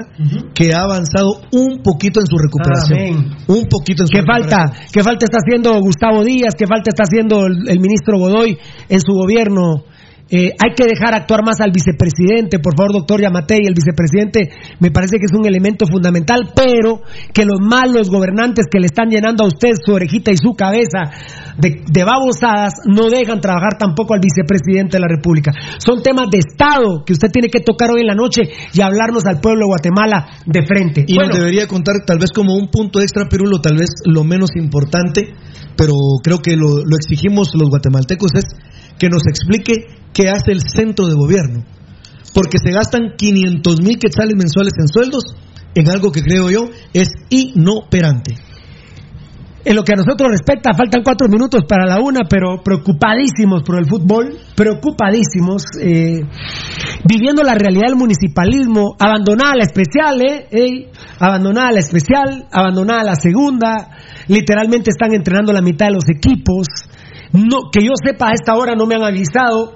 que ha avanzado un poquito en su recuperación. Un poquito en su ¿Qué falta? ¿Qué falta está haciendo Gustavo Díaz? ¿Qué falta está haciendo el, el ministro Godoy en su gobierno? Eh, hay que dejar actuar más al vicepresidente, por favor, doctor Yamatei. El vicepresidente me parece que es un elemento fundamental, pero que los malos gobernantes que le están llenando a usted su orejita y su cabeza de, de babosadas no dejan trabajar tampoco al vicepresidente de la República. Son temas de Estado que usted tiene que tocar hoy en la noche y hablarnos al pueblo de Guatemala de frente. Y Bueno, nos debería contar tal vez como un punto extra, Pirulo, tal vez lo menos importante, pero creo que lo, lo exigimos los guatemaltecos, es que nos explique qué hace el centro de gobierno. Porque se gastan 500 mil quetzales mensuales en sueldos en algo que creo yo es inoperante. En lo que a nosotros respecta, faltan cuatro minutos para la una, pero preocupadísimos por el fútbol, preocupadísimos, eh, viviendo la realidad del municipalismo, abandonada la especial, ¿eh? Abandonada la especial, abandonada la segunda, literalmente están entrenando la mitad de los equipos, no, que yo sepa a esta hora no me han avisado,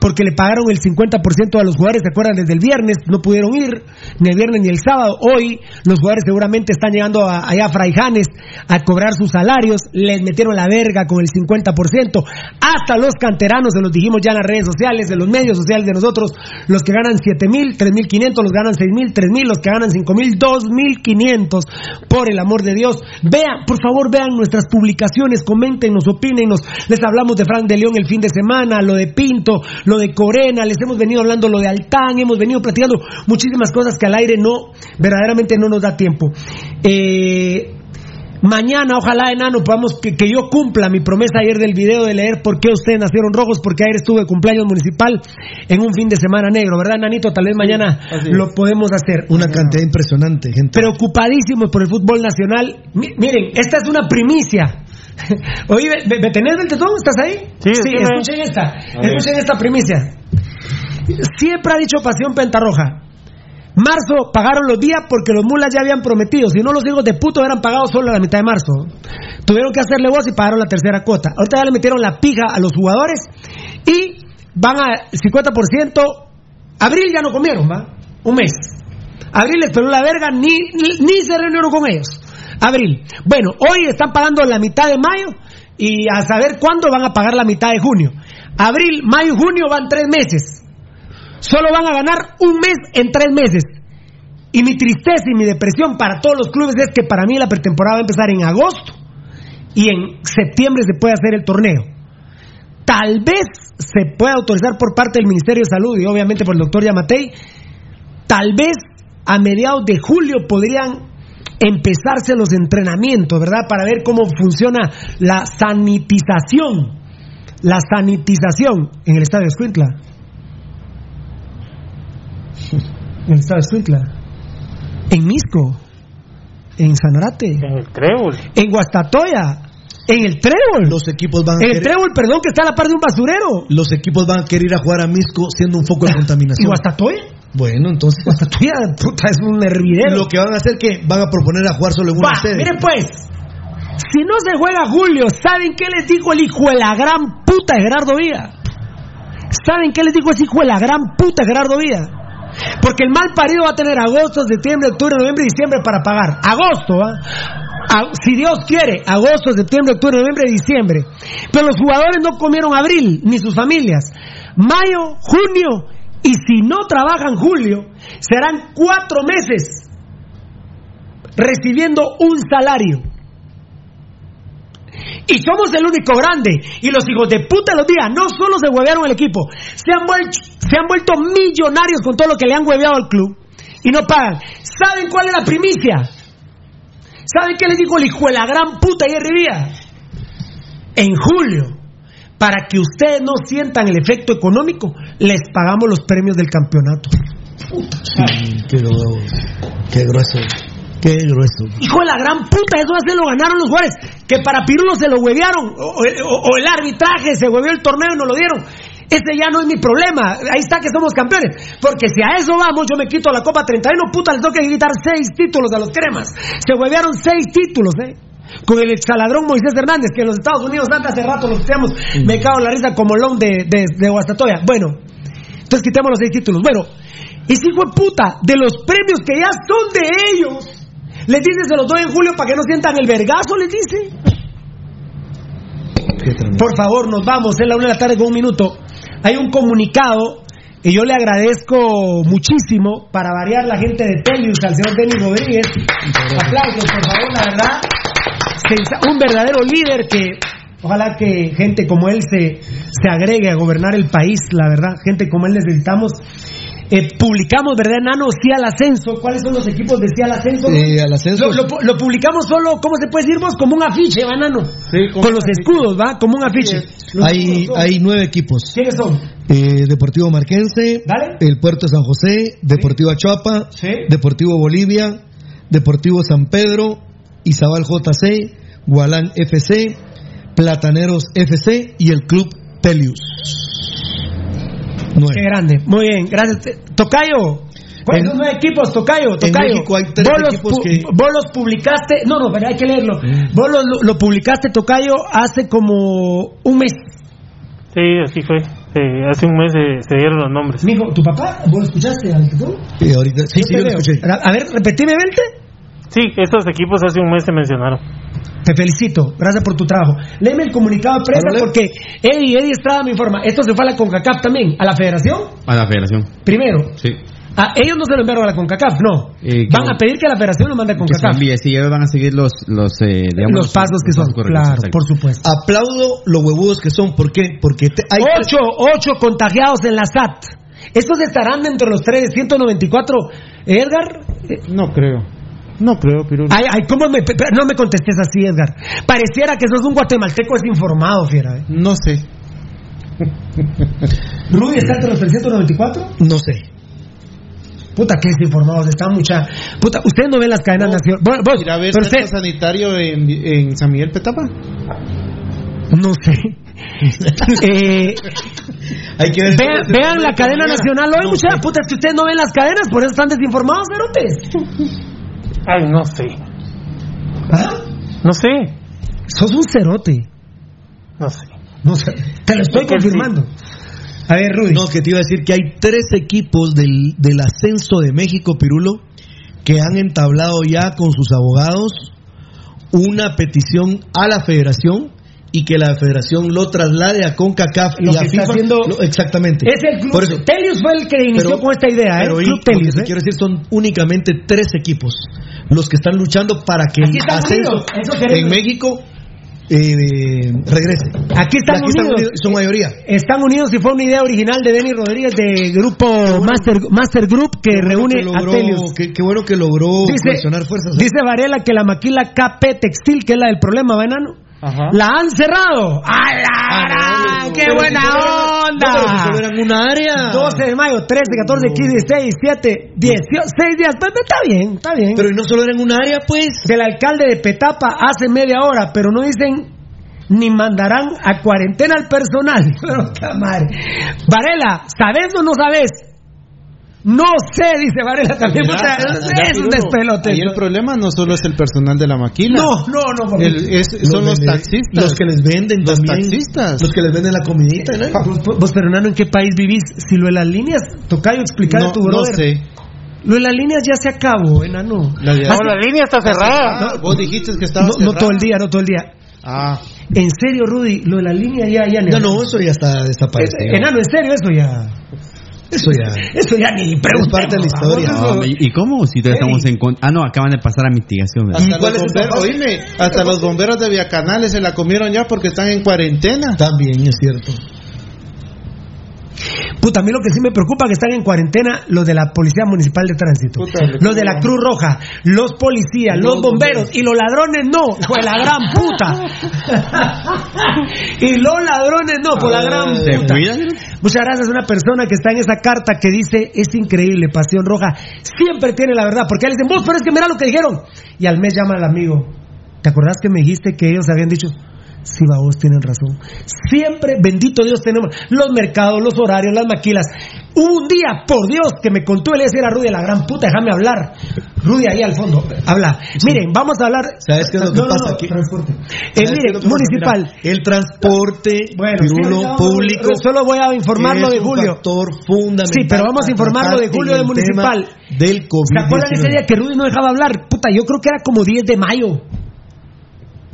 porque le pagaron el 50% a los jugadores, ¿se acuerdan? Desde el viernes no pudieron ir, ni el viernes ni el sábado. Hoy los jugadores seguramente están llegando allá a Fraijanes a cobrar sus salarios, les metieron la verga con el 50%, hasta los canteranos, se los dijimos ya en las redes sociales, en los medios sociales de nosotros, los que ganan 7 mil, 3 mil 500, los ganan 6 mil, 3 mil, los que ganan 5 mil, 2 mil 500, por el amor de Dios. Vean, por favor, vean nuestras publicaciones, coméntenos, opínenos. Les hablamos de Frank de León el fin de semana, lo de Pinto, lo de Corena, les hemos venido hablando lo de Altán, hemos venido platicando muchísimas cosas que al aire no, verdaderamente no nos da tiempo. Eh, Mañana, ojalá, enano, podamos que, que, yo cumpla mi promesa ayer del video de leer por qué ustedes nacieron rojos, porque ayer estuve de cumpleaños municipal en un fin de semana negro, ¿verdad, Nanito? Tal vez mañana Sí, lo podemos hacer. Una cantidad impresionante, gente. Preocupadísimos por el fútbol nacional. Mi- miren, esta es una primicia. Oye, ¿me, me tenés del tetón? ¿Estás ahí? Sí, sí, escuchen esta. Escuchen esta primicia. Siempre ha dicho Pasión Pentarroja. Marzo pagaron los días porque los mulas ya habían prometido. Si no, los hijos de puto eran pagados solo a la mitad de marzo. Tuvieron que hacerle voz y pagaron la tercera cuota. Ahorita ya le metieron la pija a los jugadores y van a 50%. Abril ya no comieron, ¿va? Un mes. Abril les peló la verga, ni, ni, ni se reunieron con ellos. Abril. Bueno, hoy están pagando la mitad de mayo y a saber cuándo van a pagar la mitad de junio. Abril, mayo junio van tres meses. Solo van a ganar un mes en tres meses. Y mi tristeza y mi depresión para todos los clubes es que para mí la pretemporada va a empezar en agosto y en septiembre se puede hacer el torneo. Tal vez se pueda autorizar por parte del Ministerio de Salud y obviamente por el doctor Yamatei. Tal vez a mediados de julio podrían empezarse los entrenamientos, ¿verdad? Para ver cómo funciona la sanitización. La sanitización en el estadio de Escuintla. En el estado de Escuintla. En Misco. En Sanarate. En el Trébol. En Guastatoya. En el Trébol. Los equipos van a En el querer, Trébol, perdón, que está a la par de un basurero. los equipos van a querer ir a jugar a Misco siendo un foco de ¿Y contaminación. Guastatoya? Bueno, entonces Guastatoya, puta, es un hervidero. lo que van a hacer que van a proponer a jugar solo en una sede. miren pues. Si no se juega Julio, ¿saben qué les dijo el hijo de la gran puta de Gerardo Villa? ¿Saben qué les dijo ese hijo de la gran puta de Gerardo Villa? Porque el mal parido va a tener agosto, septiembre, octubre, noviembre y diciembre para pagar. Agosto, ¿va? Si Dios quiere, agosto, septiembre, octubre, noviembre y diciembre. Pero los jugadores no comieron abril, ni sus familias. Mayo, junio, y si no trabajan julio, serán cuatro meses recibiendo un salario. Y somos el único grande. Y los hijos de puta los días no solo se huevearon el equipo, se han, vuelto, millonarios con todo lo que le han hueveado al club. Y no pagan. ¿Saben cuál es la primicia? ¿Saben qué les dijo el hijo de la gran puta ayer Rivía? En julio, para que ustedes no sientan el efecto económico, les pagamos los premios del campeonato. Sí, qué, grueso, qué grueso. Qué grueso. Hijo de la gran puta, eso se lo ganaron los jugadores. Que para Pirulo se lo huevearon. O, o- o el arbitraje se hueveó el torneo y no lo dieron. Ese ya no es mi problema. Ahí está que somos campeones. Porque si a eso vamos, yo me quito la Copa 31, puta, les tengo que quitar seis títulos a los cremas. Se huevearon seis títulos, ¿eh? Con el exaladrón Moisés Hernández, que en los Estados Unidos antes hace rato los quitamos. Me cago en la risa como Long de, de, de Guastatoya. Bueno, entonces quitemos los seis títulos. Bueno, ese hijo de puta, de los premios que ya son de ellos, les dice se los doy en julio para que no sientan el vergazo, les dice. Por favor, nos vamos, es la una de la tarde con un minuto. Hay un comunicado y yo le agradezco muchísimo para variar la gente de Telius al señor Denis Rodríguez. Aplausos, por favor, la verdad. Un verdadero líder que ojalá que gente como él se, se agregue a gobernar el país, la verdad. Gente como él necesitamos. Eh, publicamos, ¿verdad, Nano? Sí al ascenso. ¿Cuáles son los equipos de sí al ascenso? Eh, al ascenso. Lo, lo- lo publicamos solo, ¿cómo se puede decir vos? Como un afiche, ¿va, Nano? como Con los escudos, ¿va? Como un afiche. Hay, hay nueve equipos. ¿Quiénes son? Eh, Deportivo Marquense, Dale. el Puerto de San José, Deportivo Achuapa, Sí. Deportivo Bolivia, Deportivo San Pedro, Izabal JC, Gualán FC, Plataneros FC y el Club Telius. Nueve. Qué grande. Muy bien, gracias. Tocayo. ¿Cuáles son los equipos, Tocayo? en Tocayo. México hay tres vos, los equipos que- vos los publicaste. No, no, pero hay que leerlo. Vos lo, lo- lo publicaste, Tocayo, hace como un mes. Sí, así fue. Eh, hace un mes se, se dieron los nombres. Mijo, ¿tu papá? ¿Vos escuchaste al tú? Sí, ahorita, sí, sí, yo lo escuché. A ver, repetime, Belte. Sí, estos equipos hace un mes se mencionaron. Te felicito, gracias por tu trabajo. Léeme el comunicado de prensa porque Eddie, Eddie Estrada me informa. Esto se fue a la CONCACAF también, a la federación, A la federación. primero. Sí. A ellos no se lo enviaron a la CONCACAF, no. Eh, Van a pedir que la federación lo mande a CONCACAF. sí, ellos van a seguir los, los, eh, digamos, Los pasos que son, claro, por supuesto. Aplaudo los huevudos que son. ¿Por qué? Porque te- hay Ocho, ocho contagiados en la SAT. ¿Estos estarán dentro de los 394, Edgar? Eh, No creo. No creo, Pirulo. Ay, ay, ¿cómo me, no me contestes así, Edgar? Pareciera que sos un guatemalteco desinformado, fiera. ¿eh? No sé. ¿Rudy está entre los 394? No sé. Puta, que desinformados están mucha. Puta, ustedes no ven las cadenas nacionales. Vos, vos, Ir a ver pero centro usted- sanitario en, en San Miguel Petapa. No sé. Eh, Hay que ver. vean, vean la cadena nacional hoy, mucha puta, es que ustedes no ven las cadenas, por eso están desinformados, cerotes. Ay, no sé. ¿Ah? No sé. Sos un cerote. No sé. No sé. Te lo estoy confirmando. A ver, Rudy. No, que te iba a decir que hay tres equipos del, del ascenso de México, Pirulo, que han entablado ya con sus abogados una petición a la federación y que la federación lo traslade a CONCACAF Lo y a que está FIFA. haciendo- Lo- exactamente. Es el club. Por eso, Telius fue el que inició Pero- con esta idea, ¿eh? pero Club y- lo que Telius, te ¿eh? quiero decir son únicamente tres equipos los que están luchando para que Aquí el están ascenso en México eh, regrese. Aquí están unidos. unidos, son mayoría. Están unidos y fue una idea original de Denis Rodríguez de grupo Master, Master Group que bueno reúne que logró- a Telius. Qué, qué bueno que logró Dice, fuerzas. dice Varela que la maquila KP Textil, que es la del problema, ¿va, enano? Ajá. La han cerrado. ¡A la gran! ¡Qué buena eran- onda! si solo eran una área. 12 de mayo, 13, 14, 15, 16, 17, 18, 6 días. Pues, está bien, está bien. Pero no solo era en un área, pues. Del alcalde de Petapa hace media hora, pero no dicen ni mandarán a cuarentena al personal. Pero qué madre. Varela, ¿sabes o no sabes? No sé, dice Varela también. Mira, puta, mira, es un despelote. ahí el problema no solo es el personal de la maquila. No, no, no. papá. El- es- son los taxistas. Los que les venden Los también. taxistas. Los que les venden la comidita. ¿no? Vos, vos, pero Nano, ¿en qué país vivís? Si lo de las líneas, tocayo explicar no, a tu no brother. sé. Lo de las líneas ya se acabó, enano. La de- No, la línea está cerrada. Ah, vos dijiste que estaba No, no cerrada. todo el día, no todo el día. Ah, En serio, Rudy, lo de la línea ya, ya No, no, eso ya está desaparecido. Enano, en serio, eso ya. Eso ya. Eso ya ni Es preguntemos, parte de la historia. No, ¿Y cómo? Si todavía estamos en... con- Ah, no, acaban de pasar a mitigación. ¿verdad? hasta cuál los bomberos, oíme, hasta los bomberos de Viacanales se la comieron ya porque están en cuarentena. También es cierto. Puta, a mí lo que sí me preocupa es que están en cuarentena los de la Policía Municipal de Tránsito, Puta, los de la Cruz Roja, los policías, los, Los bomberos y los ladrones no, pues la gran puta. y los ladrones no, por la gran ¿Se puta. Muchas gracias a una persona que está en esa carta que dice, es increíble, Pasión Roja, siempre tiene la verdad, porque le dicen, vos, pero es que mira lo que dijeron. Y al mes llama al amigo, ¿te acordás que me dijiste que ellos habían dicho? Sí, va, vos tienen razón. Siempre, bendito Dios, tenemos los mercados, los horarios, las maquilas. Hubo un día, por Dios, que me contó, le decía a Rudy, la gran puta, déjame hablar. Rudy, ahí al fondo, habla. Miren, vamos a hablar. ¿Sabes qué es lo que No, pasa no, aquí? transporte. Eh, ¿Sabes qué es miren, municipal. Mira, el transporte Bueno, pirulo, sí, no, público. Solo voy a informarlo de un Julio. factor fundamental. Sí, pero vamos a informarlo de Julio en de el Municipal. Del COVID. ¿Se acuerdan ese día que Rudy no dejaba hablar? Puta, yo creo que era como 10 de mayo.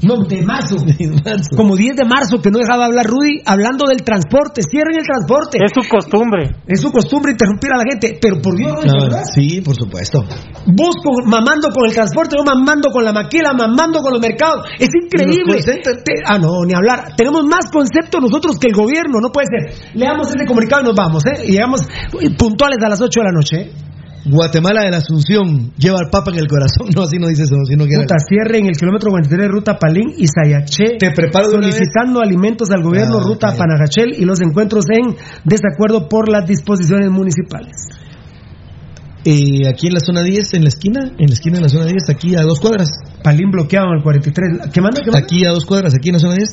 No, de marzo. Como 10 de marzo que no dejaba hablar Rudy hablando del transporte. Cierren el transporte. Es su costumbre. Es su costumbre interrumpir a la gente. Pero por Dios, Rudy, ¿verdad? sí, por supuesto. Vos con- mamando con el transporte, yo mamando con la maquila, mamando con los mercados. Es increíble. Ah, no, ni hablar. Tenemos más conceptos nosotros que el gobierno. No puede ser. Leamos ese comunicado y nos vamos, ¿eh? Y llegamos puntuales a las 8 de la noche, ¿eh? Guatemala de la Asunción lleva al Papa en el corazón. No, así no dice eso, sino que. Puta, cierre en el kilómetro 43 de Ruta Palín y Sayaché. Te preparo solicitando alimentos al gobierno Ah, Ruta. Panagachel y los encuentros en desacuerdo por las disposiciones municipales. Eh, aquí en la zona 10, en la esquina, en la esquina de la zona 10, aquí a dos cuadras. Palín bloqueado en el 43. ¿Qué manda? ¿Qué manda? Aquí a dos cuadras, aquí en la zona 10,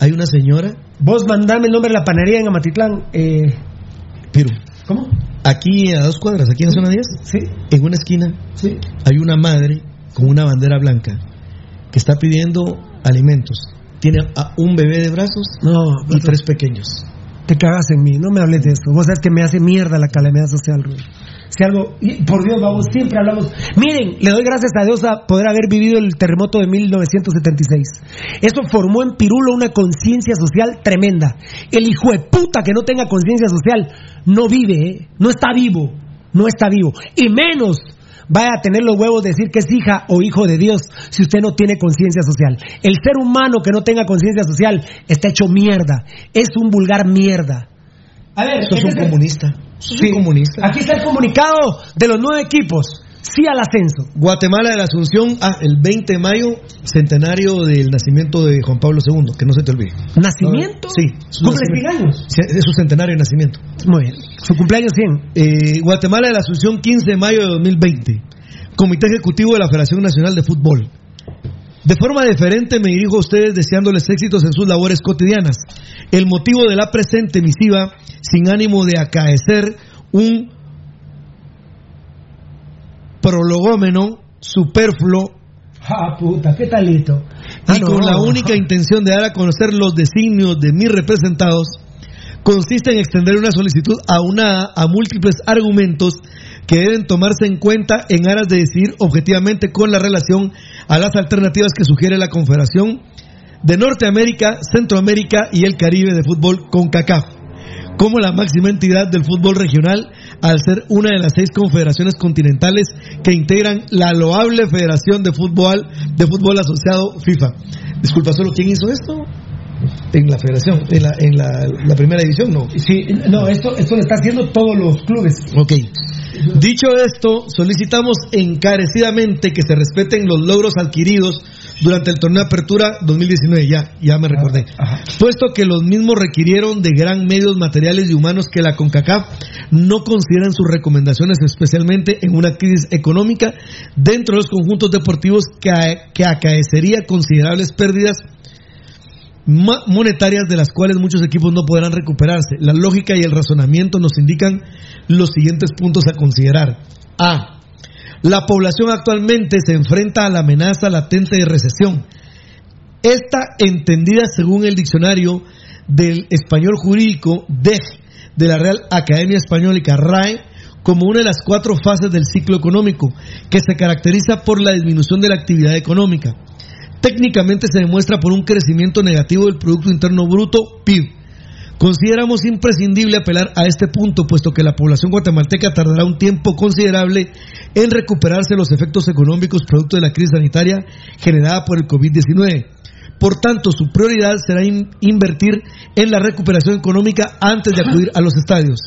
hay una señora, Vos mandame el nombre de la panadería en Amatitlán. Eh, Piru. ¿Cómo? Aquí a dos cuadras, aquí en la zona 10, Sí, en una esquina, sí. hay una madre con una bandera blanca que está pidiendo alimentos. Tiene a un bebé de brazos No, y tres pequeños. Te cagas en mí, no me hables de eso. Vos sabes que me hace mierda la calamidad social, Rubén. Si algo, por Dios, vamos, siempre hablamos. Miren, le doy gracias a Dios a poder haber vivido el terremoto de 1976. Eso formó en Pirulo una conciencia social tremenda. El hijo de puta que no tenga conciencia social no vive, ¿eh? no está vivo, no está vivo. Y menos vaya a tener los huevos de decir que es hija o hijo de Dios si usted no tiene conciencia social. El ser humano que no tenga conciencia social está hecho mierda, es un vulgar mierda. A ver, Sos un comunista. Sos un comunista. Aquí está el comunicado de los nueve equipos. Sí al ascenso. Guatemala de la Asunción, ah, el 20 de mayo, centenario del nacimiento de Juan Pablo II, que no se te olvide. ¿Nacimiento? Sí. ¿Cumple nacimiento. 100 años? Sí, Es su centenario de nacimiento. Muy bien. Su cumpleaños 100. Eh, Guatemala de la Asunción, 15 de mayo de 2020. Comité Ejecutivo de la Federación Nacional de Fútbol. De forma diferente me dirijo a ustedes deseándoles éxitos en sus labores cotidianas. El motivo de la presente misiva, sin ánimo de acaecer un prologómeno superfluo Ah, puta, qué talito. y con la única intención de dar a conocer los designios de mis representados, consiste en extender una solicitud aunada a múltiples argumentos que deben tomarse en cuenta en aras de decidir objetivamente con la relación a las alternativas que sugiere la Confederación de Norteamérica, Centroamérica y el Caribe de Fútbol con CACAF como la máxima entidad del fútbol regional al ser una de las seis confederaciones continentales que integran la loable Federación de Fútbol de Fútbol Asociado FIFA. Disculpa, solo quién hizo esto? En la federación, en la, en la, la primera división, no. Sí, no, esto, esto lo está haciendo todos los clubes. Ok. Dicho esto, solicitamos encarecidamente que se respeten los logros adquiridos durante el torneo de apertura 2019, ya, ya me recordé. Puesto que los mismos requirieron de gran medios materiales y humanos que la CONCACAF no consideran sus recomendaciones, especialmente en una crisis económica dentro de los conjuntos deportivos que, que acaecería considerables pérdidas monetarias de las cuales muchos equipos no podrán recuperarse. La lógica y el razonamiento nos indican los siguientes puntos a considerar. A. La población actualmente se enfrenta a la amenaza latente de recesión. Esta entendida según el diccionario del español jurídico DEG de la Real Academia Españólica RAE como una de las cuatro fases del ciclo económico que se caracteriza por la disminución de la actividad económica. Técnicamente se demuestra por un crecimiento negativo del Producto Interno Bruto, PIB. Consideramos imprescindible apelar a este punto, puesto que la población guatemalteca tardará un tiempo considerable en recuperarse los efectos económicos producto de la crisis sanitaria generada por el COVID-19. Por tanto, su prioridad será in- invertir en la recuperación económica antes de acudir a los estadios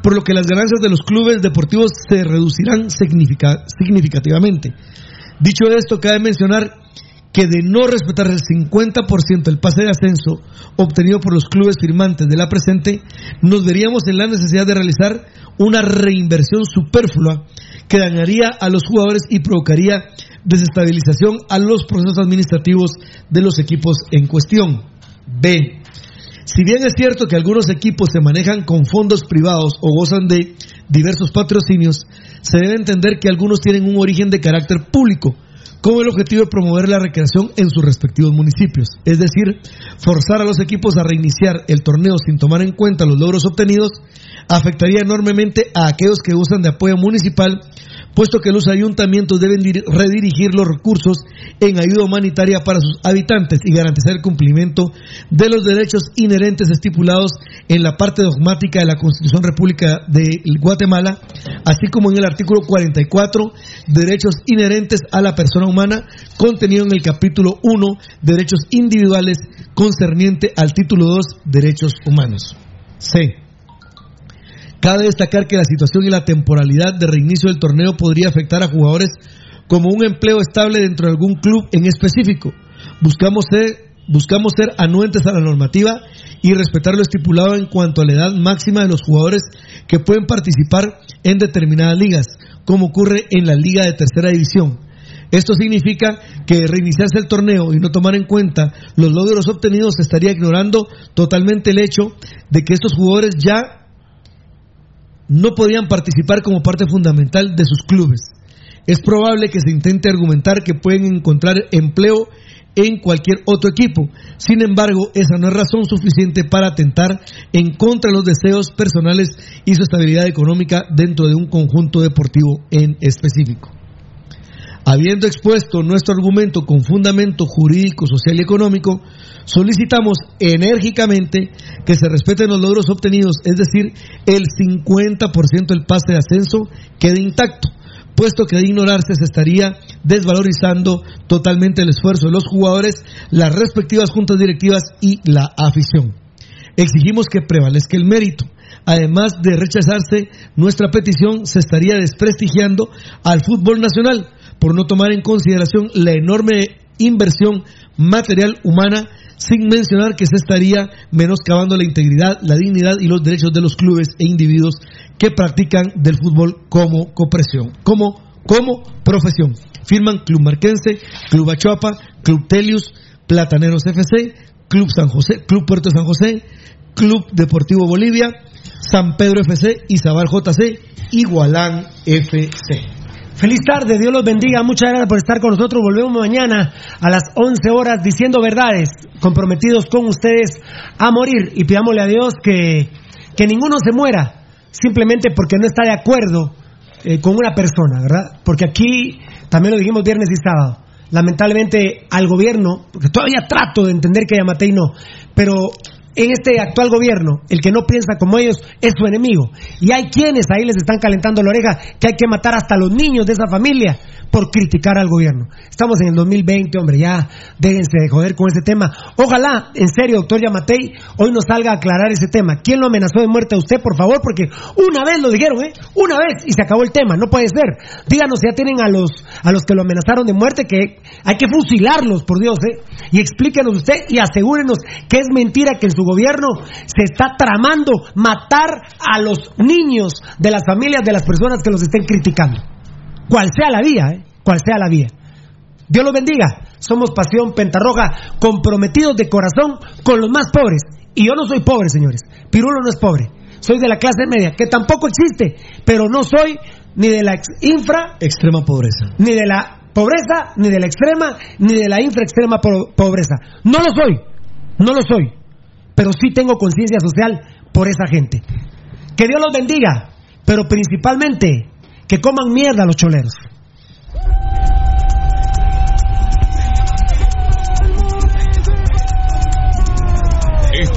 por lo que las ganancias de los clubes deportivos se reducirán significa- significativamente. Dicho esto, cabe mencionar que de no respetar el 50% del pase de ascenso obtenido por los clubes firmantes de la presente, nos veríamos en la necesidad de realizar una reinversión superflua que dañaría a los jugadores y provocaría desestabilización a los procesos administrativos de los equipos en cuestión. B. Si bien es cierto que algunos equipos se manejan con fondos privados o gozan de diversos patrocinios, se debe entender que algunos tienen un origen de carácter público, con el objetivo de promover la recreación en sus respectivos municipios. Es decir, forzar a los equipos a reiniciar el torneo sin tomar en cuenta los logros obtenidos afectaría enormemente a aquellos que gozan de apoyo municipal, puesto que los ayuntamientos deben dir- redirigir los recursos en ayuda humanitaria para sus habitantes y garantizar el cumplimiento de los derechos inherentes estipulados en la parte dogmática de la Constitución República de Guatemala, así como en el artículo 44, derechos inherentes a la persona humana, contenido en el capítulo 1, derechos individuales, concerniente al título 2, derechos humanos. C. Cabe destacar que la situación y la temporalidad de reinicio del torneo podría afectar a jugadores como un empleo estable dentro de algún club en específico. Buscamos ser, buscamos ser anuentes a la normativa y respetar lo estipulado en cuanto a la edad máxima de los jugadores que pueden participar en determinadas ligas, como ocurre en la liga de tercera división. Esto significa que reiniciarse el torneo y no tomar en cuenta los logros obtenidos estaría ignorando totalmente el hecho de que estos jugadores ya no podían participar como parte fundamental de sus clubes. Es probable que se intente argumentar que pueden encontrar empleo en cualquier otro equipo. Sin embargo, esa no es razón suficiente para atentar en contra de los deseos personales y su estabilidad económica dentro de un conjunto deportivo en específico. Habiendo expuesto nuestro argumento con fundamento jurídico, social y económico, solicitamos enérgicamente que se respeten los logros obtenidos, es decir, el 50% del pase de ascenso quede intacto, puesto que de ignorarse se estaría desvalorizando totalmente el esfuerzo de los jugadores, las respectivas juntas directivas y la afición. Exigimos que prevalezca el mérito. Además de rechazarse nuestra petición, se estaría desprestigiando al fútbol nacional por no tomar en consideración la enorme inversión material humana, sin mencionar que se estaría menoscabando la integridad, la dignidad y los derechos de los clubes e individuos que practican del fútbol como copresión, como, como profesión. Firman Club Marquense, Club Achuapa, Club Telius, Plataneros FC, Club San José, Club Puerto San José, Club Deportivo Bolivia, San Pedro FC, Izabal JC, Igualán FC. Feliz tarde, Dios los bendiga. Muchas gracias por estar con nosotros. Volvemos mañana a las 11 horas diciendo verdades, comprometidos con ustedes a morir. Y pidámosle a Dios que, que ninguno se muera simplemente porque no está de acuerdo eh, con una persona, ¿verdad? Porque aquí también lo dijimos viernes y sábado. Lamentablemente al gobierno, porque todavía trato de entender que Yamatei no, pero en este actual gobierno, el que no piensa como ellos es su enemigo. Y hay quienes ahí les están calentando la oreja que hay que matar hasta los niños de esa familia por criticar al gobierno. Estamos en el 2020, hombre, ya déjense de joder con ese tema. Ojalá, en serio, doctor Yamatei, hoy nos salga a aclarar ese tema. ¿Quién lo amenazó de muerte a usted, por favor? Porque una vez lo dijeron, ¿eh? Una vez y se acabó el tema. No puede ser. Díganos ya tienen a los, a los que lo amenazaron de muerte que hay que fusilarlos, por Dios, ¿eh? Y explíquenos usted y asegúrenos que es mentira que en su gobierno se está tramando matar a los niños de las familias de las personas que los estén criticando. Cual sea la vía, ¿eh? Cual sea la vía. Dios los bendiga. Somos Pasión Pentarroja, comprometidos de corazón con los más pobres. Y yo no soy pobre, señores. Pirulo no es pobre. Soy de la clase media, que tampoco existe, pero no soy ni de la infra, Extrema pobreza. ni de la pobreza, ni de la extrema, ni de la infra extrema po- pobreza. No lo soy, no lo soy, pero sí tengo conciencia social por esa gente. Que Dios los bendiga, pero principalmente que coman mierda los choleros.